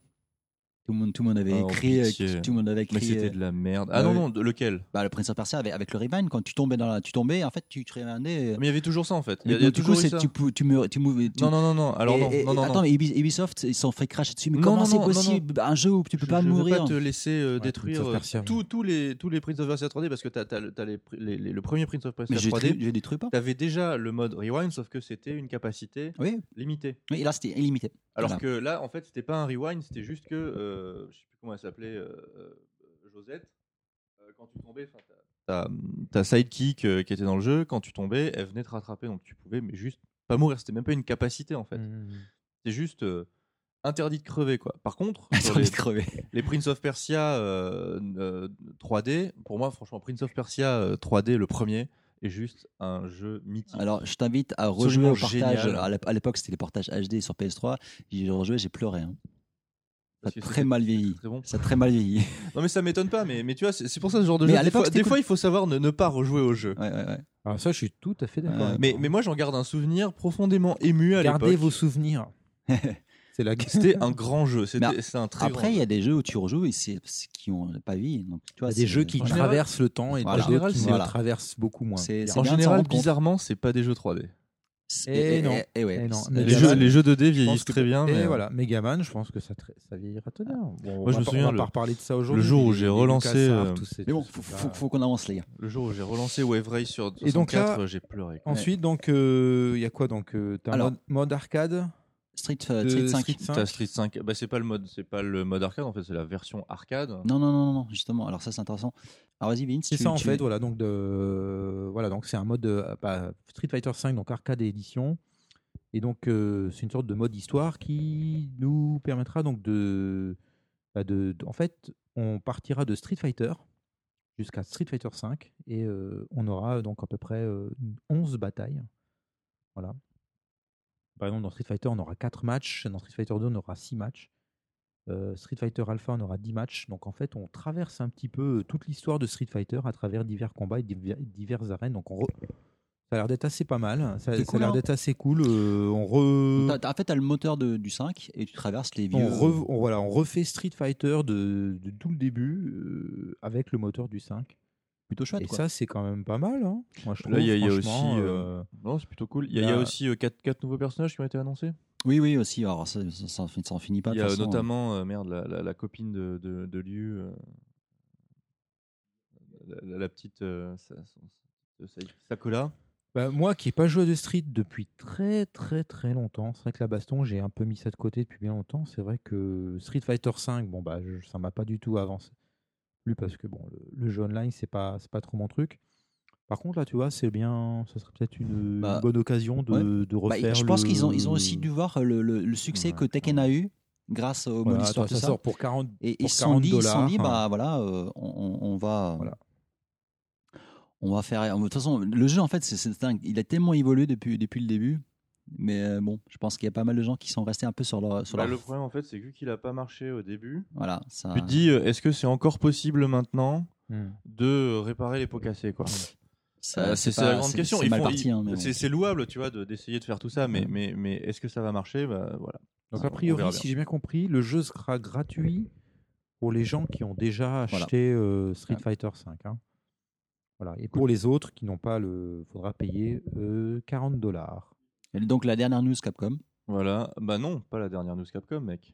Tout le monde, tout le monde avait Oh, écrit. euh, pitié. tout le monde avait écrit. Mais c'était euh, de la merde. Ah euh, non, non, de- lequel? Bah, le Prince of Persia avec, avec le rewind, quand tu tombais dans la, tu tombais, en fait, tu te rewindais. Mais il y avait toujours ça en fait. Il y a, il y a du toujours coup, ça. tu, tu, me- tu, tu- Non, non, non, non. Alors et- non, et- non, non, attends, non. mais Ubi- Ubisoft, ils se sont fait cracher dessus. Mais Non, comment non, c'est non, non, possible Un jeu où tu peux Je- pas je mourir. vais pas te laisser euh, Ouais, détruire euh, tous, tous les, tous les Prince of Persia 3D parce que tu as, les, pr- les- les- le premier Prince of Persia Mais j'ai 3D. détruit, j'ai détruit pas. Tu avais déjà le mode rewind, sauf que c'était une capacité Oui, limitée. oui, là, c'était illimité. Alors que là, en fait, c'était pas un rewind, c'était juste que, euh, je sais plus comment elle s'appelait, euh, euh, Josette, euh, quand tu tombais, enfin, ta, ta sidekick euh, qui était dans le jeu, quand tu tombais, elle venait te rattraper, donc tu pouvais, mais juste pas mourir. C'était même pas une capacité en fait. Hmm. C'est juste euh, interdit de crever quoi. Par contre, les, de crever. les Prince of Persia euh, euh, 3D, pour moi, franchement, Prince of Persia euh, 3D, le premier, est juste un jeu mythique. Alors, je t'invite à rejouer au portage. génial. À l'ép- à l'époque, c'était les portages HD sur PS3. J'ai rejoué, j'ai pleuré. hein. Ça a très mal vieilli. très bon. Ça a très mal vieilli. Non mais ça m'étonne pas, mais, mais tu vois, c'est pour ça ce genre de Mais jeu. à Des, fois, des fois, il faut savoir ne, ne pas rejouer au jeu. Ouais, ouais, ouais. Alors, ça, je suis tout à fait d'accord. Euh, Mais, mais moi, j'en garde un souvenir profondément ému à Gardez l'époque. vos souvenirs. C'est la C'était un grand jeu. C'était un très Après, il y a des jeux où tu rejoues et c'est qui ont pas vieilli. Donc, tu vois, a des jeux qui traversent le temps et Voilà. des jeux qui traversent beaucoup moins. En général, bizarrement, c'est pas des jeux 3D. Et, Eh non. et- et ouais. Non. Les jeux, les jeux 2D Je pense vieillissent que- très bien. Et mais, euh, voilà, Megaman, je pense que ça, ça vieillira très bien. Bon, on Moi, je me souviens, on va le- pas reparler de ça aujourd'hui. jour où j'ai relancé, euh, ces- Mais bon, faut, faut, faut qu'on avance, les gars. Le jour où j'ai relancé Wave Race sur Et donc là, 64, j'ai pleuré. Ensuite, donc, euh, il y a quoi donc euh, T'as un Alors, mode, mode arcade? Street, euh, Street 5. Street 5. T'as Street 5. Bah, c'est pas le mode, c'est pas le mode arcade en fait, c'est la version arcade. Non, non, non, non, justement. Alors, ça, c'est intéressant. Alors, vas-y, Vince. C'est tu- ça en tu- fait, voilà donc de voilà donc c'est un mode euh, bah, Street Fighter 5 donc arcade et édition et donc euh, c'est une sorte de mode histoire qui nous permettra donc de, bah, de, de- en fait on partira de Street Fighter jusqu'à Street Fighter 5 et euh, on aura donc à peu près euh, 11 batailles voilà par exemple dans Street Fighter on aura 4 matchs dans Street Fighter 2 on aura 6 matchs euh, Street Fighter Alpha, on aura 10 matchs. Donc en fait, on traverse un petit peu euh, toute l'histoire de Street Fighter à travers divers combats et divers, diverses arènes. Donc on re- ça a l'air d'être assez pas mal. Ça, C'est ça cool, a l'air hein. d'être assez cool. Euh, on re... En fait, tu as le moteur de- du 5 et tu traverses les vieux. On, re- on- voilà, on refait Street Fighter de, de tout le début euh, avec le moteur du 5. Plutôt chouette, Et quoi. ça, c'est quand même pas mal. hein. Moi, je Là, il y a- trouve, aussi, euh, Non, c'est plutôt cool. Il y a, il y a Là- aussi 4 nouveaux personnages qui ont été annoncés. Oui, oui, aussi. Alors, ça, ça, ça, ça en finit pas. Il y a façon. notamment, euh, merde, la, la- la copine de, de, de Liu, euh, la, petite euh, Sa- son- Sa- Sakura. Bah, moi qui n'ai pas joué de Street depuis très très très longtemps, c'est vrai que la baston, j'ai un peu mis ça de côté depuis bien longtemps. C'est vrai que Street Fighter 5, bon bah je- ça m'a pas du tout avancé. Plus parce que bon, le, le jeu online, c'est pas, c'est pas trop mon truc. Par contre, là, tu vois, c'est bien. Ça serait peut-être une, une Bah, bonne occasion de, ouais. de Bah, refaire. je pense le- qu'ils ont, ils ont aussi dû voir le, le- le succès Ouais, que Tekken a eu grâce au Voilà, mode histoire, ça ça. sort pour 40. Et pour ils se sont 40 dit, ils sont dit, dollars, bah voilà, euh, on, on- va, Voilà. on va faire. De toute façon, le jeu en fait, c'est- c'est dingue. Il a tellement évolué depuis depuis le début. Mais euh, bon, je pense qu'il y a pas mal de gens qui sont restés un peu sur leur sur Bah, leur. le problème, en fait, c'est que vu qu'il a pas marché au début, Voilà, ça. tu te dis, euh, est-ce que c'est encore possible maintenant Hmm. de réparer les pots cassés quoi ça- Euh, C'est la grande question. C'est hein, bon. c'est louable, tu vois, de- d'essayer de faire tout ça, mais, Ouais. mais, mais est-ce que ça va marcher bah, voilà. Donc, On a priori, si j'ai bien compris, le jeu sera gratuit pour les gens qui ont déjà Voilà. acheté euh, Street Ouais. Fighter V. hein. Voilà. Et pour les autres qui n'ont pas le. faudra payer euh, 40 dollars. Donc la dernière news Capcom. Voilà. Bah non, pas la dernière news Capcom, mec.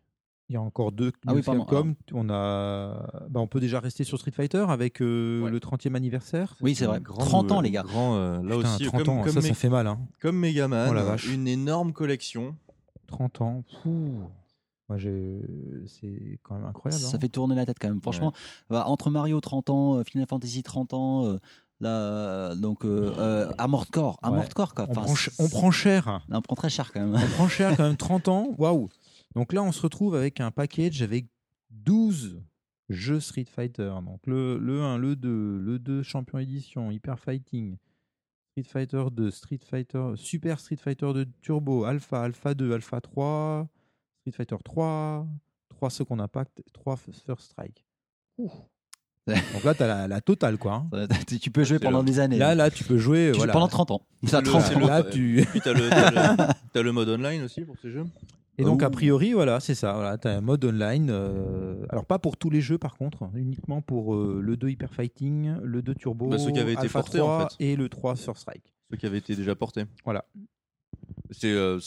Il y a encore deux Ah news Capcom. On, a... bah, on peut déjà rester sur Street Fighter avec euh, Ouais. le 30e anniversaire. Oui, c'est vrai. Grand 30 ans, les gars. Grand, euh, là Putain, aussi, 30 comme, ans, comme, ça, Me- ça fait mal. Hein. comme Megaman, Oh la vache. une énorme collection. 30 ans. Pouh. Moi, j'ai- c'est quand même incroyable. Ça hein. fait tourner la tête quand même. Franchement, bah, entre Mario 30 ans, euh, Final Fantasy 30 ans, euh, là, euh, donc euh, euh, Armored Core, Armored Ouais. Core quoi. on, Enfin, prend, ch- c'est- on prend cher. on prend très cher quand même. On prend cher quand même 30 ans. Waouh. Donc là, on se retrouve avec un package avec 12 jeux Street Fighter. Donc le, le 1, le 2, le 2 Champion Edition, Hyper Fighting, Street Fighter 2, Street Fighter, Super Street Fighter 2 Turbo, Alpha, Alpha 2, Alpha 3, Street Fighter 3, 3 Second Impact, 3 First Strike. Ouh. Donc là, tu as la, la totale, quoi. hein. tu peux jouer pendant le- des années. Là, là, tu peux jouer. Tu voilà. pendant 30 ans. T'as le- 30 c'est ans. le- Là, tu... Puis t'as le, t'as le, mode online aussi pour ces jeux. Et donc, a priori, voilà, c'est ça. Voilà, tu as un mode online. euh, alors, pas pour tous les jeux, par contre, hein, uniquement pour euh, le 2 Hyper Fighting, le 2 Turbo, Bah, ceux qui avaient été Alpha portés, 3 en fait. et le 3 First Strike. Ceux qui avaient été déjà portés. Voilà. C'est euh,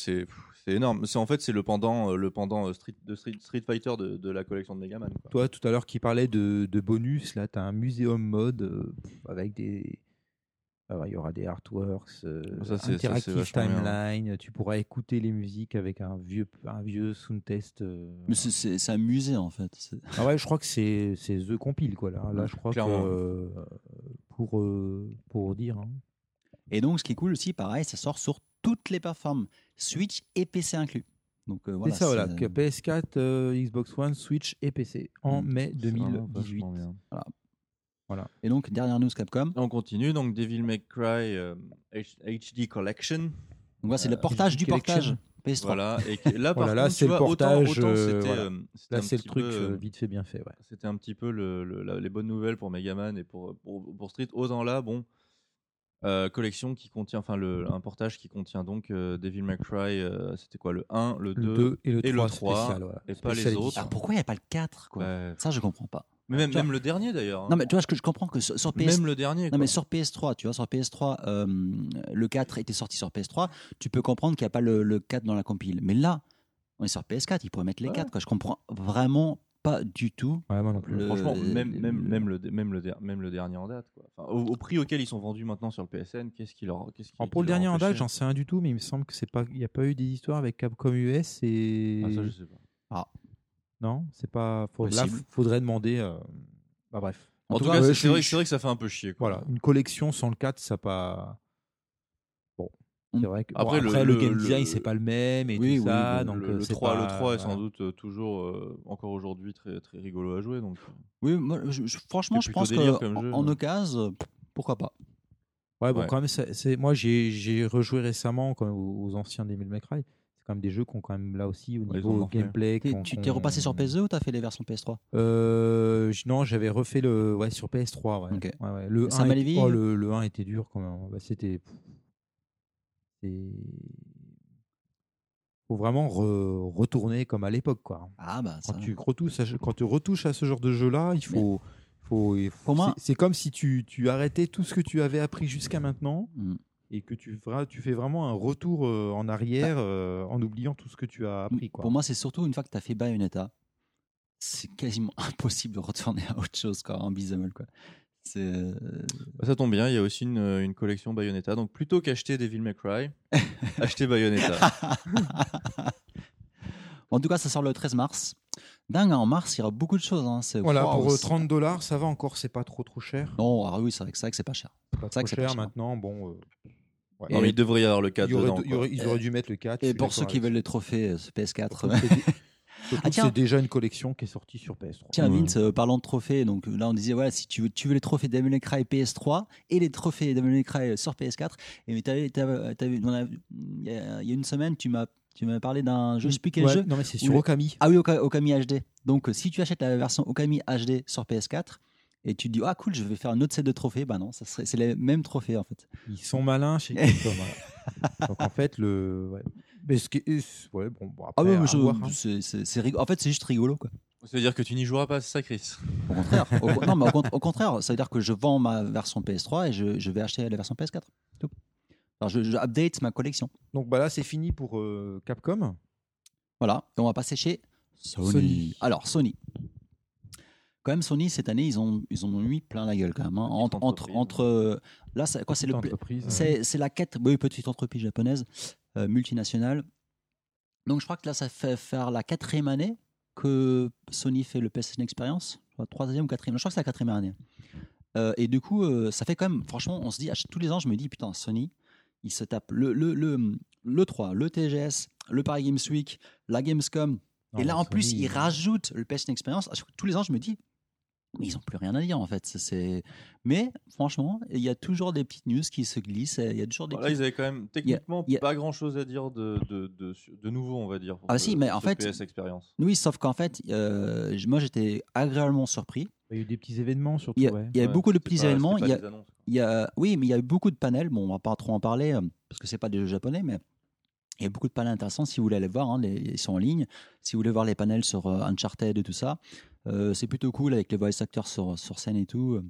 c'est énorme. C'est en fait c'est le pendant euh, le pendant euh, Street de Street, Street Fighter de, de la collection de Megaman. quoi. Toi, tout à l'heure, qui parlait de, de bonus, là, tu as un muséum mode euh, avec des. ah ouais, Il y aura des artworks, euh, Ça, c'est- ça, interactive bien. timeline. Tu pourras écouter les musiques avec un vieux, un vieux sound test. euh. Mais c'est- un musée en fait. Ah ouais, je crois que c'est c'est The Compile, quoi. Là, là je crois que. euh, pour, euh, pour dire. hein. Et donc, ce qui est cool aussi, pareil, ça sort sur toutes les plateformes, Switch et PC inclus. Donc euh, voilà. c'est ça, voilà. que PS4, euh, Xbox One, Switch et PC en Mm. mai C'est vraiment 2018. vachement bien. Et donc, dernière news Capcom. On continue donc Devil May Cry euh, HD Collection. Donc voilà, c'est Euh, le portage du Collection. portage PS3. Voilà. Et que- là par Voilà, là, contre, c'est le vois, portage, autant euh, voilà. euh, Là, c'est le truc peu, euh, euh, vite fait, bien fait. Ouais. C'était un petit peu le- le- la- les bonnes nouvelles pour Megaman et pour, pour, pour Street. Autant là, bon, euh, collection qui contient, enfin, le, un portage qui contient donc euh, Devil May Cry, euh, c'était quoi, le 1, le 2, Le 2 et le et le 3, 3, spécial. voilà. et pas les autres. Alors pourquoi il n'y a pas le 4 quoi? Ouais. Ça, je comprends pas. Mais même, même le dernier d'ailleurs. hein. Non, mais tu vois, ce que je comprends que sur, sur PS. même le dernier. Non quoi. mais sur PS3, tu vois, sur PS3, euh, le 4 était sorti sur PS3, tu peux comprendre qu'il n'y a pas le, le 4 dans la compile. Mais là, on est sur PS4, ils pourraient mettre les Ouais. 4. Quoi. Je comprends vraiment pas du tout. Ouais, moi non plus. Le- Franchement, même, le- même, même, le, même, le, der- même le dernier en date. Quoi. Enfin, au, au prix auquel ils sont vendus maintenant sur le PSN, qu'est-ce qui leur. Qu'est-ce qui, Alors, pour qui le dernier en date, j'en sais rien du tout, mais il me semble que c'est pas, il n'y a pas eu des histoires avec Capcom US et Ah, ça, je sais pas. non, c'est pas. faut- là, Possible. faudrait demander. euh, Bah bref. En, tout, cas, cas, ouais, c'est- vrai, vrai que ça fait un peu chier. Quoi. Voilà, une collection sans le 4, ça pas. C'est vrai que bon, Après, le- le, game le- design c'est pas le même et Oui, tout oui, ça, le- donc le, euh, le c'est 3, pas- le 3 est sans voilà. doute euh, toujours, euh, encore aujourd'hui, très, très rigolo à jouer. Donc, euh. Oui, moi, je- je- franchement, je pense qu'en comme jeu, en ouais. occasion, pourquoi pas. Ouais, bon, Ouais. quand même, c'est, moi j'ai, j'ai rejoué récemment quand même aux, anciens Devil May Cry. C'est quand même des jeux qui ont quand même là aussi au Ouais, niveau morflé. gameplay. Tu t'es repassé sur PS2 ou t'as fait les versions PS3 Euh, j- non, j'avais refait le ouais, sur PS3. Ouais. Ok. Ouais, ouais. Le, Ça 1 m'a était- oh, le, le 1 était dur quand même. Bah, c'était. C'est- faut vraiment re- retourner comme à l'époque. Quoi. Ah bah ça. Quand, tu retouches à, ce- quand tu retouches à ce genre de jeu-là, il faut. faut, il faut- Pour moi- c'est, comme si tu, tu arrêtais tout ce que tu avais appris jusqu'à maintenant Mm. et que tu, tu fais vraiment un retour euh, en arrière euh, en oubliant tout ce que tu as appris. Quoi. Pour moi, c'est surtout une fois que tu as fait Bayonetta, c'est quasiment impossible de retourner à autre chose quoi, en beat'em up, quoi. C'est euh, Bah, ça tombe bien, il y a aussi une, une collection Bayonetta. Donc, plutôt qu'acheter Devil May Cry, achetez Bayonetta. en tout cas, ça sort le 13 mars. Dingue, hein, en mars, il y aura beaucoup de choses. hein, c'est- Voilà, pour euh, c'est- 30 dollars, ça va encore, c'est pas trop trop cher. Non, ah oui, c'est vrai, que- c'est vrai que c'est pas cher. Pas c'est vrai trop que c'est pas cher cher. maintenant. Bon, euh, ouais. Non, mais il devrait y avoir le 4 il y aurait- dedans. il y aurait- quoi. ils auraient dû mettre le 4. je Et pour ceux qui veulent les trophées euh, PS4. Ah, c'est déjà une collection qui est sortie sur PS3. Tiens. Vince, euh, parlant de trophées, donc là on disait voilà, si tu veux, tu veux les trophées Devil May Cry PS3 et les trophées Devil May Cry sur PS4, et il y, a il y a une semaine, tu m'as tu m'as parlé d'un jeu, je sais plus quel Ouais, jeu. Non, mais c'est sur Okami. Ah oui, Oka- Okami HD. Donc euh, si tu achètes la version Okami HD sur PS4 et tu te dis ah cool, je vais faire un autre set de trophées, bah non, ça serait c'est les mêmes trophées en fait. Ils sont malins chez Capcom. Donc en fait, le. Ouais. Mais ce qui est- ouais, bon, bon, Ah après, ouais, à mais je- voir, hein. c'est- c'est c'est rigolo. En fait, c'est juste rigolo quoi. Ça veut dire que tu n'y joueras pas, c'est ça, Chris? Au contraire, au, non, mais au, con- au contraire, ça veut dire que je vends ma version PS3 et je, je vais acheter la version PS4. Tout. Alors, je, je update ma collection. Donc bah là, c'est fini pour euh, Capcom. Voilà, et on va passer chez Sony. Sony. Alors, Sony. Quand même, Sony, cette année, ils ont, ils ont mis plein la gueule quand même. hein. Entre, entre, entreprise. entre, euh, là, c'est quoi C'est le, entreprise. c'est, c'est la quête, oui, petite entreprise japonaise, euh, multinationale. Donc, je crois que là, ça fait faire la quatrième année que Sony fait le PlayStation Experience. Troisième ou quatrième. Je crois que c'est la quatrième année. Euh, et du coup, euh, ça fait quand même, franchement, on se dit, tous les ans, je me dis, putain, Sony, il se tape le, le, le, le 3, le TGS, le Paris Games Week, la Gamescom. Non, et là, en plus, Sony, euh, rajoutent le PlayStation Experience. Tous les ans, je me dis, ils n'ont plus rien à dire en fait. C'est-. Mais franchement, il y a toujours des petites news qui se glissent. Il y a toujours des Là, petites- ils avaient quand même techniquement il y a- pas grand chose à dire de, de, de, de nouveau, on va dire. pour Ah ce- si, mais en fait- PS Experience. Oui, sauf qu'en fait, euh, moi j'étais agréablement surpris. Il y a eu des petits événements surtout. Il y a, ouais. il y a eu Ouais, beaucoup de petits pas- événements. Il y, pas a, des annonces. il y a- oui, mais il y a eu beaucoup de panels. Bon, on va pas trop en parler euh, parce que c'est pas des jeux japonais, mais il y a beaucoup de panels intéressants. Si vous voulez aller voir, hein, les- ils sont en ligne. Si vous voulez voir les panels sur euh, Uncharted et tout ça, euh, c'est plutôt cool avec les voice actors sur, sur scène et tout. euh,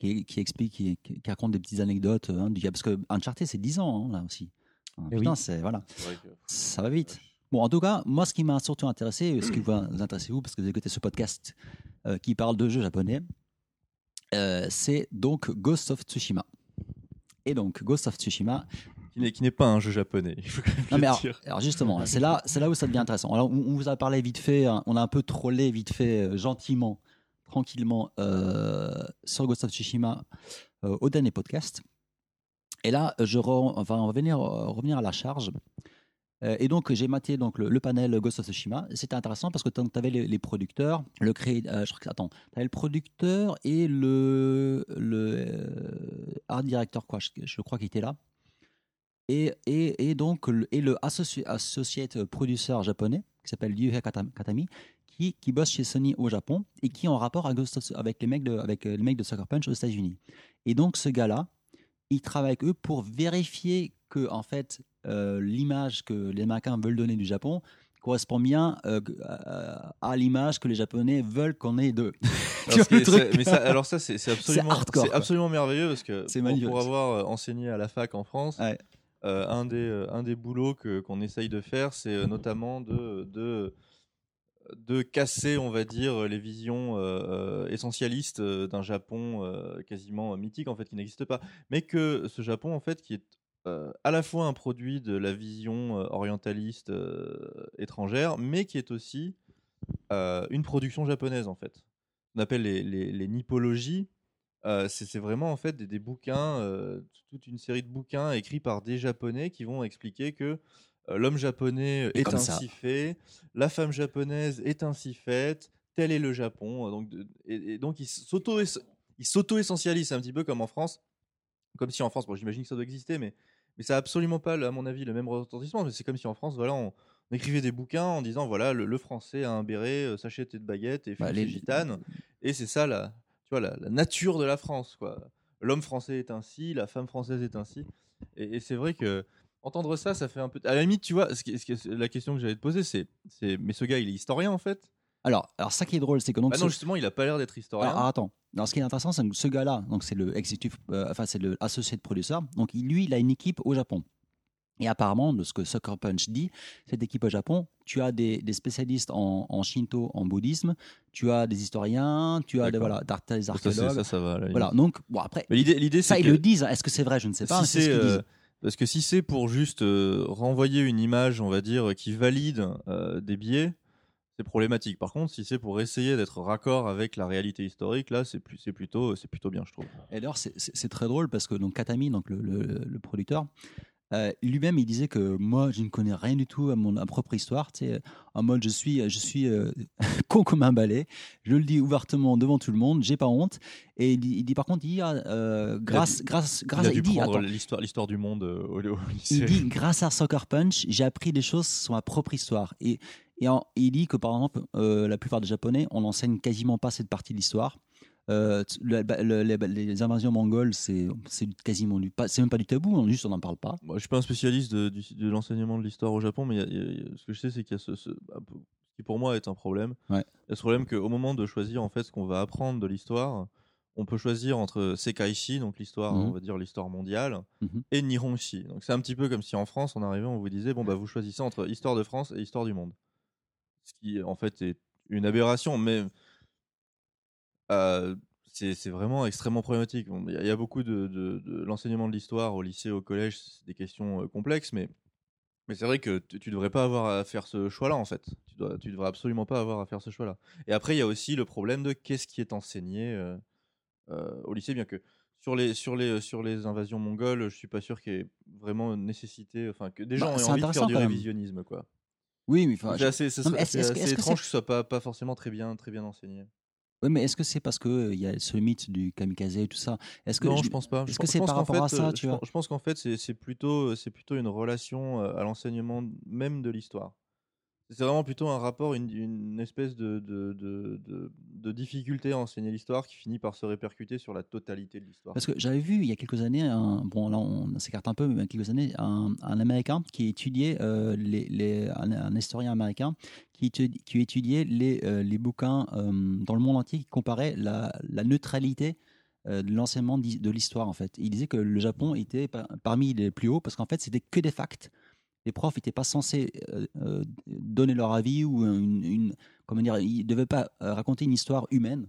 qui, qui explique, qui, qui raconte des petites anecdotes. hein, du- parce que Uncharted, c'est 10 ans hein, là aussi. Hein, Eh putain, oui. c'est voilà. Que- Ça va vite. Bon, en tout cas, moi, ce qui m'a surtout intéressé, ce qui va vous intéresser vous, parce que vous écoutez ce podcast euh, qui parle de jeux japonais, euh, c'est donc Ghost of Tsushima. Et donc, Ghost of Tsushima. Qui n'est- qui n'est pas un jeu japonais. il faut quand même Non, mais alors, justement, c'est là, c'est là où ça devient intéressant. Alors, on, on vous a parlé vite fait, hein, on a un peu trollé vite fait, euh, gentiment, tranquillement, euh, sur Ghost of Tsushima euh, au dernier podcast. Et là, je re- enfin, on va venir, euh, revenir à la charge. Et donc, j'ai maté donc, le, le panel Ghost of Tsushima. C'était intéressant parce que tu avais les, les producteurs, le cré... euh, je crois que, attends, tu avais le producteur et le, le art director, quoi, je, je crois qu'il était là. Et, et, et donc, le, et le associ- associate producer japonais, qui s'appelle Katam- Katami, qui, qui bosse chez Sony au Japon et qui est en rapport avec, les, mecs de, avec euh, les mecs de Sucker Punch aux États-Unis. Et donc, ce gars-là, il travaille avec eux pour vérifier que, en fait, euh, l'image que les Américains veulent donner du Japon correspond bien euh, à, l'image que les Japonais veulent qu'on ait d'eux. Alors, mais ça, alors ça, c'est absolument, hardcore, absolument merveilleux parce que C'est pour, pour avoir enseigné à la fac en France, Ouais. Euh, un des euh, un des boulots que qu'on essaye de faire, c'est euh, notamment de de de casser, on va dire, les visions essentialistes d'un Japon quasiment mythique en fait qui n'existe pas, mais que ce Japon en fait qui est à la fois un produit de la vision orientaliste étrangère, mais qui est aussi une production japonaise en fait. On appelle les, les. Euh, c'est vraiment en fait des, des bouquins, euh, toute une série de bouquins écrits par des japonais qui vont expliquer que euh, l'homme japonais Et est ça. ainsi fait, la femme japonaise est ainsi faite, tel est le Japon. Donc, et, et donc ils s'auto ils s'auto-essentialisent un petit peu comme en France, comme si en France, bon j'imagine que ça doit exister, mais mais ça a absolument pas, à mon avis, le même retentissement. Mais c'est comme si en France, voilà, on, on écrivait des bouquins en disant voilà, le, le français a un béret, euh, sachette et de baguette et Bah, les- ses gitanes. Et c'est ça, la, tu vois, la, la nature de la France. quoi. L'homme français est ainsi, la femme française est ainsi. Et, et c'est vrai que entendre ça, ça fait un peu. À la limite, tu vois, ce qui- ce qui- la question que j'allais te poser, c'est, mais ce gars, il est historien en fait? Alors, alors, ça qui est drôle, c'est que donc. Ah ce- non, justement, il a pas l'air d'être historien. Alors, alors, attends. Alors, ce qui est intéressant, c'est que ce gars-là, donc c'est le executive, euh, enfin c'est le associé de producer. Donc lui, il a une équipe au Japon. Et apparemment, de ce que Sucker Punch dit, cette équipe au Japon, tu as des, des spécialistes en, en shinto, en bouddhisme, tu as des historiens, tu as des, voilà, des ça, archéologues. ça, ça va. à la Voilà. Donc bon après, l'idée, ça ils que le disent. Est-ce que c'est vrai? Je ne sais pas. si c'est ce c'est euh, parce que si c'est pour juste euh, renvoyer une image, on va dire, qui valide euh, des biais, c'est problématique. Par contre, si c'est pour essayer d'être raccord avec la réalité historique, là, c'est plus, c'est plutôt, c'est plutôt bien, je trouve. Et d'ailleurs, c'est- très drôle parce que donc Katami, donc le, le- le producteur, euh, lui-même, il disait que moi, je ne connais rien du tout à mon à propre histoire. Sais, en mode, je suis, je suis euh, con comme un balai. Je le dis ouvertement devant tout le monde. J'ai pas honte. Et il dit, il dit par contre, il dit, ah, euh, grâce, grâce, Il grâce, a attends, l'histoire, l'histoire du monde euh, au, au lycée. il dit, grâce à Soccer Punch, j'ai appris des choses sur ma propre histoire. Et, et en- il dit que par exemple, euh, la plupart des Japonais, on n'enseigne quasiment pas cette partie de l'histoire. Euh, le- le- les, les invasions mongoles, c'est quasiment du, pas, c'est même pas du tabou, on, juste on n'en parle pas. Moi, je suis pas un spécialiste de, l'enseignement de l'histoire au Japon, mais y a- y a- ce que je sais, c'est qu'il y a ce, qui pour moi est un problème. Ouais. Il y a ce problème qu'au moment de choisir en fait ce qu'on va apprendre de l'histoire, on peut choisir entre Sekaishi, donc l'histoire, Mhm. on va dire l'histoire mondiale, Mhm. et Nihonshi. Donc c'est un petit peu comme si en France, on arrivait, on vous disait bon bah vous choisissez entre histoire de France et histoire du monde. Ce qui en fait est une aberration, mais euh, c'est vraiment extrêmement problématique. Bon, Il y, a- il y a beaucoup de, de- de l'enseignement de l'histoire au lycée, au collège, c'est des questions complexes, mais, mais c'est vrai que tu, tu devrais pas avoir à faire ce choix-là en fait. Tu, tu devrais absolument pas avoir à faire ce choix-là. Et après, il y a aussi le problème de qu'est-ce qui est enseigné euh, euh, au lycée, bien que sur les, sur, les, sur les invasions mongoles, je suis pas sûr qu'il y ait vraiment une nécessité, enfin que des Bah, gens aient c'est envie de faire du révisionnisme, quoi. Oui, mais, enfin, C'est assez, étrange que ce soit pas, pas forcément très bien, très bien enseigné. Ouais, mais est-ce que c'est parce que euh, il y a ce mythe du kamikaze et tout ça? Est-ce que non, je, pense pas. est-ce Je que c'est je par rapport à ça, euh, tu je vois? pense- Je pense qu'en fait, c'est c'est plutôt, c'est plutôt une relation euh, à l'enseignement même de l'histoire. C'est vraiment plutôt un rapport, une, espèce de, difficulté à enseigner l'histoire qui finit par se répercuter sur la totalité de l'histoire. Parce que j'avais vu il y a quelques années, bon là on s'écarte un peu, mais il y a quelques années, un, Américain qui étudiait, euh, les, un, historien américain qui, étudi- qui étudiait les, euh, les bouquins euh, dans le monde entier qui comparaient la, neutralité de l'enseignement de l'histoire en fait. Il disait que le Japon était par- parmi les plus hauts parce qu'en fait c'était que des facts. Les profs n'étaient pas censés euh, euh, donner leur avis ou une, une- comment dire, ils ne devaient pas euh, raconter une histoire humaine.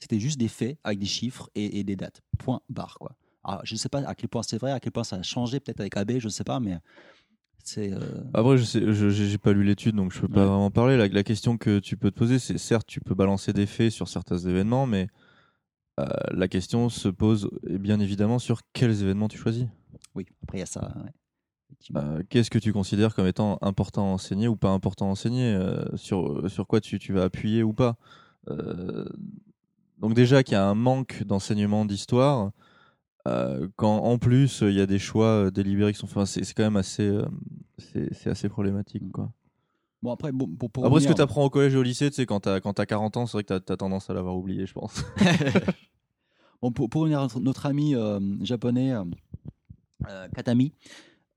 C'était juste des faits avec des chiffres et, et des dates. Point barre quoi. Alors, je ne sais pas à quel point c'est vrai, à quel point ça a changé peut-être avec AB, je ne sais pas, mais c'est. euh, Après, je sais, je j'ai pas lu l'étude, donc je peux pas vraiment parler. La, la question que tu peux te poser, c'est certes, tu peux balancer des faits sur certains événements, mais euh, la question se pose eh bien évidemment sur quels événements tu choisis. Oui, après il y a ça. ouais. Euh, Qu'est-ce que tu considères comme étant important à enseigner ou pas important à enseigner euh, sur, sur quoi tu, tu vas appuyer ou pas? Euh, Donc déjà qu'il y a un manque d'enseignement d'histoire, euh, quand en plus il y a des choix euh, délibérés qui sont faits, enfin, c'est quand même assez, euh, c'est assez problématique. Quoi. Bon, après, bon, pour, pour Après, ce que tu apprends au collège et au lycée, tu sais, quand tu as, 40 ans, c'est vrai que tu as, tendance à l'avoir oublié, je pense. Bon, pour, pour revenir à notre, notre ami euh, japonais euh, euh, Katami,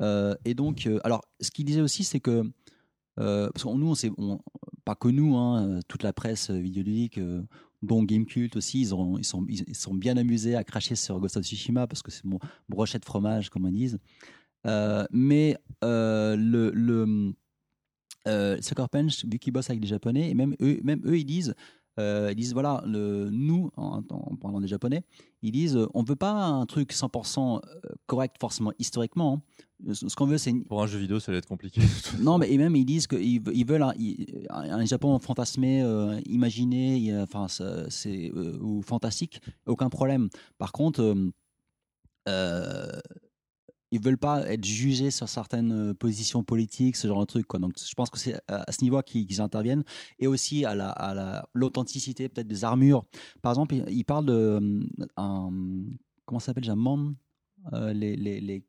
euh, et donc, euh, alors, ce qu'il disait aussi, c'est que, euh, parce que nous, on sait, pas que nous, hein, toute la presse vidéoludique, dont Gamecult aussi, ils, ont, sont, ils, sont bien amusés à cracher sur Ghost of Tsushima, parce que c'est mon brochet de fromage, comme on dit. Euh, mais le, le Sucker Punch, vu qu'ils bossent avec des Japonais, et même eux, même eux ils disent, euh, ils disent voilà, le, nous, en, en parlant des Japonais, ils disent euh, on veut pas un truc 100% correct forcément historiquement. hein. Ce qu'on veut, c'est une- Pour un jeu vidéo, ça allait être compliqué. non, mais et même ils disent qu'ils ve- ils veulent un, un Japon fantasmé, euh, imaginé, enfin c'est euh, ou fantastique, aucun problème. Par contre, euh, euh, ils veulent pas être jugés sur certaines euh, positions politiques, ce genre de truc. Donc je pense que c'est à ce niveau qu'ils interviennent et aussi à la l'authenticité peut-être des armures. Par exemple, ils il parlent de euh, un comment s'appelle, déjà? Mon, euh, les les les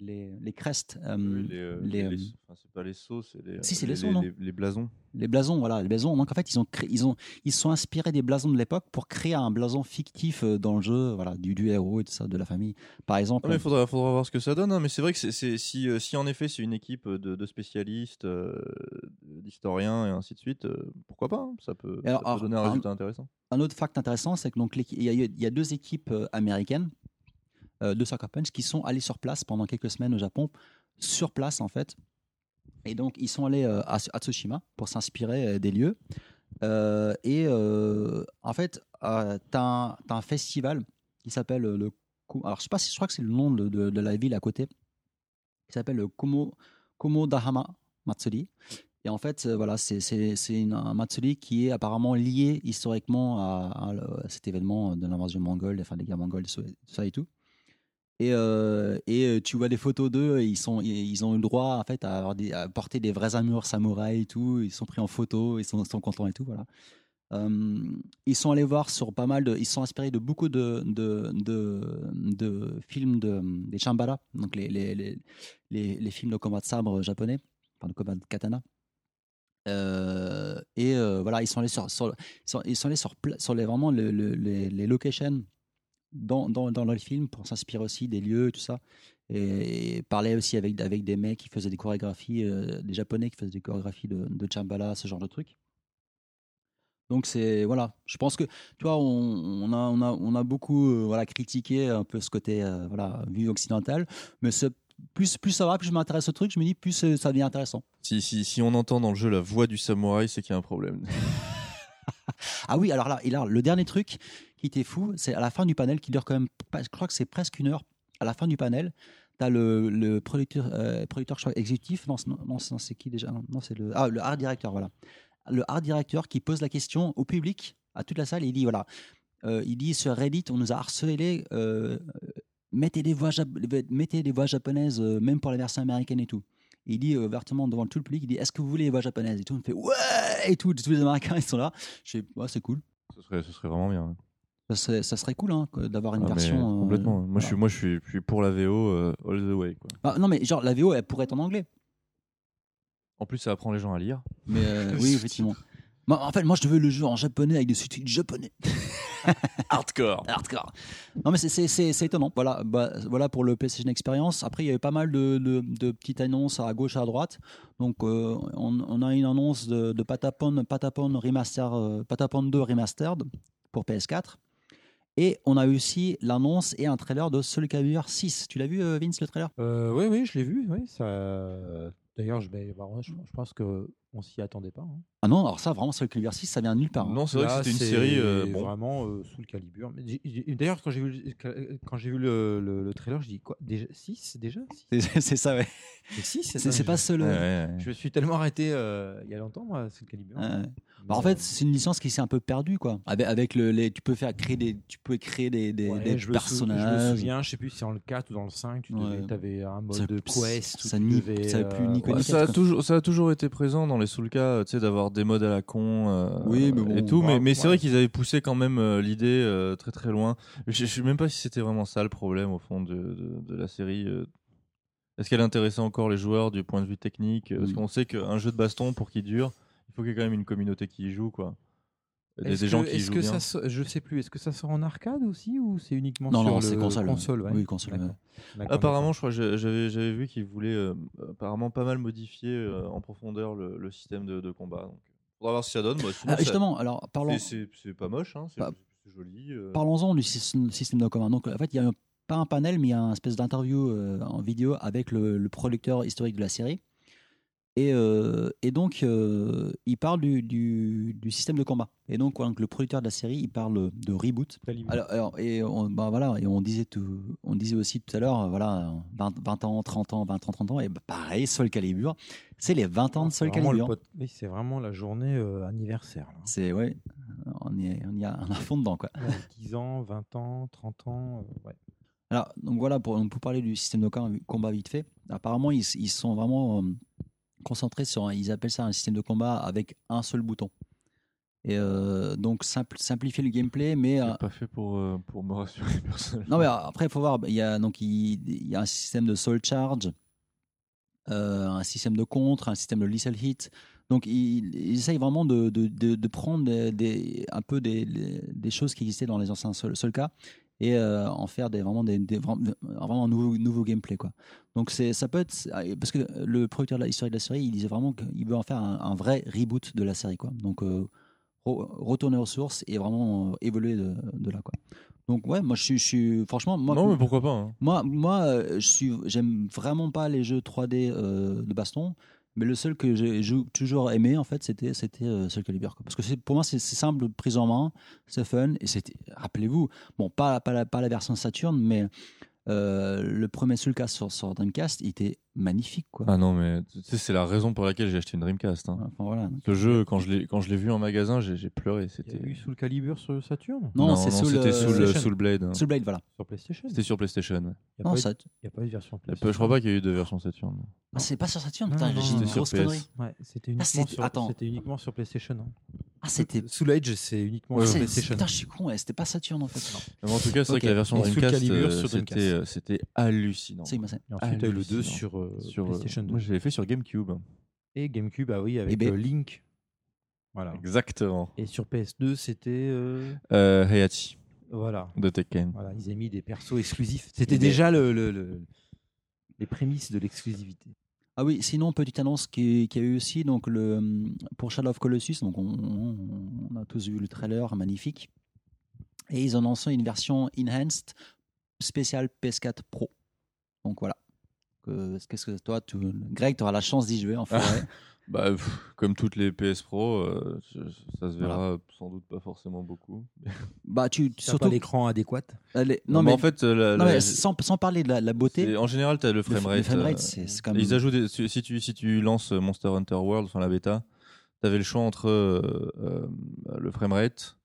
les, les crestes, euh, Oui, les, euh, les, les- euh, enfin, c'est pas les sceaux, c'est les, Si, c'est les, les sceaux, non les, les blasons. les blasons, voilà, les blasons. Donc en fait, ils ont créé, ils ont, ils se sont inspirés des blasons de l'époque pour créer un blason fictif euh, dans le jeu, voilà, du, du héros et tout ça, de la famille. Par exemple, Ah, mais il faudra, faudra voir ce que ça donne. hein. Mais c'est vrai que c'est, si, euh, si en effet c'est une équipe de, de spécialistes, euh, d'historiens et ainsi de suite, euh, pourquoi pas hein. Ça peut, Et alors, ça peut alors, donner un un- résultat intéressant. un autre fact intéressant, c'est que donc il y, a, il y a deux équipes euh, américaines euh, de Soccer Punch qui sont allées sur place pendant quelques semaines au Japon, sur place en fait. Et donc ils sont allés euh, à, Tsushima pour s'inspirer euh, des lieux. Euh, et euh, en fait, euh, tu as, un festival qui s'appelle le. Alors je sais pas si je crois que c'est le nom de, la ville à côté, qui s'appelle le Komo, Komodahama Matsuri. Et en fait, euh, voilà, c'est un Matsuri qui est apparemment lié historiquement à, à cet événement de l'invasion mongole, enfin des guerres mongoles, ça et tout. Et, euh, et euh, tu vois des photos d'eux, ils sont ils ont eu le droit en fait à, porter des vraies armures samouraï et tout. Ils sont pris en photo, ils sont, contents et tout, voilà. Euh, ils sont allés voir sur pas mal de, ils sont inspirés de beaucoup de de, de, de films de des Shambhala, donc les les, les les films de combat de sabre japonais, enfin de combat de katana. Euh, et euh, voilà, ils sont allés sur, sur- ils sont, allés sur, sur les, vraiment le- le- les, les locations dans, dans, dans le film pour s'inspirer aussi des lieux, tout ça. Et, et parler aussi avec, avec des mecs qui faisaient des chorégraphies, euh, des japonais qui faisaient des chorégraphies de, de Chambala, ce genre de trucs. Donc c'est voilà, je pense que tu vois, on, on a on a on a beaucoup euh, voilà critiqué un peu ce côté euh, voilà vue occidentale, mais plus plus ça va, plus je m'intéresse au truc, je me dis plus ça devient intéressant. Si, si, si on entend dans le jeu la voix du samouraï, c'est qu'il y a un problème. Ah oui, alors là, et là, le dernier truc qui était fou, c'est à la fin du panel, qui dure quand même, je crois que c'est presque une heure. À la fin du panel, tu as le, le producteur, euh, producteur exécutif, non, non, non, c'est qui déjà? Non, le, ah, le art directeur, voilà. Le art directeur qui pose la question au public, à toute la salle, il dit voilà, euh, il dit sur Reddit, on nous a harcelé, euh, mettez, des voix japonaises, même pour la version américaine et tout. Il dit ouvertement devant tout le public, il dit est-ce que vous voulez les voix japonaises? Et tout, on fait ouais et tout, tous les Américains ils sont là. Je fais ouais, c'est cool. ce, serait, ce serait vraiment bien. Ça serait, ça serait cool hein, d'avoir une Ah, version. euh, complètement. moi, je suis, moi je, suis, je suis pour la VO euh, all the way. Quoi. Ah, non, mais genre la VO, elle pourrait être en anglais. En plus, ça apprend les gens à lire. Mais euh, oui, effectivement. Moi, en fait, moi, je veux le jeu en japonais avec des sous-titres japonais. Hardcore. Hardcore. Non, mais c'est- étonnant. Voilà, bah, voilà pour le PlayStation Experience. Après, il y avait pas mal de, de- de petites annonces à gauche, à droite. Donc, euh, on, on a une annonce de, de Patapon, Patapon, Remaster, euh, Patapon 2 Remastered pour PS4. Et on a aussi l'annonce et un trailer de Soul Calibur 6. Tu l'as vu, euh, Vince, le trailer? Euh, oui, oui, je l'ai vu. Oui, ça... D'ailleurs, je, bah, je pense qu'on ne s'y attendait pas. hein. Ah non, alors ça, vraiment, Soul Calibur 6, ça vient de nulle part. hein. Non, c'est vrai Là, que c'était une série. euh, bon. vraiment euh, sous le calibre. D'ailleurs, quand j'ai vu, le- quand j'ai vu le, le- le trailer, je dis quoi déjà 6 déjà Six? C'est ça, ouais. C'est 6 C'est c'est pas seul. Ouais, ouais, ouais. Je me suis tellement arrêté euh, il y a longtemps, moi, sous le calibre. Ouais. Bah, en fait, c'est une licence qui s'est un peu perdue, quoi. Avec, avec le, les, tu peux faire créer des, tu peux créer des, des, Ouais, des je, me sou- je me personnages. souviens, je sais plus si c'est dans le 4 ou dans le 5, tu Ouais. avais un mode Ça- de quest. ça nie- devais, ça avait plus ça, a quoi. toujours, ça a toujours été présent dans les Soulka, tu sais, d'avoir des modes à la con euh, Oui, mais bon, et tout. mais mais c'est ouais. vrai qu'ils avaient poussé quand même euh, l'idée euh, très très loin. Je, je sais même pas si c'était vraiment ça le problème au fond de, de, de la série. Est-ce qu'elle intéressait encore les joueurs du point de vue technique? Parce Mm. qu'on sait qu'un jeu de baston, pour qu'il dure, il faut qu'il y ait quand même une communauté qui y joue, quoi. Des, gens que- qui est-ce jouent que bien. ça, je sais plus. Est-ce que ça sort en arcade aussi ou c'est uniquement Non, sur non, le console. console ouais. Oui, console. Ouais. Apparemment, je crois, j'avais j'avais vu qu'ils voulaient euh, apparemment pas mal modifier euh, en profondeur le, le système de, de combat. Donc, faudra voir si ça donne. Bah, sinon, Ah, ça- justement, alors parlons, c'est- pas moche, hein, c'est Bah, c'est joli. euh. parlons-en du système, de commun. Donc, en fait, il y a un- pas un panel, mais il y a un espèce d'interview euh, en vidéo avec le, le producteur historique de la série. Et, euh, et donc, euh, il parle du, du, du système de combat. Et donc, voilà, le producteur de la série, il parle de reboot. Alors, alors, et on, bah voilà, et on disait tout, on disait aussi tout à l'heure, euh, voilà, 20, 20 ans, 30 ans, 20 ans, 30 ans, et bah, pareil, Soul Calibur, c'est les 20 ans de C'est Soul Calibur. pot- oui, c'est vraiment la journée euh, anniversaire. C'est ouais, on y, est, on y a un fond dedans quoi. Ouais, 10 ans, 20 ans, 30 ans. euh, ouais. Alors donc voilà pour, pour parler du système de com- combat vite fait. Apparemment ils, ils sont vraiment euh, concentrés sur, un- ils appellent ça un système de combat avec un seul bouton. Et euh, donc simple, simplifier le gameplay, mais euh, pas fait pour, euh, pour me rassurer personnellement. Non, mais après, il faut voir. Il y a, donc, il, il y a un système de soul charge, euh, un système de contre, un système de lethal hit. Donc, il, il essaye vraiment de, de, de, de prendre des, des- un peu des, des choses qui existaient dans les anciens Soul- Soulka et euh, en faire des, vraiment, des, des- vraiment, un nouveau, nouveau gameplay. Quoi. Donc, c'est, ça peut être. Parce que le producteur de la de la série, il disait vraiment qu'il veut en faire un, un vrai reboot de la série. Quoi. Donc, euh, re- retourner aux sources et vraiment euh, évoluer de, de là. Quoi. Donc, ouais, moi, je suis. Je suis franchement, moi, non, mais pourquoi pas hein. moi, moi, je suis, j'aime vraiment pas les jeux 3D euh, de baston, mais le seul que j'ai toujours aimé en fait, c'était c'était euh, Soul Calibur, quoi. parce que pour moi c'est simple, prise en main, c'est fun et c'était. Rappelez-vous, bon pas pas la, pas la version Saturn, mais Euh, le premier Soulcast sur, sur Dreamcast, il était magnifique, quoi. Ah non, mais tu sais, c'est la raison pour laquelle j'ai acheté une Dreamcast. hein. Enfin, voilà. Ce jeu, quand je l'ai quand je l'ai vu en magasin, j'ai pleuré. Il y C'était a eu Soul Calibur sur Saturn? Non, c'est Soul, c'était euh. Soul Blade. hein. Soul Blade, voilà. Sur PlayStation. C'était sur PlayStation. ouais. Il n'y a, Non, pas eu- ça- il y a pas eu de version a PlayStation. Je crois pas qu'il y ait eu de version Saturn. Ah, c'est pas sur Saturn, Non, putain, non, j'ai non, une non. grosse connerie. Ouais, c'était Ah, uniquement, sur... uniquement PlayStation. hein. Ah, c'était. Soul Edge, c'est uniquement Ouais, sur c'est- PlayStation. Putain, je suis con, ouais, c'était pas Saturn en fait. Mais en tout cas, c'est vrai que la version Dreamcast, euh, c'était Dreamcast. euh, c'était hallucinant. C'est c'est- ensuite, tu as eu le 2 Hallucinant. sur, euh, Sur, euh, PlayStation 2. Moi, je l'ai fait sur GameCube. Et GameCube, ah oui, avec Eh ben- euh, Link. Voilà. Exactement. Et sur PS2, c'était. euh, Euh, Heihachi Voilà. de Tekken. voilà. Ils ont mis des persos exclusifs. C'était Eh ben- déjà le, le- le- les prémices de l'exclusivité. Ah oui, sinon, petite annonce qui, qui a eu aussi donc le, pour Shadow of Colossus. Donc, on, on- on a tous vu le trailer magnifique. Et ils ont lancé une version enhanced spéciale PS4 Pro. Donc voilà. Que- Qu'est-ce que toi, tu, Greg, tu auras la chance d'y jouer en forêt. Bah, pff, comme toutes les PS Pro, euh, je- ça se verra sans doute pas forcément beaucoup. bah, tu, T'as surtout. l'écran adéquat. Non, non, mais mais, en fait, la- non, la- mais sans, sans parler de la, la beauté, en général, tu as le framerate. le framerate, euh, c'est comme. Ils ajoutent des- si tu si tu lances Monster Hunter World sur la bêta, tu avais le choix entre euh, euh, le framerate,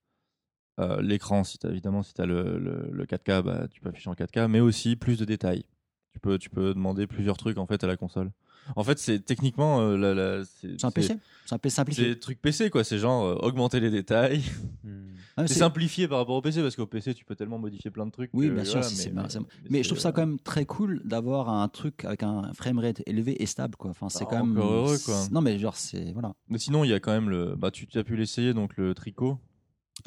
euh, l'écran si t'as évidemment si tu as le, le, le 4K, bah, tu peux afficher en 4K, mais aussi plus de détails. Tu peux tu peux demander plusieurs trucs en fait à la console. En fait, c'est techniquement euh, la, la- c'est C'est un PC C'est un PC simplifié. C'est truc PC quoi, c'est genre euh, augmenter les détails. Ah, C'est simplifié par rapport au PC parce qu'au PC tu peux tellement modifier plein de trucs. Oui, que, bien sûr, voilà, si, mais, c'est- mais- c'est- mais Mais je trouve ça euh, quand même très cool d'avoir un truc avec un framerate élevé et stable, quoi. Enfin, c'est Bah, quand même. heureux, quoi. Non, mais genre, c'est. Voilà. Mais sinon, il y a quand même le. Bah, tu, tu as pu l'essayer, donc le tricot.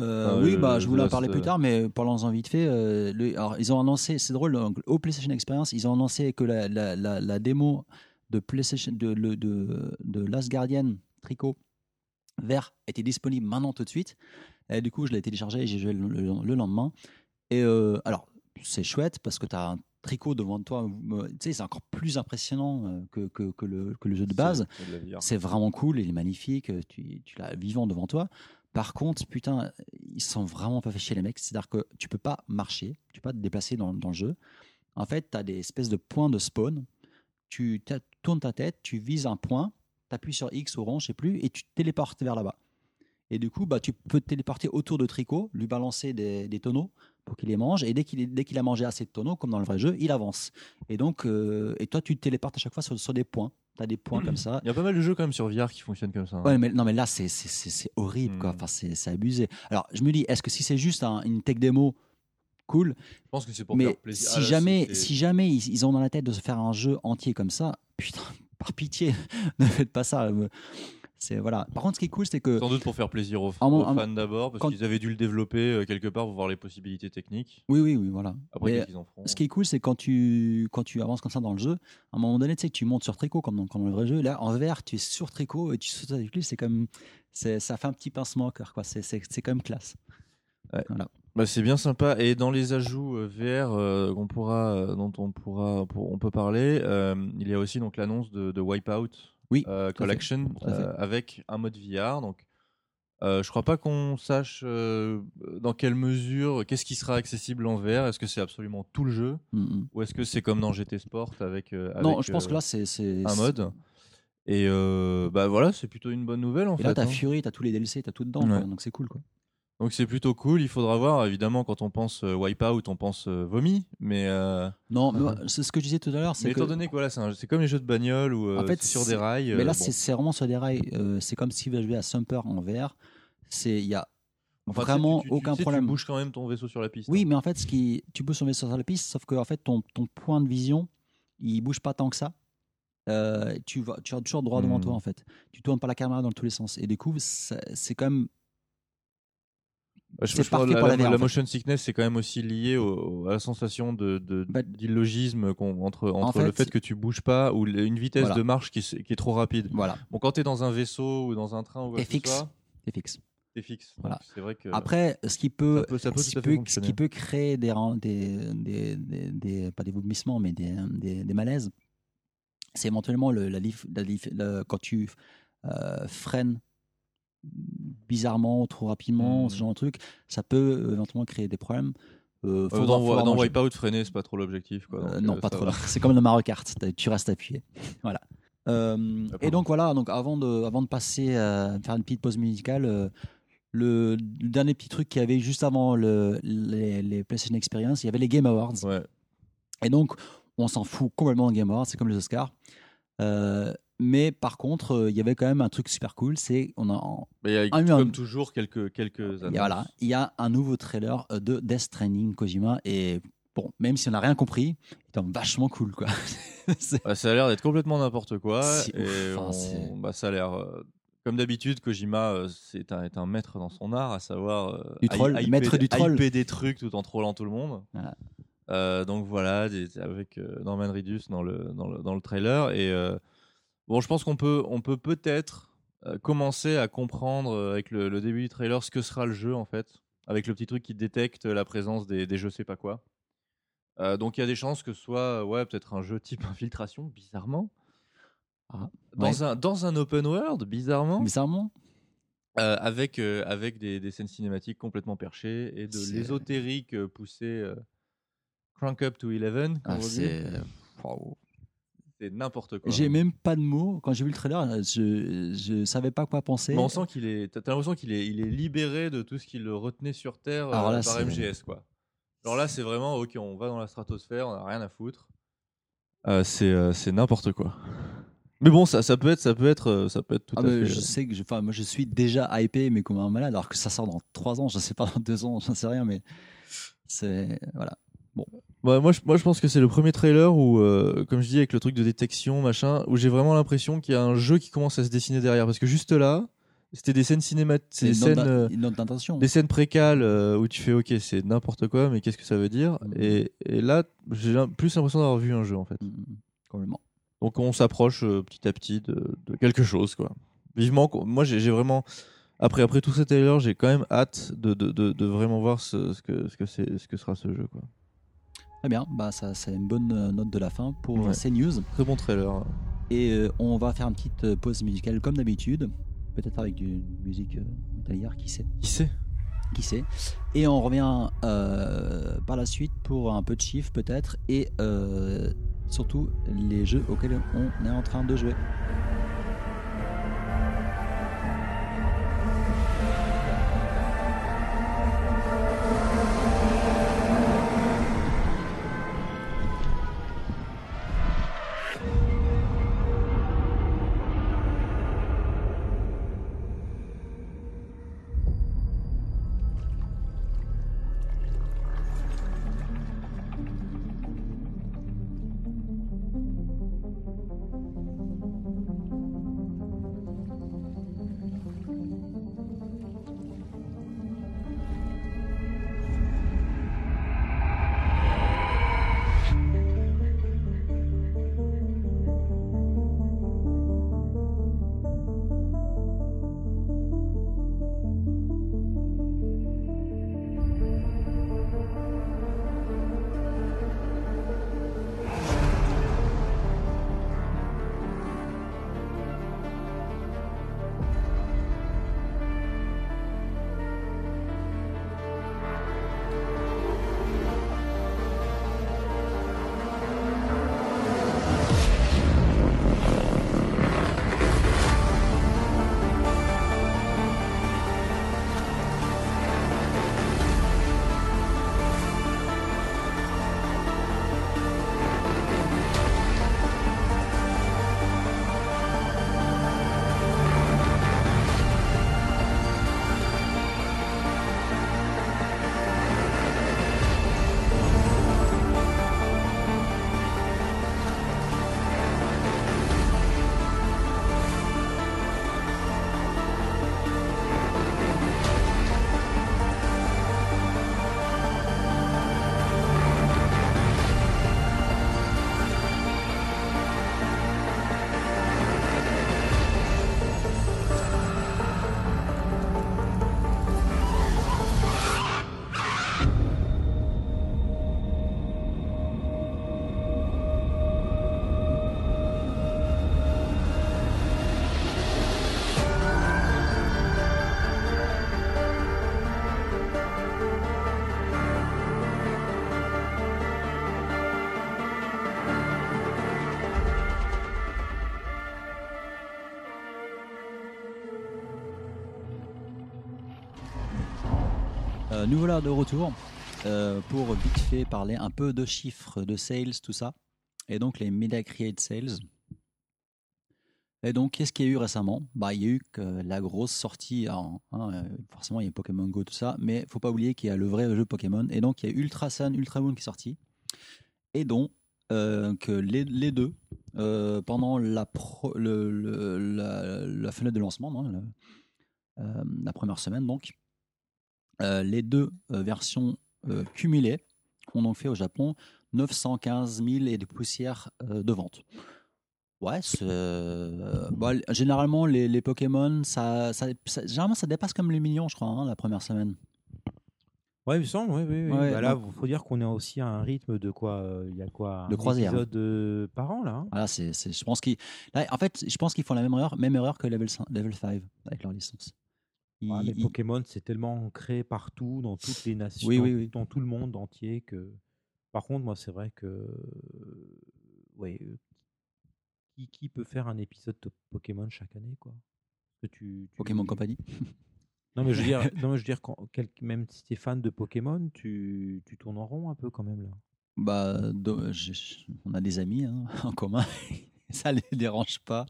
Euh, Ah, oui, bah, je voulais en parler plus euh, tard, mais parlons-en vite fait. euh, le- alors, ils ont annoncé, c'est drôle, donc, au PlayStation Experience, ils ont annoncé que la, la, la, la démo de PlayStation, de, le- de, de Last Guardian Tricot vert était disponible maintenant tout de suite. Et du coup, je l'ai téléchargé et j'ai joué le, le- le lendemain. Et euh, alors, c'est chouette parce que tu as un tricot devant toi. Tu sais, c'est encore plus impressionnant que, que, que le, que le jeu de base. C'est- c'est de vraiment cool, il est magnifique, tu, tu l'as vivant devant toi. Par contre, putain, ils sont vraiment pas fait chier les mecs. C'est-à-dire que tu peux pas marcher, tu peux pas te déplacer dans, le jeu. En fait, tu as des espèces de points de spawn. Tu tournes ta tête, tu vises un point, tu appuies sur X ou rond, je sais plus, et tu te téléportes vers là-bas. Et du coup, bah, tu peux te téléporter autour de Tricot, lui balancer des tonneaux pour qu'il les mange. Et dès qu'il dès qu'il a mangé assez de tonneaux, comme dans le vrai jeu, il avance. Et donc, euh, et toi, tu te téléportes à chaque fois sur, sur des points. Tu as des points comme ça. Il y a pas mal de jeux quand même sur VR qui fonctionnent comme ça. hein. Ouais, mais non, mais là, c'est horrible, quoi. Hmm. Enfin, c'est abusé. Alors, je me dis, est-ce que si c'est juste un- une tech démo, cool. Je pense que c'est pour mais faire plaisir. si Ah, là, jamais, si jamais ils, ils ont dans la tête de se faire un jeu entier comme ça, putain, par pitié, ne faites pas ça. Euh, C'est voilà. Par contre, ce qui est cool, c'est que Sans doute pour faire plaisir aux, fans d'abord, parce quand- qu'ils avaient dû le développer euh, quelque part pour voir les possibilités techniques. oui, oui, oui, voilà. Après, Mais qu'est-ce qu'ils en feront ce qui est cool, c'est quand tu quand tu avances comme ça dans le jeu, à un moment donné, tu sais que tu montes sur tricot comme dans, comme dans le vrai jeu. Là, en vert, tu es sur tricot et tu sautes avec lui. C'est comme c'est ça fait un petit pincement au cœur, quoi. C'est c'est c'est quand même classe. Bah, c'est bien sympa. Et dans les ajouts euh, VR euh, qu'on pourra, euh, dont on pourra, pour- on peut parler, euh, il y a aussi donc l'annonce de, de Wipeout Oui, euh. Collection euh, avec un mode VR. Donc, euh, je crois pas qu'on sache euh, dans quelle mesure, qu'est-ce qui sera accessible en VR. Est-ce que c'est absolument tout le jeu Mm, mm. ou est-ce que c'est comme dans GT Sport avec, euh, Non, avec, je pense que là, c'est un mode. Et bah voilà, c'est plutôt une bonne nouvelle en Et fait. là, t'as hein. Fury, t'as tous les DLC, t'as tout dedans, Ouais. quoi. donc c'est cool, quoi. Donc c'est plutôt cool. Il faudra voir. Évidemment, quand on pense euh, Wipeout, on pense euh, vomi. Mais, euh, Non, mais moi, c'est ce que je disais tout à l'heure, c'est mais que. étant donné que voilà, c'est un- comme les jeux de bagnole ou En fait, sur des rails. Mais euh, là, bon. c'est vraiment sur des rails. euh, c'est comme si vous jouez à Sumper en VR. C'est il y a Enfin, vraiment tu- tu- aucun tu sais, problème. Tu bouges quand même ton vaisseau sur la piste. Oui, hein. mais en fait, ce qui, tu peux sauver sur la piste, sauf que en fait, ton, ton point de vision, il bouge pas tant que ça. Euh, tu, vas, tu as toujours droit devant Hmm. toi, en fait. Tu tournes pas la caméra dans tous les sens. Et du coup, c'est quand même. Bah, je- pense parfait la, la la- en motion sickness, c'est quand même aussi lié au- à la sensation de, Bah, d'illogisme qu'on- entre, entre le fait, fait que tu bouges pas ou une vitesse Voilà. de marche qui, est- qui est trop rapide. Voilà, Bon, quand tu es dans un vaisseau ou dans un train ou quoi que ce c'est fixe. t'es fixe. Voilà. C'est vrai que Après, ce qui peut, ça peut, ça peut ce peut- ce qui peut créer des, des, des, des- des- pas des vomissements, mais des, malaises, c'est éventuellement le, la, lif- la lif- le- quand tu euh, freines bizarrement, trop rapidement, Mhm. ce genre de truc, ça peut euh, éventuellement créer des problèmes. Euh, faut Euh, dans faut dans. Wipeout, freiner, c'est pas trop l'objectif. quoi. Euh, donc, non, euh, pas trop. C'est comme le Mario Kart, tu restes appuyé. voilà. Ah, et donc voilà, donc avant de, avant de passer à faire une petite pause musicale, le, le dernier petit truc qu'il y avait juste avant le, les, les PlayStation Experience, il y avait les Game Awards. Ouais. Et donc, on s'en fout complètement des Game Awards, c'est comme les Oscars. Euh, mais par contre, euh, il y avait quand même un truc super cool, c'est on a, Mais il y a, comme un- toujours, quelques, quelques annonces. voilà, il y a un nouveau trailer euh, de Death Stranding Kojima et bon, même si on n'a rien compris, il est vachement cool quoi. Bah, ça a l'air d'être complètement n'importe quoi. Et ouf, enfin, on- c'est- bah, ça a l'air. euh, comme d'habitude, Kojima euh, c'est un, est un maître dans son art, à savoir euh, Du troll, hy- maître hyper- du troll. hyper des trucs tout en trollant tout le monde. Voilà. Euh, donc voilà, des- avec Norman Reedus dans le, dans le, dans le trailer. Et bon, je pense qu'on peut on peut peut-être euh, commencer à comprendre euh, avec le, le début du trailer ce que sera le jeu en fait, avec le petit truc qui détecte la présence des, des je sais pas quoi. Euh, donc il y a des chances que ce soit ouais peut-être un jeu type infiltration bizarrement Ah, dans ouais. un dans un open world bizarrement Bizarrement, avec avec des, des scènes cinématiques complètement perchées et de C'est- l'ésotérique poussé crank up to 11 comme ah, on dit. C'est. n'importe quoi J'ai même pas de mots. Quand j'ai vu le trailer, je, je savais pas quoi penser. Mais on sent qu'il est t'as l'impression qu'il est il est libéré de tout ce qui le retenait sur terre euh, Alors là, par c'est- MGS quoi alors là c'est vraiment ok on va dans la stratosphère on a rien à foutre Euh, c'est euh, c'est n'importe quoi mais bon ça ça peut être ça peut être euh, ça peut être tout Ah, à fait je sais que je, enfin, moi je suis déjà hypé, mais comme un malade, alors que ça sort dans 3 ans, je sais pas, dans 2 ans, j'en sais rien, mais c'est. Voilà. Ouais, moi, je, moi, je pense que c'est le premier trailer où, euh, comme je dis, avec le truc de détection, machin, où j'ai vraiment l'impression qu'il y a un jeu qui commence à se dessiner derrière. Parce que juste là, c'était des scènes cinématiques, des scènes, euh, des scènes précales euh, où tu fais, ok, c'est n'importe quoi, mais qu'est-ce que ça veut dire? Mhm. et, et là, j'ai plus l'impression d'avoir vu un jeu en fait. Mm, mm, Complètement. Donc on s'approche euh, petit à petit de, de quelque chose, quoi. Vivement, moi, j'ai vraiment. Après, après tout ces trailers, j'ai quand même hâte de, de, de, de vraiment voir ce, ce que, ce, que ce que sera ce jeu, quoi. Très bien, bah, ça, c'est une bonne euh, note de la fin pour Ouais. euh, ces news. Très bon trailer. Et euh, on va faire une petite pause musicale comme d'habitude. Peut-être avec du musique euh, métallière, qui sait Qui sait? Qui sait Et on revient euh, par la suite pour un peu de chiffres peut-être. Et surtout les jeux auxquels on est en train de jouer. Nous voilà de retour euh, pour vite fait parler un peu de chiffres, de sales, tout ça. Et donc les Media Create Sales. Et donc, qu'est-ce qu'il y a eu récemment? Bah, Il y a eu que la grosse sortie, hein, euh, forcément il y a Pokémon Go, tout ça, mais il faut pas oublier qu'il y a le vrai jeu Pokémon. Et donc, il y a Ultra Sun, Ultra Moon qui est sorti. Et donc, euh, que les, deux, euh, pendant la, la, fenêtre de lancement, non, euh, la première semaine, donc, euh, les deux euh, versions euh, cumulées ont donc fait au Japon 915 000 et des poussières euh, de vente. Ouais, euh, bon, généralement les, les Pokémon, ça, ça, ça- généralement ça dépasse comme les millions, je crois, hein, la première semaine. Ouais, il me semble, oui, oui. oui. Ouais, Bah là, il faut dire qu'on est aussi à un rythme de quoi euh, Il y a quoi De croisière. épisode euh, par an, là hein Voilà, c'est, je pense qu'ils, là, en fait, je pense qu'ils font la même erreur, même erreur que Level 5, Level 5 avec leur licence. Ouais, mais ils- Pokémon, c'est tellement ancré partout, dans toutes les nations, Oui, dans, oui, oui. dans tout le monde entier que. Par contre, moi, c'est vrai que. ouais, euh, qui, qui peut faire un épisode de Pokémon chaque année, quoi? Parce que tu, tu- Pokémon Company. Non, mais je veux dire, non, mais je veux dire quand, quel- même si tu es fan de Pokémon, tu, tu tournes en rond un peu quand même, là. Bah, je- on a des amis hein, en commun, ça les dérange pas.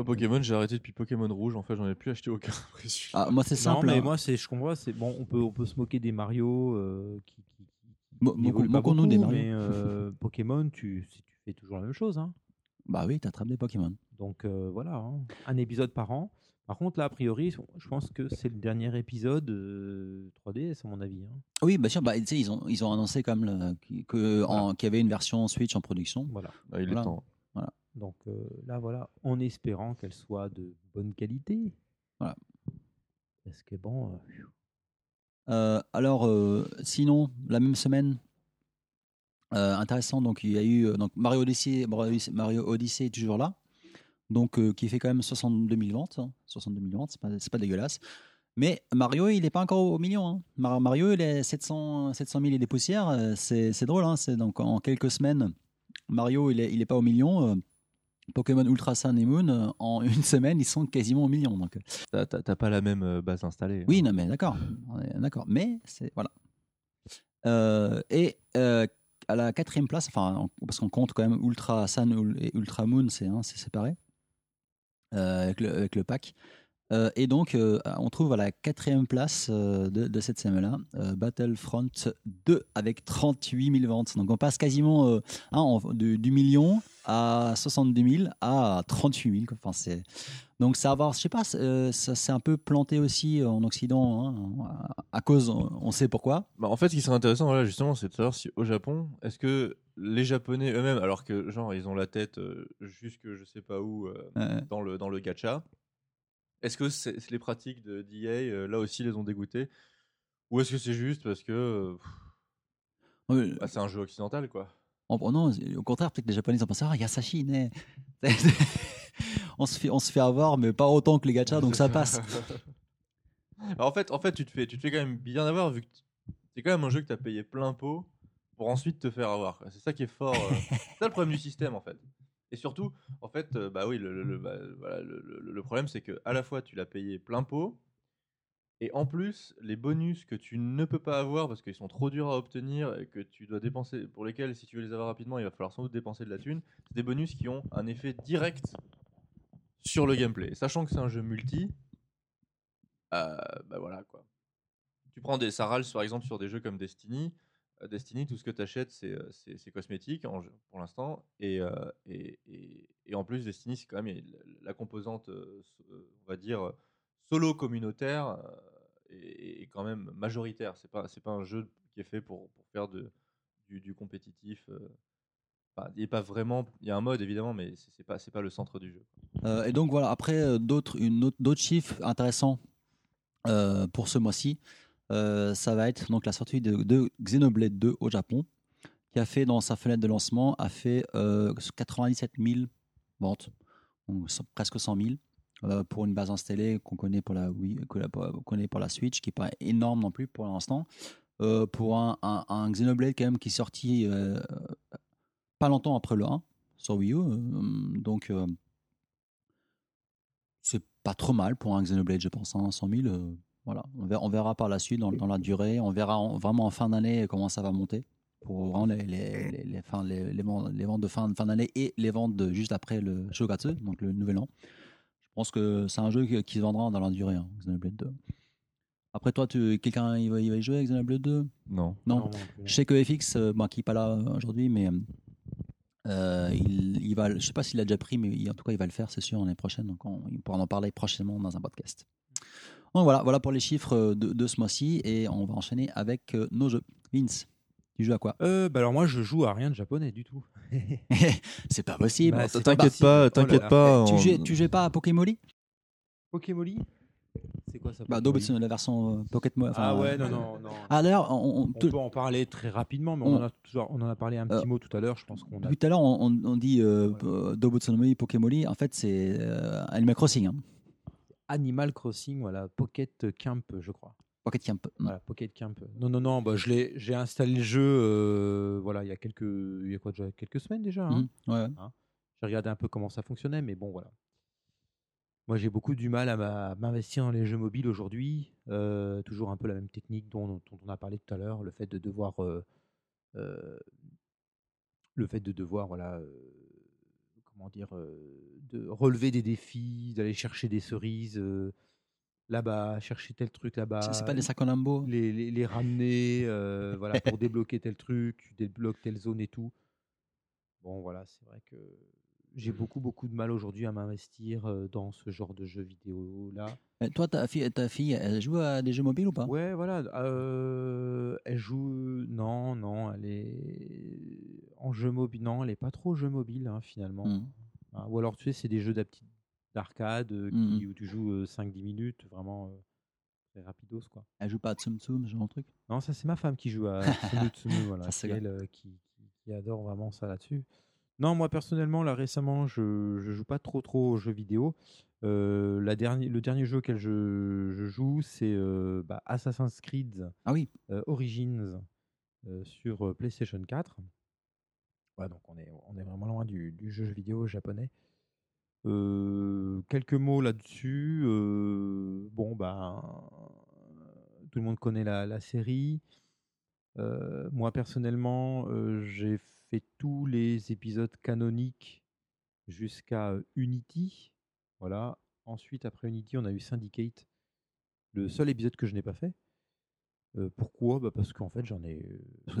Moi, Pokémon, j'ai arrêté depuis Pokémon Rouge. En fait, j'en ai plus acheté aucun. Ah, moi c'est simple. non, mais hein. moi, c'est, je comprends, c'est bon, on peut, on peut se moquer des Mario euh, qui, qui, qui- Mo- pas moquons-nous des beaucoup, Mario. mais euh, Pokémon, tu, tu fais toujours la même chose, hein. Bah oui, t'attrapes des Pokémon. Donc euh, voilà, hein, un épisode par an. Par contre, là, a priori, je pense que c'est le dernier épisode euh, 3DS, à mon avis. hein. Oui, bien sûr. Bah, tu sais, ils ont, ils ont annoncé comme le, qui- que, en- qu'il y avait une version Switch en production. Voilà. Ah, il est Voilà. temps. Donc euh, là, voilà, en espérant qu'elle soit de bonne qualité. Voilà. Parce que bon, euh, Euh, alors, sinon, la même semaine, intéressant, donc il y a eu donc Mario Odyssey, Mario Odyssey- est toujours là, donc qui fait quand même 62 000 ventes, hein. 62 000 ventes, c'est pas, pas dégueulasse. Mais Mario, il n'est pas encore au million. hein. Mar- Mario, il est 700, 700 000 et des poussières. C'est drôle. hein. Donc en quelques semaines, Mario, il est, il est pas au million. Pokémon Ultra Sun et Moon, euh, en une semaine, ils sont quasiment au million. Donc, euh, T'as- pas la même euh, base installée. oui, non, mais d'accord. D'accord. Mais c'est. Voilà. Euh, et euh, à la quatrième place, enfin, parce qu'on compte quand même Ultra Sun et Ultra Moon, c'est hein, c'est séparé euh, avec, le, avec le pack. Euh, et donc, euh, on trouve à la quatrième place euh, de, de cette semaine-là Battlefront 2 avec 38 000 ventes. Donc, on passe quasiment hein, du, du million à 70 000 à 38 000. quoi. Enfin, c'est donc ça va je sais pas, ça s'est un peu planté aussi en Occident hein, à- cause, on on sait pourquoi. Bah, en fait, ce qui serait intéressant, voilà, justement, c'est de savoir si au Japon, est-ce que les Japonais eux-mêmes, alors que genre ils ont la tête euh, jusque je sais pas où euh, dans le dans le gacha, est-ce que c'est c'est les pratiques de d'EA euh, là aussi les ont dégoûtés, ou est-ce que c'est juste parce que euh, bah, c'est un jeu occidental quoi? En- non, au contraire, peut-être que les Japonais ont pensé ah, Yasashi, né. on se fait, on se fait avoir, mais pas autant que les gachas, donc ça passe. Bah, en fait, en fait, tu te fais, tu te fais quand même bien avoir vu que c'est quand même un jeu que tu as payé plein pot pour ensuite te faire avoir. C'est ça qui est fort. euh, c'est ça le problème du système en fait. Et surtout, en fait, euh, bah oui, bah, le problème c'est que à la fois tu l'as payé plein pot et en plus les bonus que tu ne peux pas avoir parce qu'ils sont trop durs à obtenir et que tu dois dépenser, pour lesquels si tu veux les avoir rapidement, il va falloir sans doute dépenser de la thune. C'est des bonus qui ont un effet direct sur le gameplay. Sachant que c'est un jeu multi, euh, bah voilà quoi. Tu prends des Sarals par exemple sur des jeux comme Destiny. Euh, Destiny, tout ce que tu achètes, c'est euh, cosmétique pour l'instant. Et, euh, et, et- et en plus, Destiny, c'est quand même la, composante, on va dire, solo communautaire est, quand même majoritaire. C'est pas, c'est pas un jeu qui est fait pour, pour faire de, du, compétitif. Enfin, il est pas vraiment. Il y a un mode évidemment, mais c'est pas, c'est pas le centre du jeu. Et donc voilà, après d'autres d'autres chiffres intéressants pour ce mois-ci, euh, ça va être donc la sortie de, de Xenoblade 2 au Japon, qui a fait dans sa fenêtre de lancement a fait euh, 97 000 ventes, presque 100 000 euh, pour une base installée qu'on connaît pour la Wii, qu'on connaît pour la Switch, qui est pas énorme non plus pour l'instant. Euh, pour un, Xenoblade quand même qui est sorti euh, pas longtemps après le 1 sur Wii U, euh, donc euh, c'est pas trop mal pour un Xenoblade, je pense. Hein, 100 000, euh, Voilà, on verra, on verra par la suite dans, dans la durée. On verra en- vraiment en fin d'année comment ça va monter pour vraiment les, les, les, les, fin- les, les ventes, les ventes de fin, fin d'année et les ventes de juste après le Shogatsu, donc le nouvel an. Je pense que c'est un jeu qui, qui se vendra dans la durée, hein, Xenoblade 2. Après toi, quelqu'un il va, il va y jouer avec Xenoblade 2 Non. Non. Je sais que FX, euh, bon, qui n'est pas là euh, aujourd'hui, mais euh, il, il va, je sais pas s'il a déjà pris, mais il- en tout cas, il va le faire, c'est sûr, l'année prochaine. Donc, on, il pourra en parler prochainement dans un podcast. Donc voilà, voilà pour les chiffres euh, de, de ce mois-ci, et on va enchaîner avec euh, nos jeux. Vince, tu joues à quoi? Euh, bah alors moi je joue à rien de japonais du tout. C'est pas possible. Bah, pas T'inquiète pas, Oh t'inquiète là. pas. tu, jouais, tu jouais pas à Pokémon Pokémoli C'est quoi ça bah, Pokémoli Dobotsu, la version euh, Pocket Mo- Ah ouais, euh, non, non, non. Ah on, on- on peut en parler très rapidement, mais on, on- en, a toujours, on en a parlé un petit Euh, mot tout à l'heure. Je pense qu'on a. depuis tout à l'heure, on, dit euh, Ouais. Dobotsu no Pokémon En fait, c'est euh, Animal Crossing. hein. Animal Crossing, voilà, Pocket Camp, je crois. Pocket Camp. Voilà, Pocket Camp. Non, non, non, bah, je l'ai, j'ai installé le jeu, euh, voilà, il y a quelques, il y a quoi déjà, quelques semaines déjà. hein. Mhm. Ouais, ouais. J'ai regardé un peu comment ça fonctionnait, mais bon, voilà. Moi, j'ai beaucoup du mal à m'investir dans les jeux mobiles aujourd'hui. Euh, toujours un peu la même technique dont, dont on a parlé tout à l'heure, le fait de devoir, euh, le fait de devoir, voilà, comment dire, euh, de relever des défis, d'aller chercher des cerises euh, là-bas, chercher tel truc là-bas. C'est- C'est pas des sacs en lambeaux les, les, les ramener euh, voilà, pour débloquer tel truc, tu débloques telle zone et tout. Bon, voilà, c'est vrai que j'ai beaucoup, beaucoup de mal aujourd'hui à m'investir euh, dans ce genre de jeux vidéo là. Euh, Toi, ta fille, ta fille, elle joue à des jeux mobiles ou pas? Ouais, voilà. euh, elle joue. Non, non, elle est en jeu mobile. Non, elle est pas trop jeu mobile hein, finalement. Mhm. Ah, Ou alors, tu sais, c'est des jeux d'arcade euh, Mhm. où tu joues euh, 5-10 minutes, vraiment très rapidos quoi. Elle joue pas à Tsum Tsum, genre de truc? Non, ça c'est ma femme qui joue à Tsumu Tsumu, voilà, c'est elle, qui, qui- qui adore vraiment ça là-dessus. Non, moi personnellement, là récemment, je, je joue pas trop trop aux jeux vidéo. Euh, la dernière, le dernier jeu auquel je, je joue, c'est euh, bah, Assassin's Creed Ah oui. euh, Origins sur PlayStation 4. Ouais, donc on est, on est vraiment loin du, du jeu vidéo japonais. Quelques mots là-dessus. bon, bah, tout le monde connaît la, la série. Moi, personnellement, j'ai fait tous les épisodes canoniques jusqu'à Unity. Voilà. Ensuite, après Unity, on a eu Syndicate. Le seul épisode que je n'ai pas fait. Euh, pourquoi? Bah Parce qu'en fait, j'en ai.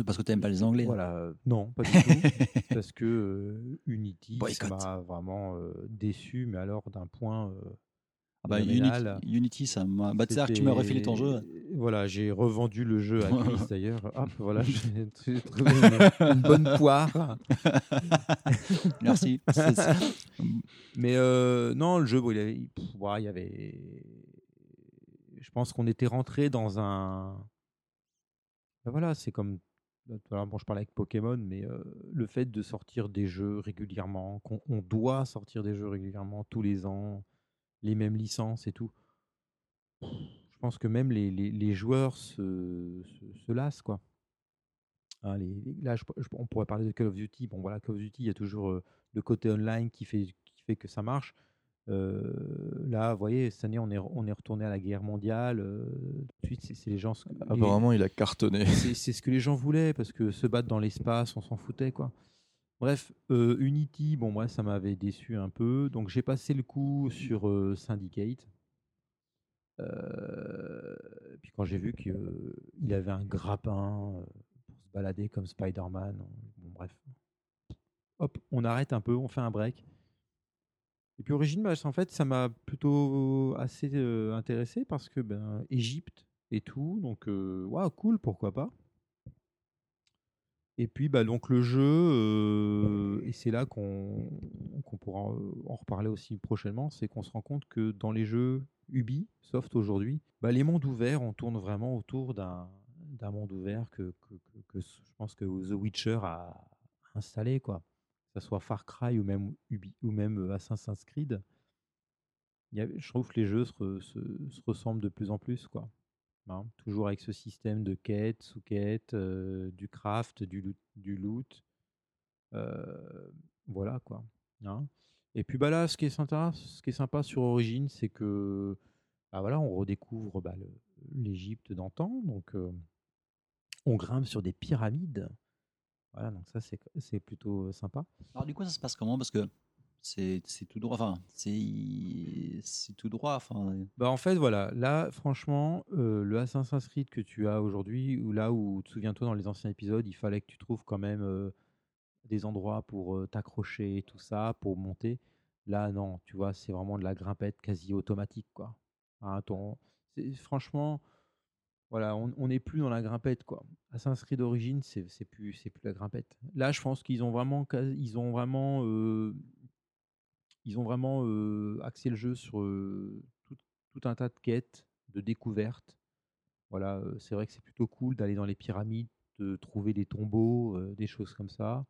Parce que t'aimes pas les Anglais. hein. Voilà. euh, Non, pas du tout. parce que euh, Unity, ça m'a vraiment euh, déçu, mais alors d'un point. Ah bah, phénoménal. Unity, Unity, ça m'a. Bah, tu sais que tu m'as refilé ton jeu. Voilà, j'ai revendu le jeu à Chris d'ailleurs. Hop, voilà, j'ai trouvé une, une bonne poire. Merci. Mais euh, non, le jeu, bon, il, avait- y avait. Je pense qu'on était rentré dans un. Ben voilà, c'est comme. voilà, bon, je parlais avec Pokémon, mais euh, le fait de sortir des jeux régulièrement, qu'on on doit sortir des jeux régulièrement tous les ans, les mêmes licences et tout. Je pense que même les, les, les joueurs se, se, se lassent, quoi. Hein, les, les- là, je- je- on pourrait parler de Call of Duty. Bon, voilà, Call of Duty, il y a toujours euh, le côté online qui fait, qui fait que ça marche. Euh, là, vous voyez, cette année, on est, on est retourné à la guerre mondiale. euh, c'est c'est les gens. les- Apparemment, il a cartonné. c'est c'est ce que les gens voulaient parce que se battre dans l'espace, on s'en foutait quoi. Bref, euh, Unity, bon moi ça m'avait déçu un peu, donc j'ai passé le coup sur euh, Syndicate. Euh, puis quand j'ai vu qu'il avait un grappin pour se balader comme Spider-Man, bon bref. Hop, on arrête un peu, on fait un break. Et puis Origin, bah, en fait, ça m'a plutôt assez intéressé parce que ben Égypte et tout, donc waouh, cool, pourquoi pas. Et puis bah donc le jeu, euh, et c'est là qu'on pourra euh, en reparler aussi prochainement, c'est qu'on se rend compte que dans les jeux Ubisoft aujourd'hui, bah, les mondes ouverts, on tourne vraiment autour d'un monde ouvert que, que, que- que je pense que The Witcher a installé quoi que ce soit Far Cry ou même, Ubi, ou même euh, Assassin's Creed, il y a- je trouve que les jeux se- se ressemblent de plus en plus. Quoi. Hein, toujours avec ce système de quête, sous-quête, euh, du craft, du loot. Euh, voilà quoi. hein. Et puis bah là, ce qui est sympa, ce qui sympa sur Origin, c'est que bah voilà, on redécouvre bah, l'Égypte d'antan. Donc, euh, on grimpe sur des pyramides. Voilà, donc ça, c'est plutôt sympa. Alors du coup, ça se passe comment? Parce que c'est tout droit. Enfin, c'est tout droit. Enfin, Bah, en fait, voilà, là, franchement, euh, le Assassin's Creed que tu as aujourd'hui, ou là où, souviens-toi, dans les anciens épisodes, il fallait que tu trouves quand même euh, des endroits pour euh, t'accrocher tout ça, pour monter. Là, non, tu vois, c'est vraiment de la grimpette quasi automatique, quoi. Hein, ton- franchement, voilà, on n'est plus dans la grimpette, quoi. Assassin's Creed d'origine, c'est plus, c'est plus la grimpette. Là, je pense qu'ils ont vraiment, ils ont vraiment, ils ont vraiment axé le jeu sur tout, tout un tas de quêtes, de découvertes. Voilà, c'est vrai que c'est plutôt cool d'aller dans les pyramides, de trouver des tombeaux, des choses comme ça.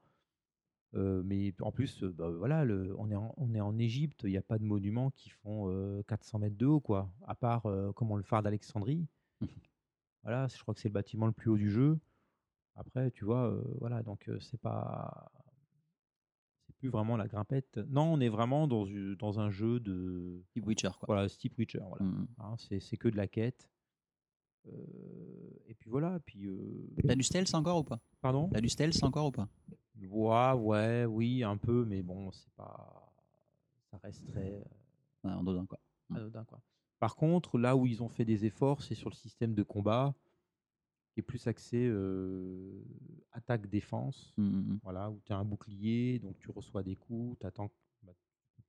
Euh, mais en plus, euh, bah, voilà, le- on est en, on est en Égypte, il n'y a pas de monuments qui font euh, 400 mètres de haut, quoi. À part, comment le phare d'Alexandrie. Voilà, je crois que c'est le bâtiment le plus haut du jeu. Après, tu vois, voilà, donc c'est pas, plus vraiment la grimpette. Non, on est vraiment dans, dans un jeu de, type Witcher, quoi. voilà, type Witcher. Voilà. Mm. Hein, c'est que de la quête. Euh, et puis voilà, puis euh, T'as du stealth encore ou pas? Pardon? T'as du stealth encore ou pas? Ouais, ouais, oui, un peu, mais bon, c'est pas, ça reste très euh, Ouais, En dedans, quoi. Mm. anodin, quoi. Par contre, là où ils ont fait des efforts, c'est sur le système de combat, qui est plus axé euh, attaque-défense. Mm, mm, mm. Voilà, où tu as un bouclier, donc tu reçois des coups, t'attends, bah, tu,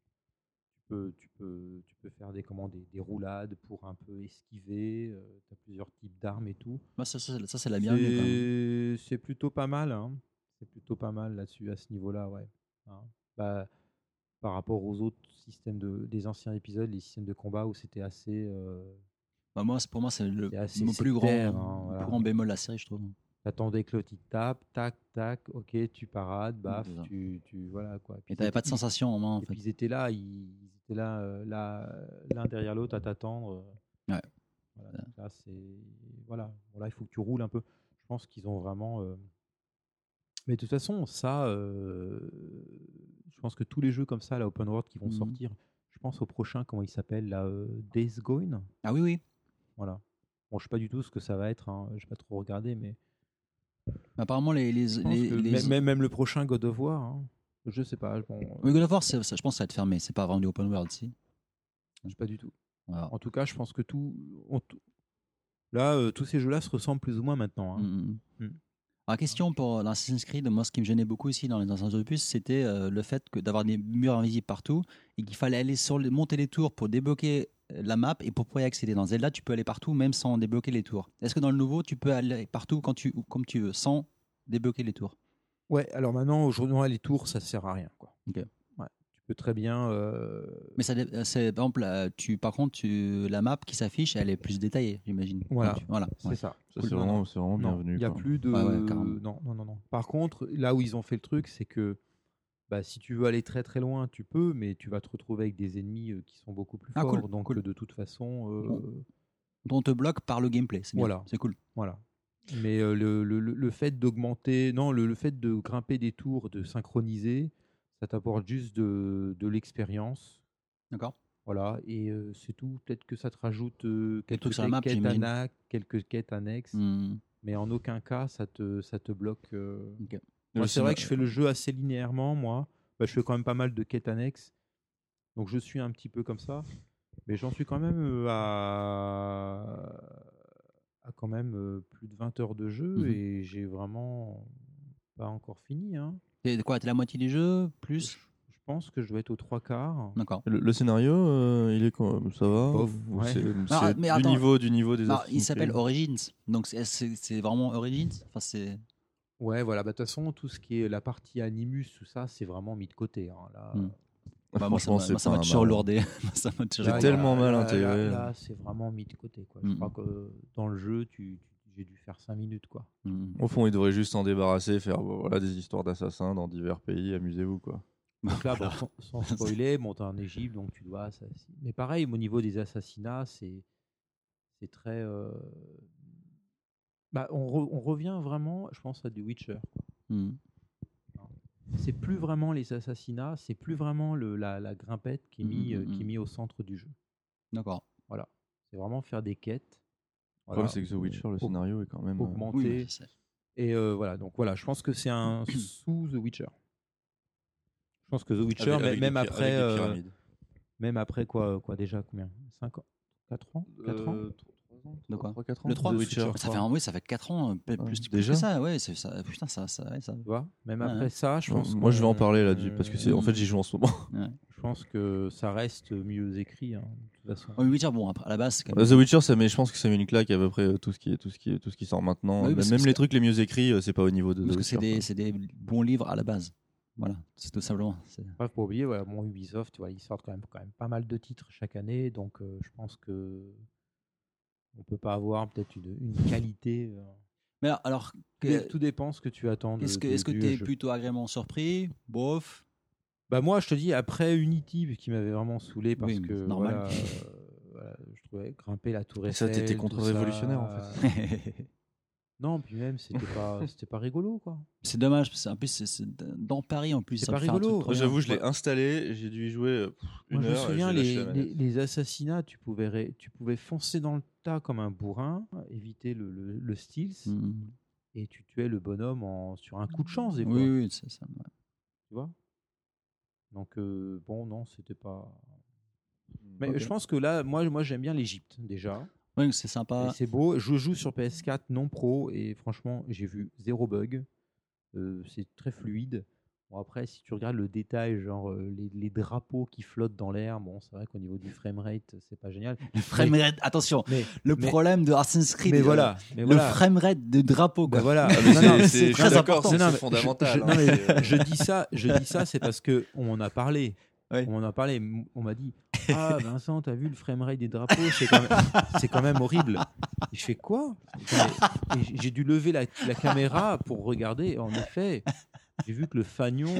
peux, tu, peux, tu peux faire des, comment, des, des roulades pour un peu esquiver, tu as plusieurs types d'armes et tout. Moi, ça, ça, ça, c'est la bienvenue. C'est c'est plutôt pas mal, hein. c'est plutôt pas mal là-dessus, à ce niveau-là, ouais. Hein. Bah, par rapport aux autres systèmes de, des anciens épisodes, les systèmes de combat où c'était assez... euh, Bah, moi, pour moi, c'est le mon plus grand, hein, voilà. plus grand bémol de la série, je trouve. T'attendais que l'autre il tape, tac, tac, ok, tu parades, baf, tu, tu voilà quoi. Et t'avais pas de sensation en main, en fait. ils étaient là, ils, ils étaient là, euh, là, l'un derrière l'autre à t'attendre. Ouais. Voilà, là, c'est voilà. Bon, là, il faut que tu roules un peu. Je pense qu'ils ont vraiment. euh, Mais de toute façon, ça, euh, je pense que tous les jeux comme ça, la open world, qui vont Mhm. sortir. Je pense au prochain, comment il s'appelle, euh, Days Gone. Ah oui, oui. Voilà. Bon, je sais pas du tout ce que ça va être. Hein. Je vais pas trop regarder, mais Apparemment, les. les, même, même- le prochain God of War. hein. Je sais pas. Bon, euh, Oui, God of War, ça, je pense que ça va être fermé. C'est pas vraiment du open world, si. je sais pas du tout. En tout cas, je pense que tout. on- Là, euh, tous ces jeux-là se ressemblent plus ou moins maintenant. hein. Mm, mm. Mm. Alors, question pour l'Assassin's Creed, moi, ce qui me gênait beaucoup ici dans les anciens opus, c'était euh, le fait que d'avoir des murs invisibles partout et qu'il fallait aller sur les, monter les tours pour débloquer euh, la map et pour pouvoir y accéder. Dans Zelda, tu peux aller partout même sans débloquer les tours. Est-ce que dans le nouveau, tu peux aller partout quand tu, ou comme tu veux, sans débloquer les tours? Ouais, alors maintenant, aujourd'hui, les tours, ça sert à rien. Quoi. Ok. Ouais, tu peux très bien. euh, Mais ça, euh, c'est par exemple, euh, tu, par contre, tu, la map qui s'affiche, elle est plus détaillée, j'imagine. Voilà. Voilà. C'est ouais. ça. Ça, Cool. c'est vraiment, c'est vraiment non, bienvenu. Il n'y a quoi. plus de. Ouais, ouais, carrément. non, non, non, non. Par contre, là où ils ont fait le truc, c'est que bah, si tu veux aller très très loin, tu peux, mais tu vas te retrouver avec des ennemis qui sont beaucoup plus Ah, forts. cool, donc, cool. de toute façon, euh, Bon. On te bloque par le gameplay. C'est. Voilà. C'est cool. Voilà. Mais euh, le, le- le- fait d'augmenter, non, le, le fait de grimper des tours, de synchroniser, ça t'apporte juste de, de l'expérience. D'accord. Voilà, et euh, c'est tout. Peut-être que ça te rajoute quelques map, quêtes, anna- quelques quêtes annexes, Mm. mais en aucun cas ça te, ça te bloque. Moi, c'est vrai que je fais le jeu assez linéairement, moi. Bah, je fais quand même pas mal de quêtes annexes. Donc je suis un petit peu comme ça. Mais j'en suis quand même euh, à, à quand même euh, plus de 20 heures de jeu Mhm. et j'ai vraiment pas encore fini. Hein. T'es quoi T'es la moitié du jeu Plus? Je pense que je dois être aux trois quarts. D'accord. Le, le scénario, euh, il est quoi Ça va Bof, Ou ouais. C'est Non, c'est mais du attends. niveau du niveau des. Assassin's il s'appelle. Origins. Donc c'est- c'est c'est vraiment Origins? Enfin, c'est. Ouais, voilà. bah, De toute façon, tout ce qui est la partie Animus, tout ça, c'est vraiment mis de côté. hein. Là, Hmm. Ah, Bah, moi, ça m'a toujours lourdé. lourdé. tellement mal intégré. Là, là, c'est vraiment mis de côté. Quoi. Je Mhm. crois que dans le jeu, tu, tu- j'ai dû faire 5 minutes. Quoi. Mm. Au fond, il devrait juste s'en débarrasser, faire voilà, des histoires d'assassins dans divers pays, amusez-vous quoi. Donc là, bon, sans, sans spoiler, bon, t'es en Égypte, donc tu dois assassiner. Mais pareil, au niveau des assassinats, c'est c'est très. euh, Bah, on, re- on revient vraiment, je pense, à du Witcher. Mm. C'est plus vraiment les assassinats, c'est plus vraiment le, la, la grimpette qui est, mis, Mhm, euh, qui est mhm. mis au centre du jeu. D'accord. C'est vraiment faire des quêtes. Le problème, c'est que The Witcher, le scénario est quand même. euh, augmenté. Oui, mais c'est- Et euh, voilà, donc voilà, je pense que c'est un sous The Witcher. Je pense que The Witcher, avec- mais- avec même après, euh, même après quoi, quoi déjà combien? 5 ans? 4 ans? 4 ans? Euh, ans, De quoi 3, 4 ans Le 3 The Witcher. Ça fait oui, ça fait 4 ans, euh, plus, Ouais, plus que déjà ça, ouais, c'est ça. Putain, ça, ça, ouais, Même Ouais, après ouais. ça, je pense. Moi, je vais en parler là, du- parce que c'est en fait j'y joue en ce moment. Je pense que ça reste mieux écrit, hein, de toute façon. Oui, Witcher, bon, à la base, c'est quand même. The Witcher, ça met, je pense que ça met une claque à peu près euh, tout ce qui est, tout ce qui tout ce qui sort maintenant. Oui, même les trucs les mieux écrits, euh, c'est pas au niveau de Parce The que c'est des, c'est des bons livres à la base. Voilà, c'est tout simplement. faut pas oublier, voilà, bon, Ubisoft, tu vois, ils sortent quand même, quand même pas mal de titres chaque année, donc euh, je pense que on peut pas avoir peut-être une, une qualité. euh, Mais alors, que- tout dépend ce que tu attends. est-ce que est-ce que du tu es jeu. plutôt agréablement surpris Bof? Bah moi, je te dis après Unity, qui m'avait vraiment saoulé parce Oui, que c'est normal. voilà, euh, voilà, je trouvais grimper la tour Et ça, t'étais contre-révolutionnaire, ça, en euh, Non, puis même c'était pas, c'était pas rigolo quoi. c'est dommage, parce que en plus, c'est- c'est dans Paris en plus. C'est ça pas un truc rigolo. trop Moi, bien. j'avoue, je l'ai installé, j'ai dû y jouer euh, pff, une Moi, je me heure. et souviens, j'ai lâché les, la manette. les- les assassinats, tu pouvais, ré- tu pouvais foncer dans le tas comme un bourrin, éviter le, le, le stealth, Mm. et tu tuais le bonhomme en, sur un coup de chance, des fois. Oui, oui, c'est ça. ouais. Tu vois? Donc, euh, bon, non, c'était pas. Mais Ok. je pense que là, moi, moi j'aime bien l'Egypte, déjà. Oui, c'est sympa. C'est beau. Je joue sur PS4 non pro, et franchement, j'ai vu zéro bug. Euh, c'est très fluide. Bon, après, si tu regardes le détail, genre euh, les, les drapeaux qui flottent dans l'air, bon, c'est vrai qu'au niveau du framerate, c'est pas génial. Le framerate, attention, Mais, le mais- problème de Assassin's Creed, mais euh, voilà. Mais le voilà. framerate de drapeau. Bah voilà. Mais c'est- très important. c'est mais fondamental. Je, hein, non, mais c'est- je dis ça, je dis ça, c'est parce que on en a parlé. Ouais. On en a parlé. On m'a dit Ah Vincent, t'as vu le framerate des drapeaux? C'est quand, même- c'est quand même horrible. Et je fais quoi J'ai dû lever la, la caméra pour regarder. En effet, j'ai vu que le fanion,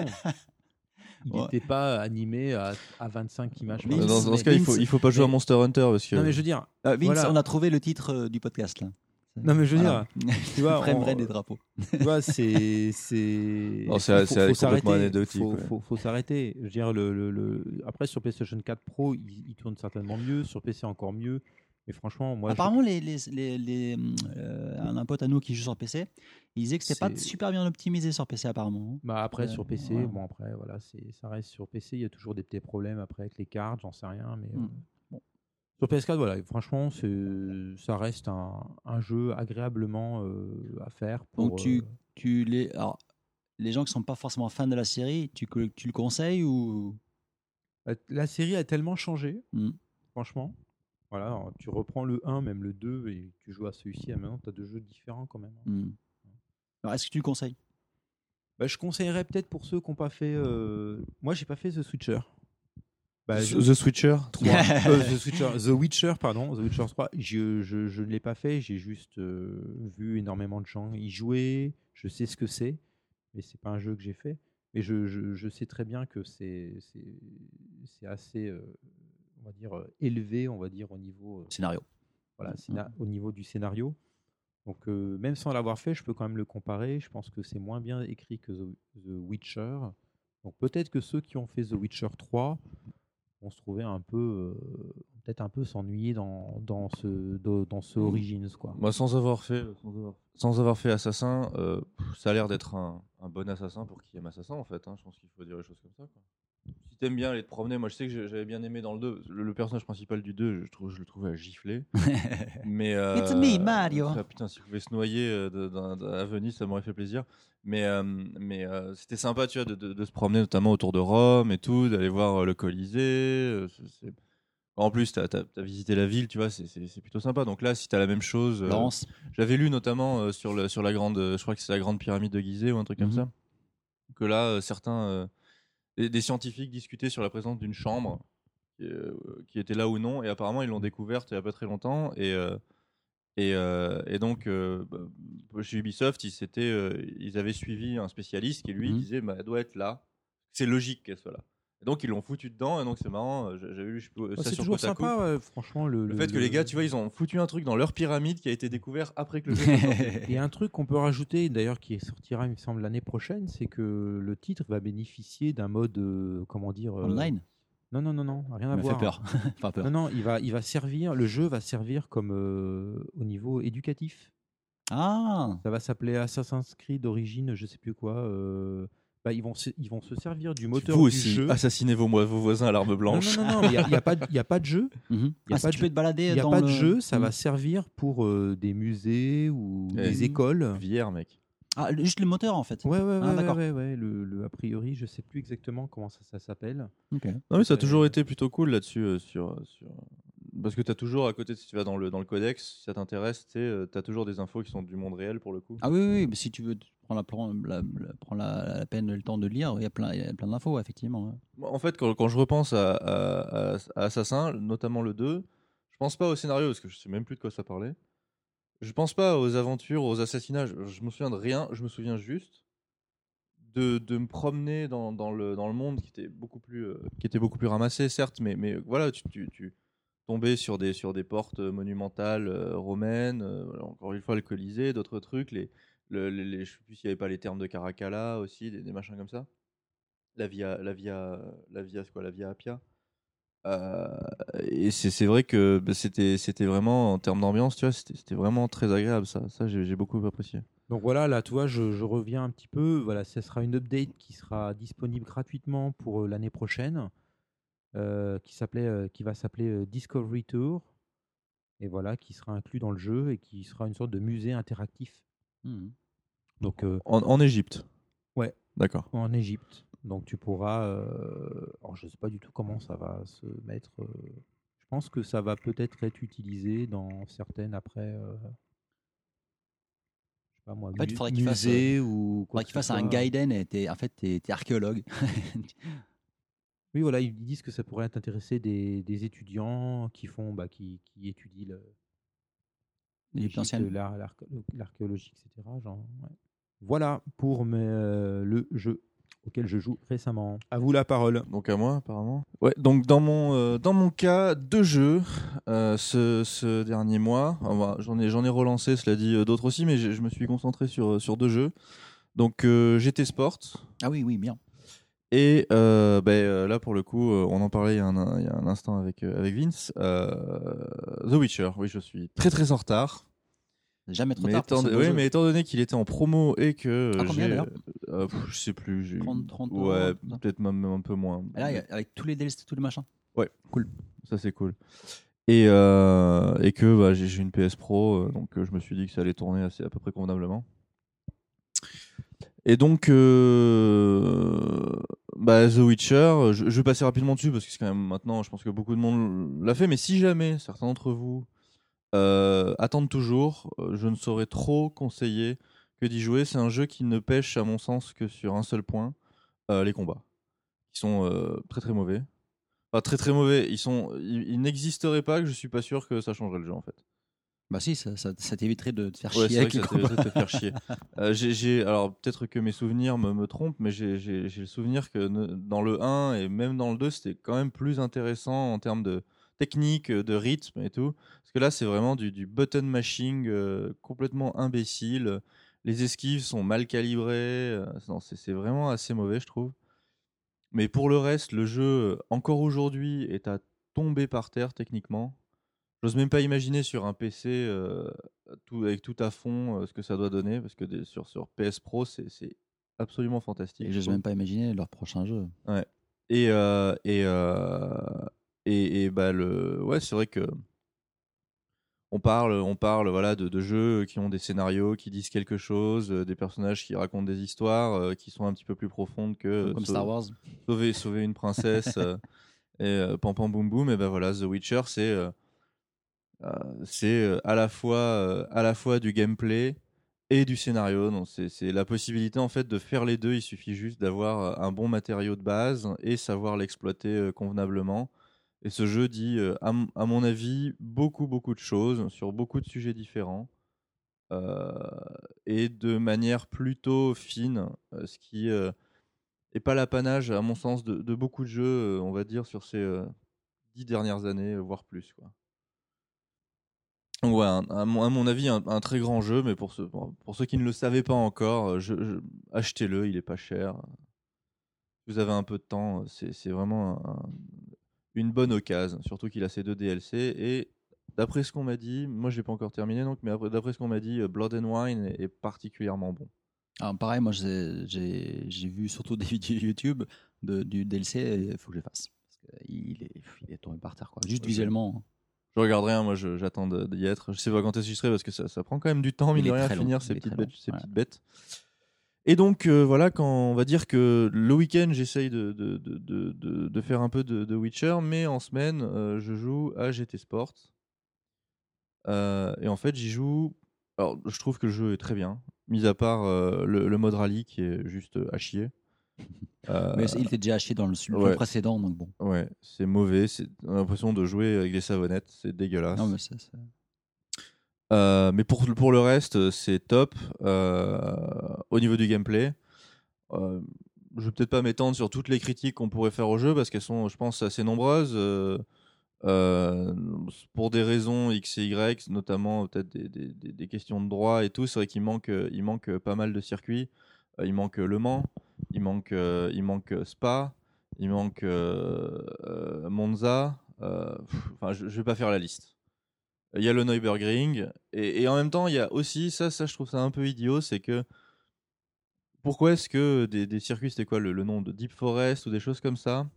il Ouais. n'était pas animé à, à 25 images. par dans, ce cas, il faut, il faut pas jouer à Monster Hunter parce que. Non mais je veux dire, Euh, Vince, Voilà. on a trouvé le titre euh, du podcast là. Non mais je veux Voilà. dire, tu vois, on- des drapeaux. tu vois, c'est c'est. C'est- c'est complètement anecdotique, Faut, ouais. faut, faut s'arrêter. Je veux dire, le, le, le- après sur PlayStation 4 Pro, il, il tourne certainement mieux, sur PC encore mieux. Mais franchement, moi, je- Apparemment, les, les, les, les, euh, un pote à nous qui joue sur PC, il disait que c'était pas C'est- super bien optimisé sur PC apparemment. bah après Euh, sur PC, bon après voilà, c'est ça reste sur PC. Il y a toujours des petits problèmes après avec les cartes, j'en sais rien, mais. Hmm. euh. Sur PS4, voilà, franchement, ça reste un, un jeu agréablement euh, à faire. Pour, Donc tu, euh, tu les, alors, les gens qui sont pas forcément fans de la série, tu, le conseilles ou? La- la série a tellement changé, Hmm. franchement. Voilà, alors, tu reprends le 1, même le 2, et tu joues à celui-ci, et maintenant tu as deux jeux différents quand même. Hmm. Alors, est-ce que tu le conseilles? Bah, je conseillerais peut-être pour ceux qui n'ont pas fait. euh, Moi, j'ai pas fait The Switcher. Bah, je- The Switcher 3. Euh, The, Switcher, The Witcher, pardon, The Witcher 3. Je, je, je ne l'ai pas fait, j'ai juste euh, vu énormément de gens y jouer. Je sais ce que c'est, mais c'est pas un jeu que j'ai fait. Mais je, je, je sais très bien que c'est assez, euh, on va dire, euh, élevé, on va dire, au niveau, euh, Scénario. voilà, scéna- au niveau du scénario. Donc, euh, même sans l'avoir fait, je peux quand même le comparer. Je pense que c'est moins bien écrit que The, The Witcher. Donc, peut-être que ceux qui ont fait The Witcher 3 vont se trouver un peu, euh, peut-être un peu s'ennuyer dans, dans ce, dans, ce Origins, quoi. Moi, sans avoir fait, sans avoir, fait Assassin, euh, ça a l'air d'être un, bon assassin pour qui aime Assassin en fait. hein. Je pense qu'il faut dire les choses comme ça. Si t'aimes bien aller te promener, moi je sais que j'avais bien aimé dans le 2. Le, le personnage principal du 2, je, trouve, je le trouvais à gifler. Mais, euh, It's me, Mario. ah, putain, si je pouvais se noyer euh, de- à Venise, ça m'aurait fait plaisir. Mais, euh, mais euh, c'était sympa, tu vois, de, de- de se promener notamment autour de Rome et tout, d'aller voir le Colisée. c'est- En plus, tu as, visité la ville, tu vois, c'est- plutôt sympa. Donc là, si tu as la même chose. euh, j'avais lu notamment euh, sur, le, sur la grande, euh, je crois que c'est la grande pyramide de Gizeh ou un truc comme ça, que là, euh, certains, euh, des, scientifiques discutaient sur la présence d'une chambre qui, euh, qui était là ou non, et apparemment ils l'ont découverte il y a pas très longtemps, et, euh, et, euh, et donc bah, chez Ubisoft, ils, avaient suivi un spécialiste qui lui Mhm. disait, bah, elle doit être là, c'est logique qu'elle soit là. Et donc ils l'ont foutu dedans, et donc c'est marrant, j'avais lu je sais ça c'est sur toujours Kotaku. sympa, ouais, franchement. Le, Le fait que les gars, tu vois, ils ont foutu un truc dans leur pyramide qui a été découvert après que le jeu. Et un truc qu'on peut rajouter, d'ailleurs, qui sortira, il me semble, l'année prochaine, c'est que le titre va bénéficier d'un mode, euh, comment dire, euh, Online? Non, non, non, non, rien à voir. fait peur. Enfin, peur. Non, non, il va, il va servir, le jeu va servir comme euh, au niveau éducatif. Ah Ça va s'appeler Assassin's Creed d'origine, je sais plus quoi. euh, bah, ils, vont se, ils vont se servir du moteur Vous du aussi, jeu. assassinez vos, voisins à l'arme blanche. non, non, non, mais il n'y a, il y a pas de- il y a pas de jeu. Y a Ah, si tu peux te balader Il n'y a dans pas de jeu, ça Mhm. va servir pour euh, des musées ou Eh, des écoles. Vière, mec. Ah, juste le moteur en fait. Ouais, ouais, ouais, Ah, ouais, d'accord. ouais, ouais, Le, le- a priori, je sais plus exactement comment ça, ça s'appelle. Ok. Non, mais ça a Euh, toujours été plutôt cool là-dessus. euh, sur, sur... Parce que tu as toujours, à côté, si tu vas dans le, dans le codex, si ça t'intéresse, tu as toujours des infos qui sont du monde réel pour le coup. Ah oui, oui, oui, mais si tu veux prendre la, prends la, prends la, la peine le temps de lire, il y a plein, il y a plein d'infos, effectivement. En fait, quand, quand je repense à, à- à- à Assassin, notamment le 2, je pense pas au scénario parce que je sais même plus de quoi ça parlait. Je pense pas aux aventures, aux assassinats. Je, je me souviens de rien. Je me souviens juste de, de me promener dans, dans le, dans le monde qui était beaucoup plus, euh, qui était beaucoup plus ramassé, certes, mais, mais voilà, tu, tu, tu sur des, sur des portes monumentales euh, romaines, euh, encore une fois le Colisée, d'autres trucs. Les, le, les, les- je sais plus s'il n'y avait pas les termes de Caracalla aussi, des, machins comme ça. La Via, la Via, la Via, quoi, la Via Appia? Euh, et c'est vrai que bah, c'était vraiment en termes d'ambiance, tu vois, c'était vraiment très agréable ça. Ça j'ai beaucoup apprécié. Donc voilà, là, tu vois, je, je reviens un petit peu. Voilà, ce sera une update qui sera disponible gratuitement pour euh, l'année prochaine, euh, qui s'appelait, euh, qui va s'appeler euh, Discovery Tour, et voilà, qui sera inclus dans le jeu et qui sera une sorte de musée interactif. Mhm. Donc euh, En, en Égypte. Ouais. D'accord. en Égypte. Donc tu pourras. euh, alors je sais pas du tout comment ça va se mettre. euh, je pense que ça va peut-être être utilisé dans certaines après. euh, je sais pas moi, fait, il faudrait qu'il fasse, ou quoi Faudrait qu'il fasse un guiden et t'es, en fait, t'es, t'es archéologue. Oui, voilà, ils disent que ça pourrait intéresser des, des étudiants qui font, bah, qui, qui étudient le, l'archéologie, etc. Genre, ouais. Voilà pour mes, euh, le jeu auquel je joue récemment. À vous la parole. Donc à moi apparemment. Ouais. Donc dans mon euh, dans mon cas deux jeux euh, ce, ce dernier mois. J'en ai j'en ai relancé cela dit euh, d'autres aussi, mais je, je me suis concentré sur sur deux jeux. Donc euh, GT Sport. Ah oui, oui, bien. Et euh, ben, euh, là, pour le coup, euh, on en parlait il y a un, il y a un instant avec, avec Vince. The Witcher, oui, je suis très très en retard. Jamais trop Mais tard. étant, oui, jeu. mais étant donné qu'il était en promo et que Ah, combien, d'ailleurs euh, je sais plus, j'ai 30, 30 euros, ouais, peut-être même, un peu moins. Là, avec tous les DLC, tous les machins. Ça c'est cool. Et, euh, et que bah, j'ai j'ai une PS Pro, donc je me suis dit que ça allait tourner assez, à peu près convenablement. Et donc, euh, bah, The Witcher, je, vais passer rapidement dessus parce que c'est quand même maintenant, je pense que beaucoup de monde l'a fait, mais si jamais certains d'entre vous euh, attendent toujours, euh, je ne saurais trop conseiller que d'y jouer. C'est un jeu qui ne pêche, à mon sens, que sur un seul point, les combats, qui sont très très mauvais. Enfin, très très mauvais. Ils sont, ils, ils n'existeraient pas que je suis pas sûr que ça changerait le jeu en fait. Bah si, ça, ça, ça t'éviterait de te faire Ouais, chier avec ça de te faire chier. Euh, alors peut-être que mes souvenirs me, me trompent, mais j'ai, le souvenir que ne- dans le 1 et même dans le 2, c'était quand même plus intéressant en termes de technique, de rythme et tout. Parce que là, c'est vraiment du, du button mashing euh, complètement imbécile. Les esquives sont mal calibrées. euh, c'est vraiment assez mauvais, je trouve. Mais pour le reste, le jeu, encore aujourd'hui, est à tomber par terre techniquement. J'ose même pas imaginer sur un PC euh, tout, avec tout à fond euh, ce que ça doit donner, parce que des- sur, sur PS Pro, c'est absolument fantastique. Et j'ose même pas imaginer leur prochain jeu. Et, euh, et, euh, et, et bah le, ouais, c'est vrai que on parle, on parle voilà, de, de jeux qui ont des scénarios, qui disent quelque chose, des personnages qui racontent des histoires qui sont un petit peu plus profondes que Comme sau- Star Wars. sauver, sauver une princesse et pam pam boum boum et ben voilà The Witcher c'est c'est euh, à la fois euh, à la fois du gameplay et du scénario. Donc c'est c'est la possibilité en fait de faire les deux. Il suffit juste d'avoir euh, un bon matériau de base et savoir l'exploiter euh, convenablement. Et ce jeu dit euh, à, mon avis beaucoup beaucoup de choses sur beaucoup de sujets différents euh, et de manière plutôt fine euh, ce qui euh, et pas l'apanage, à mon sens, de, beaucoup de jeux, euh, on va dire, sur ces euh, dix dernières années, euh, voire plus. Donc, ouais, un- à, mon, à mon avis, un, un très grand jeu, mais pour ceux, pour ceux qui ne le savaient pas encore, euh, je- je- achetez-le, il est pas cher. Vous avez un peu de temps, euh, c'est c'est vraiment un, une bonne occasion, surtout qu'il a ses deux DLC. Et d'après ce qu'on m'a dit, moi j'ai pas encore terminé donc, mais après- d'après ce qu'on m'a dit, euh, Blood and Wine est, est particulièrement bon. Alors, pareil, moi, j'ai- j'ai j'ai vu surtout des vidéos YouTube de, du DLC, il faut que je le fasse. Parce qu'il est, il est tombé par terre, quoi. Juste visuellement. Hein. Je regarde rien, moi je- j'attends d'y être. Je sais pas quand est-ce que j'y serai parce que ça, ça prend quand même du temps, mine Il de rien, à long, finir ces petites bêtes. Ces ouais. petites bêtes. Et donc euh, voilà, quand on va dire que le week-end j'essaye de, de, de, de, de- de faire un peu de, Witcher, mais en semaine euh, je joue à GT Sport. Euh, et en fait j'y joue. Alors je trouve que le jeu est très bien, mis à part le, le mode rallye qui est juste à chier. Euh, Mais il était déjà acheté dans le, le ouais. précédent, donc bon. ouais, c'est mauvais, on a l'impression de jouer avec des savonnettes, c'est dégueulasse. Non, mais c'est- Euh, mais pour, pour le reste, c'est top. Euh, au niveau du gameplay, je vais peut-être pas m'étendre sur toutes les critiques qu'on pourrait faire au jeu parce qu'elles sont, je pense, assez nombreuses. Pour des raisons X et Y, notamment peut-être des, des- des- des questions de droit et tout, c'est vrai qu'il manque, il manque pas mal de circuits. Il manque Le Mans, il manque, euh, il manque Spa, il manque euh, euh, Monza. Euh, Enfin, je, je vais pas faire la liste. Il y a le Nürburgring et, et en même temps, il y a aussi ça, ça je trouve ça un peu idiot, c'est que pourquoi est-ce que des, circuits, c'était quoi le, nom de Deep Forest ou des choses comme ça,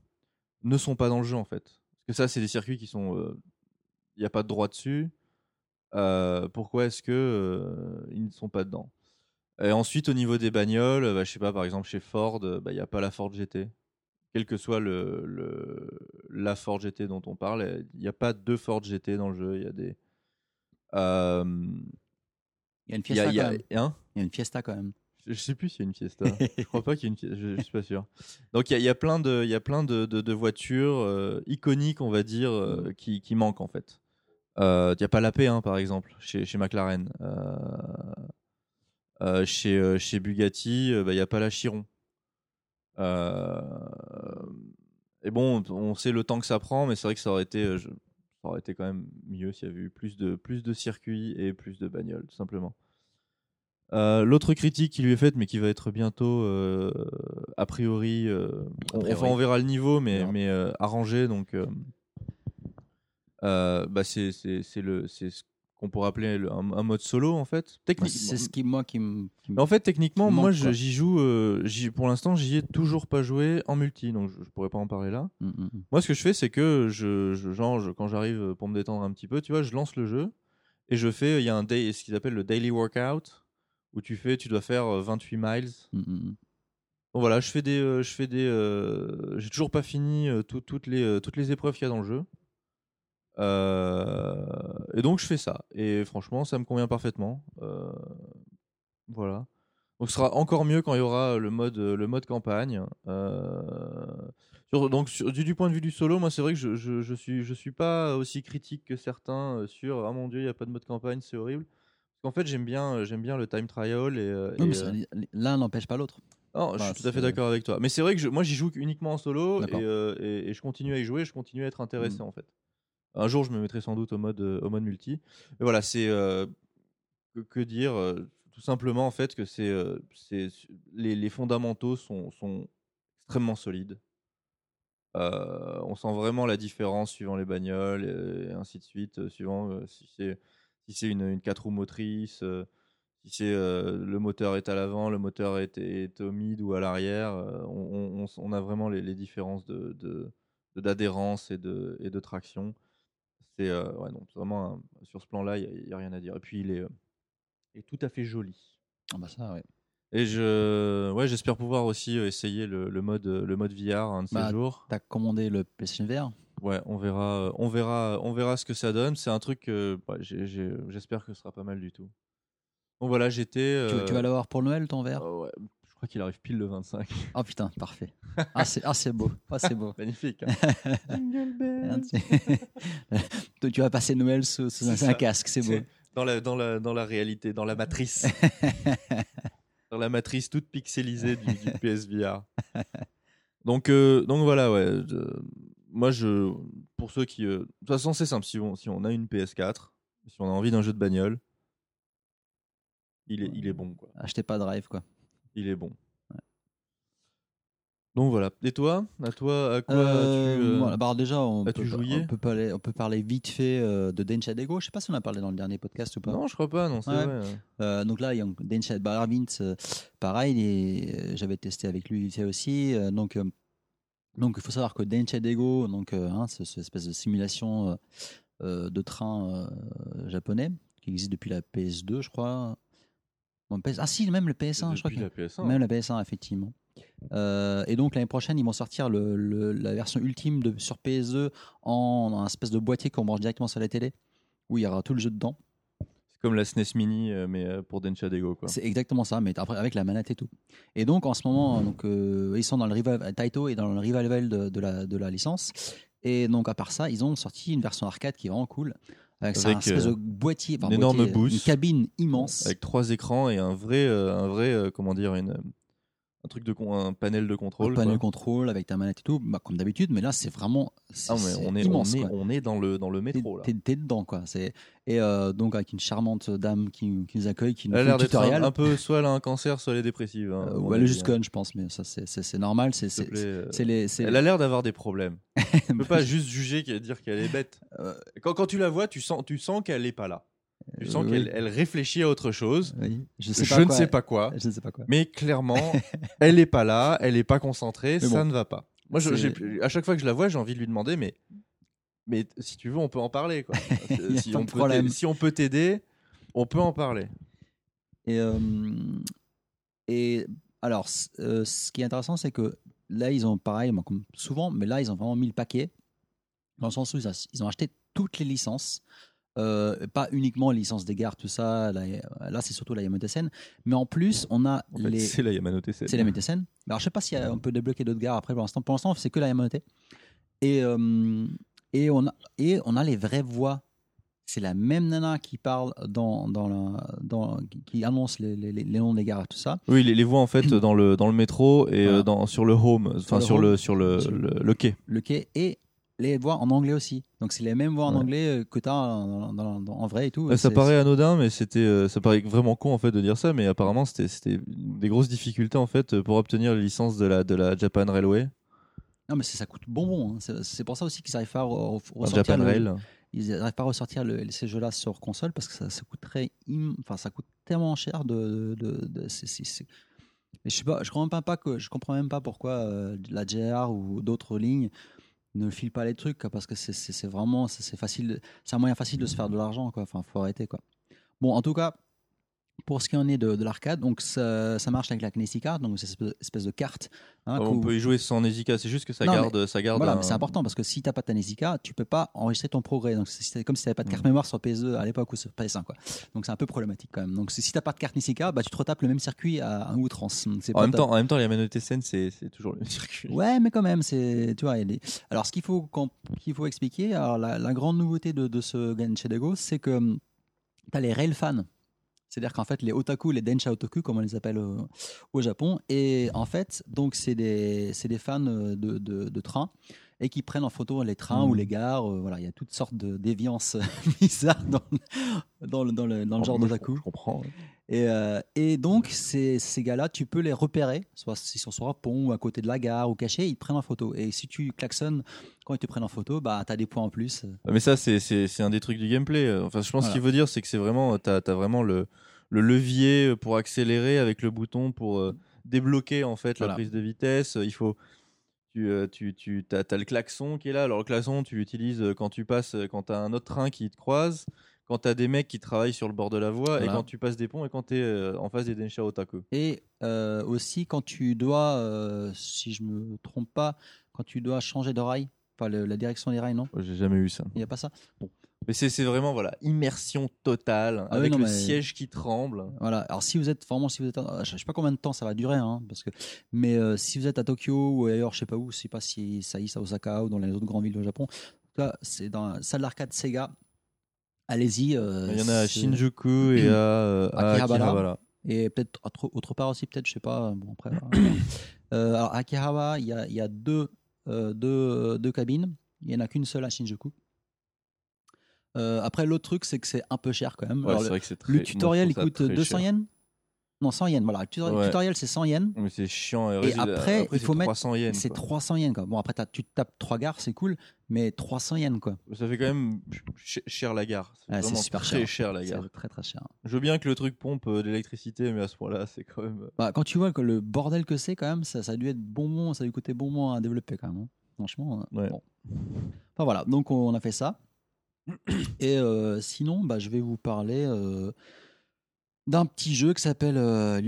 ne sont pas dans le jeu en fait? Parce que ça, c'est des circuits qui sont, euh, il n'y a pas de droit dessus. Euh, pourquoi est-ce que euh, ils ne sont pas dedans? Et ensuite, au niveau des bagnoles, bah, je sais pas, par exemple chez Ford, euh, bah, il n'y a pas la Ford GT. Quel que soit le, le- la Ford GT dont on parle, il n'y a pas deux Ford GT dans le jeu. Il y a des. Euh, Il y a une fiesta il y a- quand même. hein Il y a une fiesta quand même. je, je sais plus s'il y a une Fiesta. je crois pas qu'il y ait une Fiesta. Je, je suis pas sûr. Donc il y a, il y a plein de, il y a plein de, de- de voitures euh, iconiques, on va dire, euh, qui, qui manquent en fait. Euh, Il n'y a pas la P1 par exemple chez, chez McLaren. Euh, euh, chez, chez Bugatti, euh, bah, il n'y a pas la Chiron. Et bon, on sait le temps que ça prend, mais c'est vrai que ça aurait été, je- ça aurait été quand même mieux s'il y avait eu plus de, plus de circuits et plus de bagnoles, tout simplement. Euh, L'autre critique qui lui est faite, mais qui va être bientôt, euh, a priori, euh, on- enfin on verra le niveau, mais, mais arrangé, donc bah c'est le c'est qu'on pourrait appeler le- un, un mode solo en fait. Techniquement, C'est ce qui, moi, qui me. en fait, techniquement, moi, j'y joue. euh, pour l'instant, j'y ai toujours pas joué en multi, donc je, je pourrais pas en parler là. Mm, mm, mm. Moi, ce que je fais, c'est que je, je- genre, je- quand j'arrive pour me détendre un petit peu, tu vois, je lance le jeu et je fais. Il y a un day, ce qu'ils appellent le daily workout, où tu fais, tu dois faire euh, 28 miles. Mm. Bon voilà, je fais des, euh, je fais des. euh, J'ai toujours pas fini euh, tout- toutes les euh, toutes les épreuves qu'il y a dans le jeu. Euh, et donc je fais ça. Et franchement, ça me convient parfaitement. Euh, voilà. Donc ce sera encore mieux quand il y aura le mode le mode campagne. Euh, sur- donc sur- du, du point de vue du solo, moi c'est vrai que je, je, je suis je suis pas aussi critique que certains sur ah mon dieu il y a pas de mode campagne c'est horrible. Parce qu'en fait j'aime bien j'aime bien le time trial et, Non, et, mais L'un n'empêche pas l'autre. non, je suis tout à fait d'accord avec toi. Mais c'est vrai que je- moi, j'y joue uniquement en solo et, D'accord. et- et je continue à y jouer, je continue à être intéressé Mm. en fait. Un jour, je me mettrai sans doute au mode, euh, multi. Mais voilà, c'est. euh, que, dire euh, Tout simplement en fait que c'est. les, fondamentaux sont, extrêmement solides. On sent vraiment la différence suivant les bagnoles et, ainsi de suite, suivant si c'est une, une 4 roues motrices, si c'est le moteur est à l'avant, le moteur est, au mid ou à l'arrière, on, a vraiment les, différences de de- de- d'adhérence et de, et de traction. C'est euh, ouais, non, vraiment un- sur ce plan-là, il n'y a, rien à dire. Et puis il est, euh, il est tout à fait joli. Ah bah ça, ouais. Et je, ouais, j'espère pouvoir aussi euh, essayer le, le mode, le mode VR un de ces Bah, jours. T'as commandé le PlayStation VR Ouais, on verra, euh, on verra, on verra ce que ça donne. C'est un truc que ouais, j'ai- j'ai- j'espère que ce sera pas mal du tout. Donc voilà, j'étais. tu, euh, tu vas l'avoir pour Noël, ton euh, ouais, je crois qu'il arrive pile le 25. Oh putain, parfait. Ah, c'est ah, c'est beau. Ah, c'est beau. Magnifique. hein. Jingle tu- Toi, tu vas passer Noël sous, sous un, ça. casque, c'est beau. Dans la, dans, la, dans la réalité, dans la matrice. dans la matrice toute pixelisée du, du PSVR. Donc, euh, donc voilà, ouais. je- moi, je, pour ceux qui. euh, de toute façon, c'est simple. Si on, si on a une PS4, si on a envie d'un jeu de bagnole, il est, il est bon, quoi. Achetez pas Drive, quoi. Il est bon. Donc voilà. Et toi? À toi, à quoi Euh, as-tu, euh, voilà, bah, déjà, on peut, joué on, peut parler, on peut parler vite fait euh, de Densha Dego. Je sais pas si on a parlé dans le dernier podcast ou pas. Non, je crois pas, non, c'est Ouais. vrai. ouais. Euh, donc là, il y a Densha Baravint, euh, pareil, j'avais testé avec lui aussi. euh, donc, donc, il faut savoir que Densha Dego, donc, hein, c'est cette espèce de simulation de train japonais qui existe depuis la PS2, je crois. Bon, PS... Ah si, même le PS1, je crois. Que- la PS1. Même la PS1, effectivement. Euh, et donc l'année prochaine, ils vont sortir le, le- la version ultime de, sur PS2 en, en un espèce de boîtier qu'on branche directement sur la télé, où il y aura tout le jeu dedans. C'est comme la SNES Mini, euh, mais euh, pour Densha Dego. Quoi. C'est exactement ça, mais après avec la manette et tout. Et donc en ce moment, donc, euh, ils sont dans le revival, Taito est dans le revival de, de la, de la licence. Et donc à part ça, ils ont sorti une version arcade qui est vraiment cool. Avec, c'est un Avec, espèce euh, de boîtier, enfin, une énorme boost. une cabine immense. Avec trois écrans et un vrai, euh, un vrai euh, comment dire, une, un truc de con- un panel de un contrôle. panel quoi. contrôle avec ta manette et tout, bah, comme d'habitude, mais là c'est vraiment c'est, Ah, mais on est, immense. on est, on est dans le dans le métro là. T'es, dedans, quoi. C'est, et euh, donc, avec une charmante dame qui, qui nous accueille, qui nous Elle a fait l'air le un, tutoriel. un peu, soit elle a un cancer, soit elle est dépressive. hein, Euh, ou elle est juste hein. conne, je pense, mais ça, c'est, normal. C'est, euh, c'est les, Elle a l'air d'avoir des problèmes. On peut pas juste juger qu'elle dire qu'elle est bête. Euh, Quand, quand tu la vois, tu sens, tu sens qu'elle est pas là. Tu Euh, sens oui. qu'elle elle réfléchit à autre chose. oui, je, Je, sais pas ne quoi- sais pas quoi. Je ne sais pas quoi. Mais clairement, elle est pas là, elle est pas concentrée, Mais ça bon. ne va pas. Moi, je- à chaque fois que je la vois, j'ai envie de lui demander, mais, mais si tu veux, on peut en parler. Quoi. Si, on peut problème. t'a- si on peut t'aider, on peut en parler. Et, euh, et alors, euh, ce qui est intéressant, c'est que là, ils ont pareil, comme souvent, mais là, ils ont vraiment mis le paquet, dans le sens où ils ont acheté toutes les licences. Euh, pas uniquement les licences des gares, tout ça. Là, là, c'est surtout la Yamato Sen. Mais en plus, on a En fait, les. C'est la Yamanote Sen. C'est la Yamato Sen. Alors, je sais pas si on peut débloquer d'autres gares après pour l'instant. Pour l'instant, c'est que la Yamato. Et, euh, et, on a, et on a les vraies voix. C'est la même nana qui parle dans, dans la, dans, qui- annonce les, les, les noms des gares et tout ça. Oui, les, les voix en fait dans le, dans le métro et Voilà. euh, dans, sur le home, enfin le, sur, le, Sur- le, le quai. le quai et les voix en anglais aussi. Donc c'est les mêmes voix en Ouais. anglais euh, que tu as en, vrai et tout. Ouais, ça paraît anodin, mais c'était, euh, ça paraît vraiment con en fait de dire ça, mais apparemment c'était, c'était des grosses difficultés en fait pour obtenir les licences de la, de la Japan Railway, Non mais ça coûte bonbon. hein. C'est pour ça aussi qu'ils n'arrivent pas à re- ressortir Japan le- Rail. ils n'arrivent pas à ressortir le- ces jeux-là sur console parce que ça, ça coûterait enfin ça coûte tellement cher de, de, Mais je sais pas je comprends même pas que je comprends même pas pourquoi euh, la JR ou d'autres lignes ne filent pas les trucs parce que c'est- vraiment c'est facile c'est un moyen facile de se faire de l'argent quoi. Enfin faut arrêter quoi. Bon en tout cas pour ce qui en est de, de l'arcade donc ça, ça marche avec la Card donc c'est cette espèce- de carte hein, on peut y jouer sans Nesica, c'est juste que ça Non, garde, ça garde. voilà, un- c'est important parce que si t'as pas ta Nesica, tu peux pas enregistrer ton progrès. Donc c'est comme si t'avais pas de carte Mm. mémoire sur PS2 à l'époque ou sur PS1 quoi. Donc c'est un peu problématique quand même. Donc si t'as pas de carte Nesica, bah tu te retapes le même circuit à un outrance. En pas même temps, en même temps, les Sen, c'est, c'est toujours le même circuit. Ouais, mais quand même, c'est tu vois. des- Alors ce qu'il faut qu'il faut expliquer, alors la, la grande nouveauté de, de ce Genshin Dego, c'est que t'as les rail fans. C'est-à-dire qu'en fait, les otaku, les densha otaku, comme on les appelle au, au Japon, et en fait, donc c'est des, c'est des fans euh, de, de, de trains et qui prennent en photo les trains ou les gares. euh, voilà, il y a toutes sortes de déviances bizarres dans, dans, le, dans, le, dans le genre d'otaku. Je comprends. Et, euh, et donc, ces, ces gars-là, tu peux les repérer, soit s'ils sont sur un pont ou à côté de la gare ou cachés, ils te prennent en photo. Et si tu klaxonnes quand ils te prennent en photo, bah, tu as des points en plus. Mais ça, c'est, un des trucs du gameplay. Enfin, je pense Voilà. qu'il veut dire, c'est que c'est vraiment, t'as, t'as vraiment le, le levier pour accélérer avec le bouton pour euh, débloquer en fait la prise de vitesse. Il faut, tu, euh, tu, tu as, le klaxon qui est là. Alors le klaxon, tu l'utilises euh, quand tu passes, euh, quand tu as un autre train qui te croise, quand tu as des mecs qui travaillent sur le bord de la voie et quand tu passes des ponts et quand tu es en face des Densha Otaku. Et euh, aussi, quand tu dois, euh, si je me trompe pas, quand tu dois changer de rail, enfin le- la direction des rails, non? J'ai jamais eu ça. Il n'y a pas ça? Mais c'est, vraiment voilà immersion totale Ah oui, avec non, le siège qui tremble. Voilà. Alors si vous êtes vraiment, si vous êtes, à- je sais pas combien de temps ça va durer, hein, parce que, mais euh, si vous êtes à Tokyo ou ailleurs, je sais pas où, je sais pas si ça y est à Osaka ou dans les autres grandes villes du Japon. Cas, c'est dans la salle d'arcade Sega. Allez-y. euh, Il y en a à Shinjuku et à, euh, à Akihabara. Akihabara. Et peut-être autre, autre part aussi, peut-être, je sais pas. Bon, après, voilà. Euh, alors, à Akihabara, il y a, y a deux, euh, deux, deux cabines. Il n'y en a qu'une seule à Shinjuku. Euh, après, l'autre truc, c'est que c'est un peu cher quand même. Ouais, Alors, c'est le, vrai que c'est très- le moi, je tutoriel, il coûte très 200 cher. yens? Non, 100 yens, voilà. Le tutoriel, Ouais. tutoriel, c'est 100 yens. Mais c'est chiant. Et vas-y, après, il c'est faut mettre- 300 yens. C'est quoi. 300 yens, quoi. Bon, après, tu tapes 3 gares, c'est cool, mais 300 yens, quoi. Ça fait quand même ch- cher la gare. C'est super très cher. cher la C'est gare. très, très cher. Je veux bien que le truc pompe euh, de l'électricité, mais à ce point-là, c'est quand même. euh, Bah, quand tu vois que le bordel que c'est, quand même, ça, ça a dû être bonbon, ça a dû coûter bonbon à développer, quand même. hein. Franchement. euh, Ouais. bon. Enfin, voilà. Donc, on a fait ça. Et euh, sinon, bah, je vais vous parler euh, d'un petit jeu qui s'appelle euh,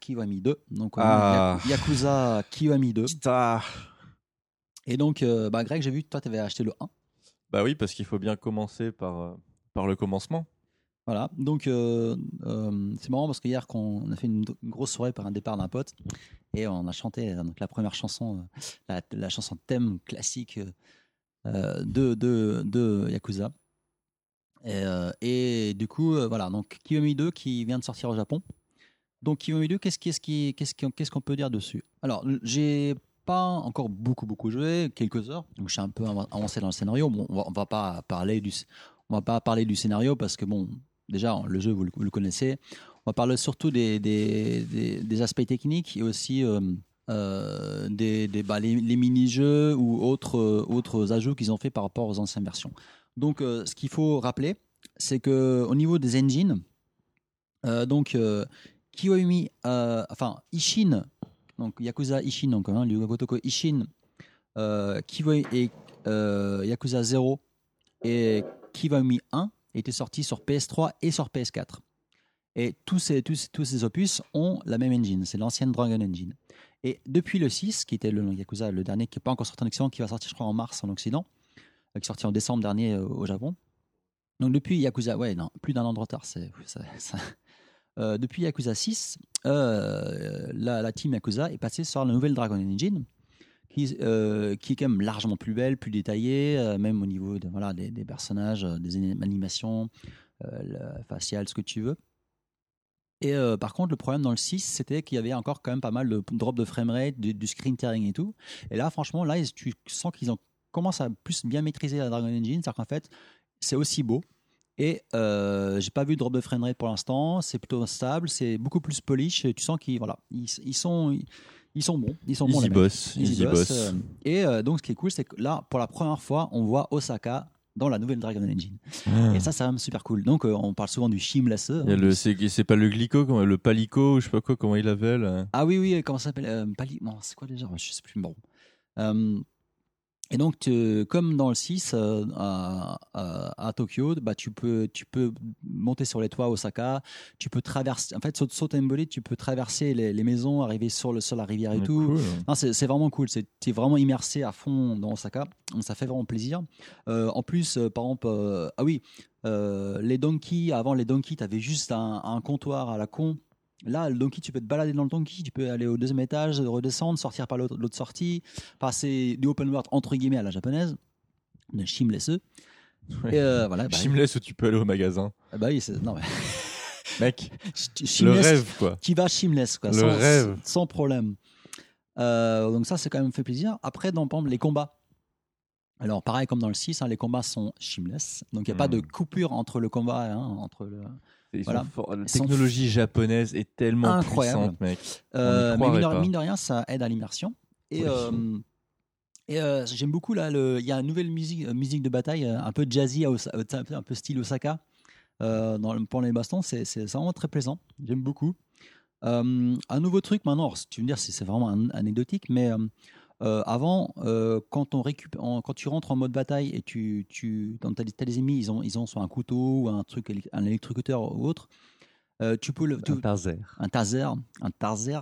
Kiwami 2. Donc, Ah. Ya- Yakuza Kiwami 2. Putain. Et donc, euh, bah, Greg, j'ai vu que toi, tu avais acheté le 1. Bah oui, parce qu'il faut bien commencer par, euh, par le commencement. Voilà, donc euh, euh, c'est marrant parce que hier, on a fait une, une grosse soirée par un départ d'un pote et on a chanté euh, donc, la première chanson, euh, la, la chanson thème classique euh, de, de, de Yakuza. Et, euh, du coup, euh, voilà, donc Kiyomi 2 qui vient de sortir au Japon. Donc Kiyomi 2, qu'est-ce qu'on qu'est-ce qu'on peut dire dessus? Alors, j'ai pas encore beaucoup beaucoup joué, quelques heures, donc je suis un peu av- avancé dans le scénario. Bon, on va, on va pas parler du on va pas parler du scénario parce que bon, déjà le jeu vous le, connaissez. On va parler surtout des, des, des, aspects techniques et aussi euh, euh, des, bah, les, mini-jeux ou autres, euh, autres ajouts qu'ils ont fait par rapport aux anciennes versions. Donc, euh, ce qu'il faut rappeler, c'est que au niveau des engines, donc Kiyomi, enfin Ishin, donc Yakuza Ishin, donc hein, Ishin, Kiyomi et Yakuza 0 et Kiwami 1 étaient sortis sur PS3 et sur PS4. Et tous ces, tous, tous ces opus ont la même engine, c'est l'ancienne Dragon Engine. Et depuis le 6, qui était le Yakuza, le dernier qui n'est pas encore sorti en Occident, qui va sortir je crois en mars en Occident, euh, qui est sorti en décembre dernier euh, au Japon. Donc depuis Yakuza, ouais, non, plus d'un an de retard, c'est Euh, depuis Yakuza 6, euh, la, team Yakuza est passée sur la nouvelle Dragon Engine, qui, est quand même largement plus belle, plus détaillée, même au niveau voilà, des, personnages, des anim- animations, euh, le facial, ce que tu veux. Et euh, par contre, le problème dans le 6, c'était qu'il y avait encore quand même pas mal de drop de framerate, du, du screen tearing et tout. Et là, franchement, là, ils- tu sens qu'ils ont commencent à plus bien maîtriser la Dragon Engine, c'est-à-dire qu'en fait, c'est aussi beau. Et euh, j'ai pas vu de drop de framerate pour l'instant. C'est plutôt stable, c'est beaucoup plus polish. Et tu sens qu'ils voilà, ils, ils sont ils sont bons, ils sont bons. Easy les mecs. boss, easy boss. euh, et euh, donc, ce qui est cool, c'est que là, pour la première fois, on voit Osaka dans la nouvelle Dragon Engine. Ah. Et ça, c'est super cool. Donc, euh, on parle souvent du a le, c'est, pas le glico, le palico, je sais pas quoi, comment il l'appelle. euh. Ah oui, oui, comment ça s'appelle euh, Pali... Non, c'est quoi déjà Je sais plus. Bon. Euh, et donc, tu- comme dans le 6, euh, à, à- à Tokyo, bah, tu, peux, tu peux monter sur les toits à Osaka, tu peux traverser, en fait, saut, saut tu peux traverser les, les maisons, arriver sur, le, sur la rivière et Mais tout. c'est vraiment cool. C'est es vraiment immersé à fond dans Osaka. Donc, ça fait vraiment plaisir. Euh, en plus, euh, par exemple, ah oui, les donkeys, avant les donkeys, tu avais juste un, un comptoir à la con. Là, le donkey, tu peux te balader dans le donkey, tu peux aller au deuxième étage, redescendre, sortir par l'autre sortie, passer du open world entre guillemets à la japonaise, de Shimless. Ouais. Et euh, voilà, bah, Shameless où tu peux aller au magasin. ah bah oui, c'est non mais Mec, le rêve quoi. qui va Shameless, quoi, Le sans, rêve. sans problème. Euh, donc ça, c'est quand même fait plaisir. Après, dans par exemple, les combats. Alors, pareil comme dans le 6, hein, les combats sont shameless. Donc, il n'y a pas Hmm. de coupure entre le combat. hein, entre le... Voilà. La technologie japonaise est tellement Incroyable. puissante, mec. Euh, mais mine de, pas. mine de rien, ça aide à l'immersion. Et, Oui. euh, et euh, j'aime beaucoup là, il y a une nouvelle musique, musique de bataille, un peu jazzy, un peu- style Osaka, dans le, pour les bastons. C'est vraiment très plaisant. J'aime beaucoup. Un nouveau truc maintenant, alors, tu veux me dire si c'est vraiment an- anecdotique, mais euh, avant, euh, quand, on récup- en- quand tu rentres en mode bataille et tu, tu as, des ennemis, ils ont, ils ont soit un couteau ou un truc, un électrocuteur ou autre, euh, tu peux le, tu- un taser, un taser,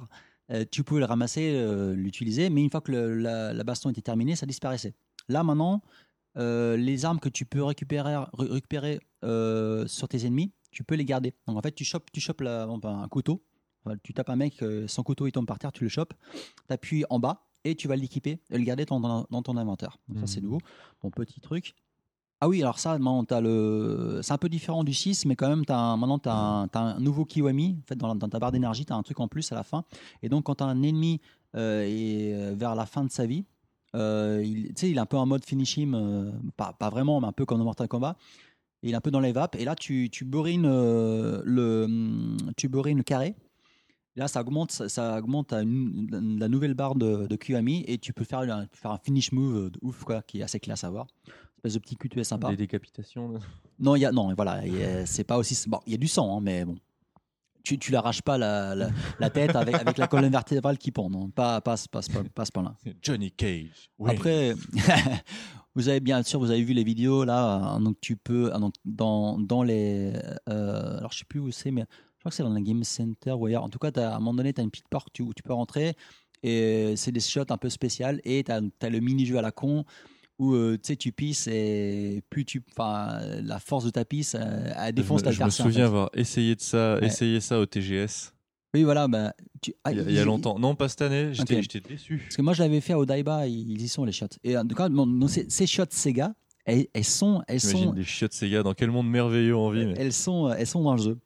euh, tu pouvais le ramasser, l'utiliser, mais une fois que le- la, la baston était terminée, ça disparaissait. Là maintenant, les armes que tu peux récupérer, ré- récupérer sur tes ennemis, tu peux les garder. Donc en fait, tu chopes, tu chopes la- bon, ben, un couteau, Enfin, tu tapes un mec, son couteau il tombe par terre, tu le chopes, tu appuies en bas et tu vas l'équiper et le garder dans, ton- dans ton inventaire. Donc ça c'est Mhm. nouveau. Bon petit truc. Ah oui, alors ça, maintenant, le... c'est un peu différent du 6, mais quand même, as un... maintenant, tu as, un nouveau Kiwami. En fait, dans, ta barre d'énergie, tu as un truc en plus à la fin. Et donc, quand un ennemi euh, est euh, vers la fin de sa vie, euh, il, tu sais, il est un peu en mode finish him, euh, pas, pas vraiment, mais un peu comme dans Mortal Kombat. Il est un peu dans les vapes. Et là, tu, tu borines euh, le, tu borines le carré. Là, ça augmente, ça, ça augmente à une- la nouvelle barre de, de QAMI et tu peux faire, un, faire un finish move de ouf, quoi, qui est assez classe à voir. Espèce de petit QTE sympa. Des décapitations. là. Non, il y a, non, voilà, c'est pas aussi. Bon, il y a du sang, hein, mais bon. Tu, tu l'arraches pas la, la, la tête avec, avec la colonne vertébrale qui pend, non, pas, pas, pas, pas, pas ce point-là. Johnny Cage. Oui. Après, vous avez bien sûr, vous avez vu les vidéos là, hein, donc tu peux ah, donc, dans, dans les, euh, alors je sais plus où c'est, mais crois que c'est dans la Game Center ou ailleurs. En tout cas, t'as- à un moment donné, tu as une petite porte où tu, peux rentrer et c'est des shots un peu spéciales et tu as, le mini-jeu à la con où euh, tu sais, tu pisses et plus tu, enfin, la force de ta pisse, euh, elle je défonce ta je me souviens avoir essayé de ça, Ouais. essayé ça au TGS Oui, voilà, bah, tu, ah, il y a, il y a ils- longtemps. Non, pas cette année. J'étais Ok. j'étais déçu. Parce que moi, je l'avais fait au Daiba, ils y sont les shots. Et en tout cas, bon, non, ces, shots Sega, elles, elles sont, elles sont, des chiottes Sega. Dans quel monde merveilleux on vit. mais- elles sont, elles sont dans le jeu.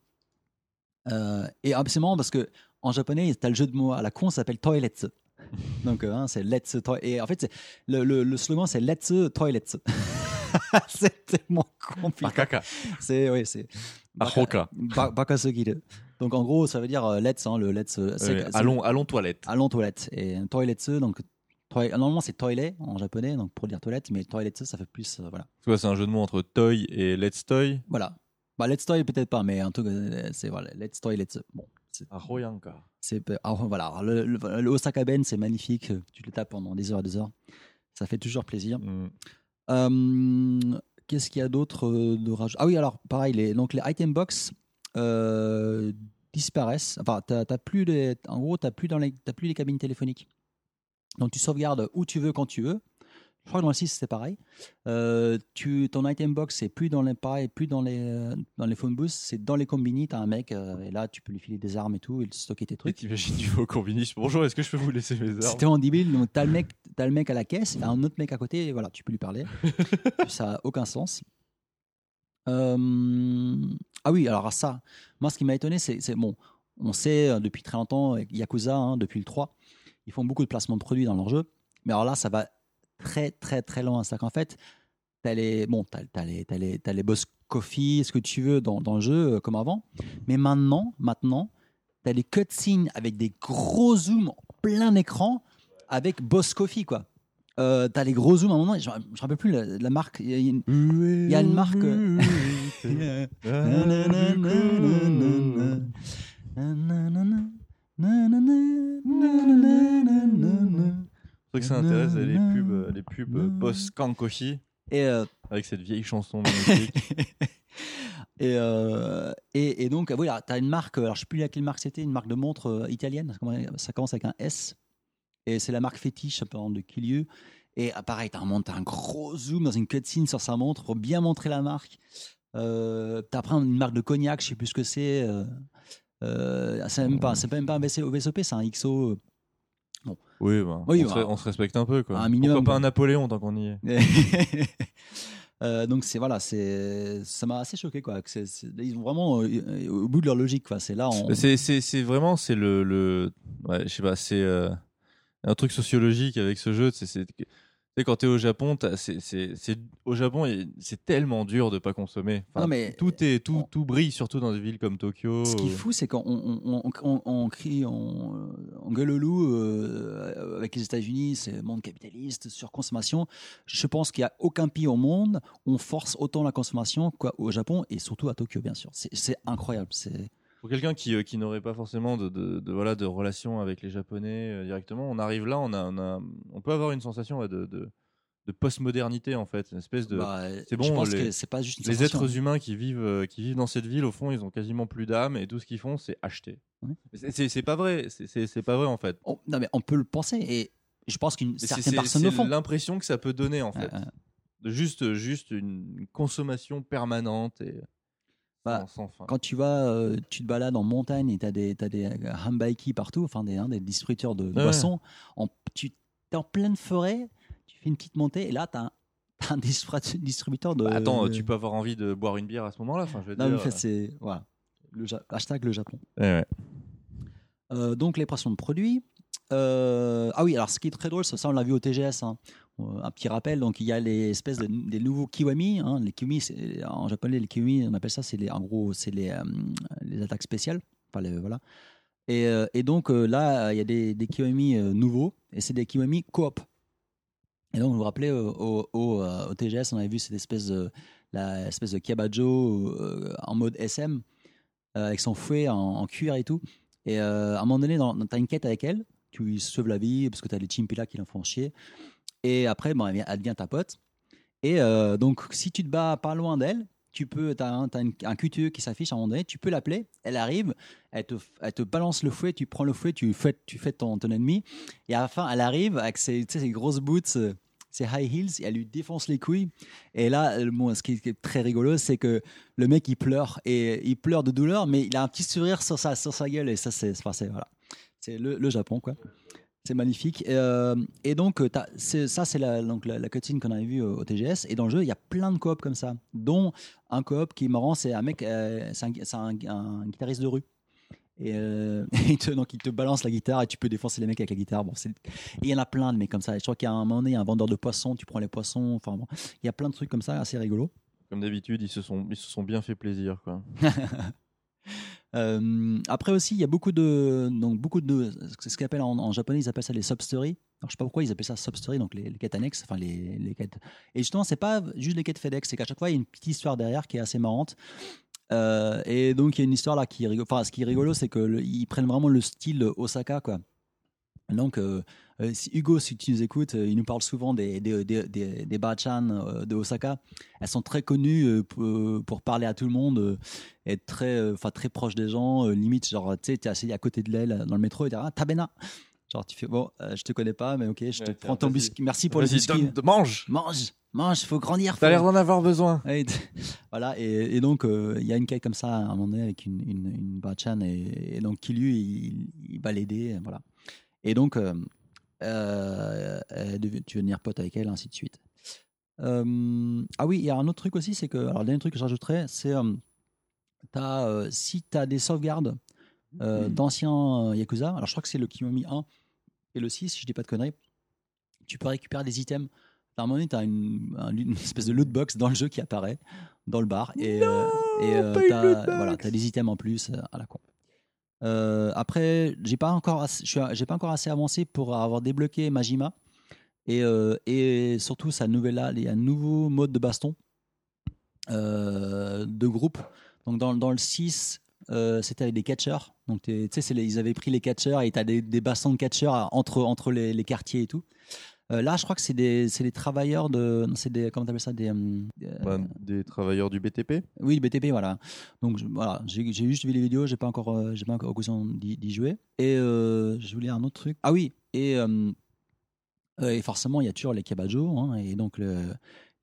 Euh, et ah, c'est marrant parce que en japonais, tu as le jeu de mots à la con, ça s'appelle toiletsu. Donc, euh, hein, c'est let's toi. Et en fait, le, le, le slogan, c'est let's toiletsu. c'est tellement compliqué. Akaka. C'est, oui, c'est. Ahoka. Ba- Bakasogiru. Donc, en gros, ça veut dire euh, let's, hein, le let's. allons, allons toilettes. allons toilette. Et toiletsu, donc. Normalement, c'est toilet en japonais, donc pour dire toilette, mais toiletsu, ça fait plus. euh, voilà. C'est un jeu de mots entre toy et let's toy. Voilà. Bah, let's toy, peut-être pas, mais en tout cas, euh, c'est voilà, let's toy, let's. Bon, Ahoyanka. C'est ah, voilà, le, le- le Osaka Ben, c'est magnifique. Tu le tapes pendant des heures et des heures. Ça fait toujours plaisir. Mm. Euh, Qu'est-ce qu'il y a d'autre euh, de rage Ah oui, alors pareil, les, donc les item box euh, disparaissent. Enfin, t'as plus les, en gros, plus dans les, t'as plus les cabines téléphoniques. Donc tu sauvegardes où tu veux quand tu veux. Je crois que dans le 6 c'est pareil. Euh, tu, ton item box c'est plus dans les pareil, plus dans les euh, dans les phone booths, c'est dans les combini. T'as un mec euh, et là tu peux lui filer des armes et tout et stocker tes trucs. t'imagines, tu vas au combini. Bonjour, est-ce que je peux vous laisser mes armes? C'était en débile. Donc, t'as le, mec, t'as le mec à la caisse, t'as un autre mec à côté, et voilà, tu peux lui parler. ça n'a aucun sens. Euh, Ah oui, alors ça, moi, ce qui m'a étonné, c'est, bon, on sait depuis très longtemps, Yakuza, hein, depuis le 3, ils font beaucoup de placements de produits dans leur jeu. Mais alors là, ça va très, très, très loin. C'est-à-dire qu'en fait, t'as les, bon, t'as, t'as les, t'as les, t'as les boss coffee, ce que tu veux dans, dans le jeu, euh, comme avant. Mais maintenant, maintenant, t'as les cutscenes avec des gros zooms en plein écran avec Boss Coffee, quoi. Euh, t'as les gros zooms à un moment, je ne me rappelle plus la, la marque. Y il y a une marque. C'est que ça intéresse les pubs, les pubs Boss Kankoshi Et, euh, avec cette vieille chanson magnifique. et, euh, et, et donc, voilà, tu as une marque, alors je sais plus laquelle marque c'était, une marque de montre euh, italienne, ça commence- avec un S, et c'est la marque fétiche par exemple, de Kiliu. Et pareil, tu as, un gros zoom dans une cutscene sur sa montre pour bien montrer la marque. Euh, tu apprends une marque de cognac, je sais plus ce que c'est. Euh, euh, c'est même pas, c'est même pas un VSOP, c'est un XO. Oui, bah, Oui, on, bah, se, on se respecte un peu. Quoi. un minimum, Pourquoi pas un Napoléon tant qu'on y est Euh, donc c'est voilà, c'est ça m'a assez choqué quoi. que c'est- c'est- ils vont vraiment euh, au bout de leur logique quoi. C'est là, on... C'est, vraiment, c'est le, le, ouais, je sais pas, c'est euh, un truc sociologique avec ce jeu. C'est, sais, quand t'es au Japon, c'est, au Japon, c'est tellement dur de pas consommer. Enfin, Non, mais- tout est, tout, on- tout brille, surtout dans des villes comme Tokyo. Ce qui est ou- fou, c'est qu'on on, on, on- crie, on, on gueule au loup euh, avec les États-Unis, c'est monde capitaliste, surconsommation. Je pense qu'il n'y a aucun pays au monde où on force autant la consommation qu'au Japon et surtout à Tokyo, bien sûr. C'est c'est incroyable. C'est Pour quelqu'un qui, euh, qui n'aurait pas forcément de, de, de, voilà, de relation avec les Japonais euh, directement, on arrive là, on, a, on, a, on peut avoir une sensation ouais, de, de, de postmodernité en fait, une espèce de. bah, c'est bon, Je pense les- que c'est pas juste les sensation. êtres humains qui vivent, euh, qui vivent dans cette ville, au fond, ils ont quasiment plus d'âme et tout ce qu'ils font, c'est acheter. C'est- C'est c'est pas vrai, c'est- c'est c'est pas vrai en fait. On- non, mais on peut le penser et je pense qu'une c'est- certaine C'est personne le c'est font. l'impression que ça peut donner en fait. Euh, euh, De juste, juste une consommation permanente et Bah, sans, sans fin. quand tu vas, euh, tu te balades en montagne et tu as des, des euh, hambaiki partout, enfin des, hein, des distributeurs de Ouais. boissons, en, tu es en pleine forêt, tu fais une petite montée et là tu as, un distri- distributeur de. Bah, attends, tu peux avoir envie de boire une bière à ce moment-là. Enfin, je veux Non, mais dire, en fait, c'est. Voilà. Le Ja- hashtag le Japon. euh, ouais, ouais. Euh, donc, les pressions de produits. Euh, ah oui, alors ce qui est très drôle, ça, on l'a vu au TGS. hein. Euh, Un petit rappel, donc il y a les espèces de des nouveaux kiwami. hein. Les kiwami, en japonais, les kiwami, on appelle ça, c'est en gros, c'est les, euh, attaques spéciales. Enfin, voilà. Et, donc là, il y a des, des Kiwami nouveaux, et c'est des Kiwami coop. Et donc, vous vous rappelez, au, TGS, on avait vu cette espèce de, la de Kiabajo en mode SM, avec son fouet en, cuir et tout. Et à un moment donné, dans- t'as une quête avec elle, tu lui sauves la vie, parce que t'as les chimpilas qui l'en font chier. Et après, bon, elle, vient- elle devient ta pote. Et euh, donc, si tu te bats pas loin d'elle, tu peux, t'as un, un QTE qui s'affiche à un moment donné, tu peux l'appeler, elle arrive, elle te, elle te balance le fouet, tu prends le fouet, tu fais, tu fais ton, ton ennemi, et à la fin, elle arrive avec ses, tu ses grosses boots, ses high heels, et elle lui défonce les couilles. Et là, bon, ce qui est très rigolo, c'est que le mec, il pleure, et il pleure de douleur, mais il a un petit sourire sur sa, sur sa gueule, et ça, c'est, enfin, voilà. C'est le, le Japon, quoi. C'est magnifique. Et, euh, et donc, ça, c'est la, donc, la, la cutscene qu'on avait vue au, au TGS. Et dans le jeu, il y a plein de coop comme ça, dont un coop qui est marrant, c'est un mec, euh, c'est un, c'est un- un guitariste de rue. Et euh, te, donc il te balance la guitare et tu peux défoncer les mecs avec la guitare. Bon, il y en a plein de mecs comme ça. Et je crois qu'à un moment donné, il y a un vendeur de poissons, tu prends les poissons. Enfin bon, il y a plein de trucs comme ça, assez rigolo. Comme d'habitude, ils se sont, ils se sont bien fait plaisir, quoi. Euh, après aussi, il y a beaucoup de donc beaucoup de c'est ce qu'ils appellent en, japonais, ils appellent ça les sub-stories. Alors je sais pas pourquoi ils appellent ça sub-story, donc les, les quêtes annexes, enfin les, les quêtes. Et justement, c'est pas juste les quêtes FedEx, c'est qu'à chaque fois il y a une petite histoire derrière qui est assez marrante. Euh, et donc il y a une histoire là qui est rigolo. Enfin, ce qui est rigolo, c'est que le- ils prennent vraiment le style Osaka, quoi. Donc, euh, euh, si Hugo, si tu nous écoutes, euh, il nous parle souvent des, des, des, des, des bachan, de Osaka. Elles sont très connues pour, pour parler à tout le monde, être très, enfin très proche des gens. limite, genre, tu sais, t'es assis à côté de euh, dans le métro et tu dis, ah, Tabena. Genre, tu fais, bon, euh, je te connais pas, mais ok, je te Ouais, prends ton biscuit. Merci pour le biscuit. mange Mange, mange, faut grandir. T'as l'air d'en avoir besoin. Voilà, et, et donc euh, il y a une quête comme ça à un moment donné avec une, une, une Bachan, et, et donc qui lui, il, il va l'aider, voilà. Et donc, euh, euh, tu veux devenir pote avec elle, ainsi de suite. Euh, ah oui, il y a un autre truc aussi, c'est que, alors le dernier truc que je rajouterais, c'est euh, euh, si tu as des sauvegardes euh, d'anciens euh, Yakuza, alors je crois que c'est le Kiwami 1 et le 6, si je dis pas de conneries, tu peux récupérer des items. À un moment donné, tu as une, un- une espèce de loot box dans le jeu qui apparaît dans le bar. Et, euh, euh, loot box. voilà, t'as des items en plus euh, à la con. Euh, après, j'ai pas encore, j'ai pas encore assez avancé pour avoir débloqué Majima et, euh, surtout sa nouvelle, il y a un nouveau mode de baston euh, de groupe. Donc dans, dans le 6, euh, c'était avec des catcheurs. Donc tu sais, ils avaient pris les catcheurs et tu as des, des bastons de catcheurs entre, entre les quartiers et tout. Euh, là, je crois que c'est des, des travailleurs de. C'est des. Comment t'appelles ça des, euh, Bah, des travailleurs du BTP. Oui, le BTP, voilà. Donc je- voilà, j'ai juste vu les vidéos, j'ai pas encore, euh, j'ai pas encore l'occasion d'y jouer. Et je voulais un autre truc. Ah oui, et, et forcément il y a toujours les kabajo, hein, et donc le-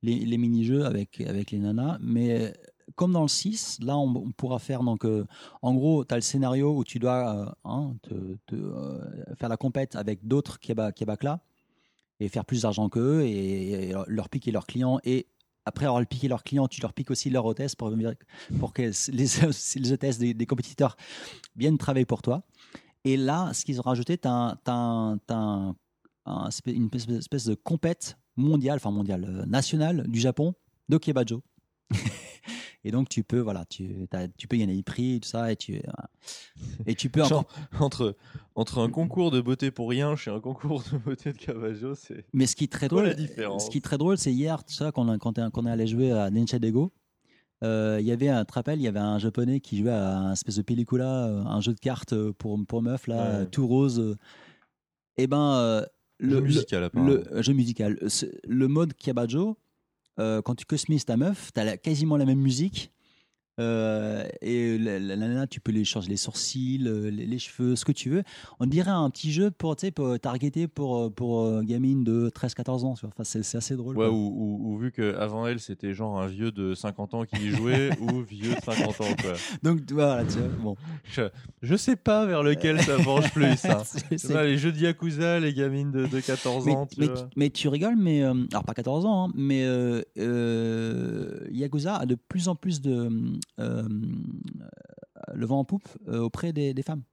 les, les mini-jeux avec avec les nanas. Mais comme dans le 6, là on, on pourra faire donc, euh, en gros, tu as le scénario où tu dois euh, hein, te, te, euh, faire la compète avec d'autres kebakla et faire plus d'argent qu'eux et, leur piquer leurs clients et après avoir piqué leurs clients, tu leur piques aussi leur hôtesse pour, que les, les des, compétiteurs viennent travailler pour toi. Et là, ce qu'ils ont rajouté, tu as, une espèce, espèce de compète mondiale, enfin mondiale, euh, nationale du Japon de Kebajo. et donc tu peux, voilà, tu, tu peux gagner des prix et tout ça, et tu, et tu peux Genre, encore. entre, entre un concours de beauté pour rien chez un concours de beauté de Cavaggio, c'est. Mais ce qui est très drôle, la différence ce qui est très drôle, c'est hier, tu sais, quand on, quand on est allé jouer à Denchadego, euh, il y avait un, il y avait un japonais qui jouait à un espèce de pellicula, euh, un jeu de cartes euh, pour, pour meufs, là, Ouais. tout rose. euh. Et ben, euh, le, Jeu le- musical, le euh, jeu musical, le mode Kabajo, euh, quand tu customises ta meuf, tu as quasiment la même musique. Euh, et la, la- la nana, tu peux les changer les sourcils, euh, les, les cheveux, ce que tu veux. On dirait un petit jeu pour, tu sais, pour targeter pour, pour euh, gamine de 13-14 ans. tu vois. Enfin, c'est assez drôle. Ouais, ou, ou- ou vu qu'avant elle, c'était genre un vieux de 50 ans qui y jouait, ou vieux de 50 ans, quoi. Donc voilà, tu vois, bon. Je, je sais pas vers lequel ça penche plus, hein. Ouais, les jeux de Yakuza, les gamines de, de 14 mais, ans, tu mais, tu rigoles, mais euh, alors pas 14 ans, hein, mais euh, euh, Yakuza a de plus en plus de euh, le vent en poupe euh, auprès des, des femmes.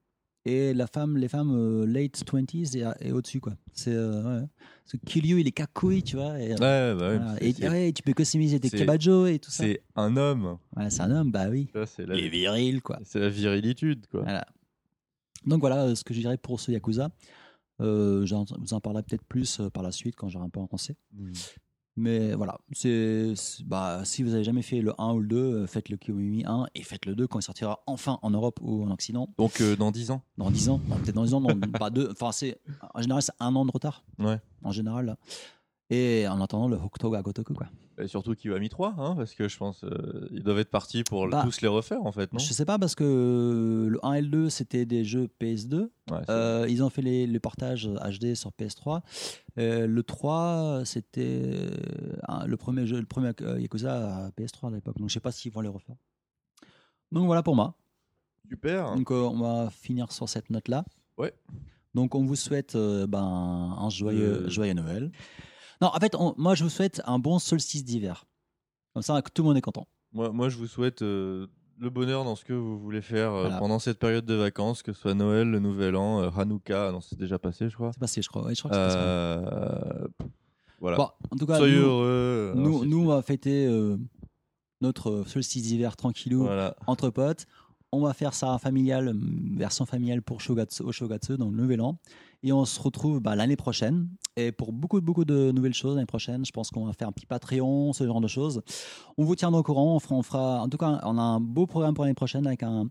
Et la femme, les femmes euh, late 20s et, et au-dessus, quoi. C'est euh, ouais. Que Kiryu, il est kakui, tu vois. Et, Ouais, bah ouais, voilà. c'est- Et- c'est- ouais, tu peux customiser tes kabajo et tout ça. c'est un homme. C'est un homme, bah oui. C'est la, Il est viril, quoi. c'est la virilitude, quoi. Voilà. Donc voilà euh, ce que je dirais pour ce Yakuza. Euh, j'en- je vous en parlerai peut-être plus euh, par la suite quand j'aurai un peu avancé. Mais voilà, c'est bah, si vous avez jamais fait le 1 ou le 2, euh, faites le Kiyomi 1 et faites le 2 quand il sortira enfin en Europe ou en Occident Donc euh, dans 10 ans. dans 10 ans, non, peut-être dans 10 ans, non, pas deux. Enfin, c'est en général c'est un an de retard. Ouais. En général. Et en attendant le Hokutoga Gotoku quoi. Et surtout Kiwami 3, hein, parce que je pense euh, ils doivent être partis pour Bah, tous les refaire en fait, non? Je sais pas parce que le 1 et le 2 c'était des jeux PS2. Ouais, c'est- Euh, ils ont fait les, le portage HD sur PS3. Euh, le 3 c'était euh, le premier jeu, le premier Yakuza à PS3 à l'époque. Donc je sais pas s'ils vont les refaire. Donc voilà pour moi. Super. Donc on va finir sur cette note là. Ouais. Donc on vous souhaite ben, un joyeux, joyeux Noël. Non, en fait, on- moi je vous souhaite un bon solstice d'hiver. Comme ça, tout le monde est content. Moi, moi, je vous souhaite euh, le bonheur dans ce que vous voulez faire euh, Voilà. pendant cette période de vacances, que ce soit Noël, le Nouvel An, euh, Hanouka, non, c'est déjà passé, je crois. C'est passé, je crois. Ouais, je crois que c'est passé. Euh, voilà. Bon, en tout cas, Soyez nous, heureux. nous, ainsi de nous, on va fêter euh, notre solstice d'hiver tranquillou Voilà. entre potes. On va faire ça familial, version familiale pour Shogatsu, au Shogatsu, dans le Nouvel An. Et on se retrouve bah, l'année prochaine. Et pour beaucoup, beaucoup de nouvelles choses l'année prochaine, je pense qu'on va faire un petit Patreon, ce genre de choses. On vous tiendra au courant. On fera, on fera, en tout cas, on a un beau programme pour l'année prochaine avec un,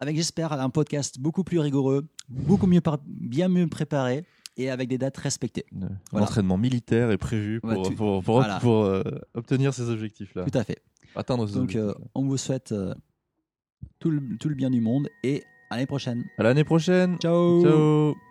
avec j'espère un podcast beaucoup plus rigoureux, beaucoup mieux, par- bien mieux préparé et avec des dates respectées. Voilà. L'entraînement militaire est prévu pour, Ouais, tu- pour, pour- voilà. pour, euh, obtenir ces objectifs-là. Tout à fait. Atteindre ces Donc, euh, on vous souhaite euh, tout, le, tout le bien du monde et à l'année prochaine. À l'année prochaine. Ciao Ciao.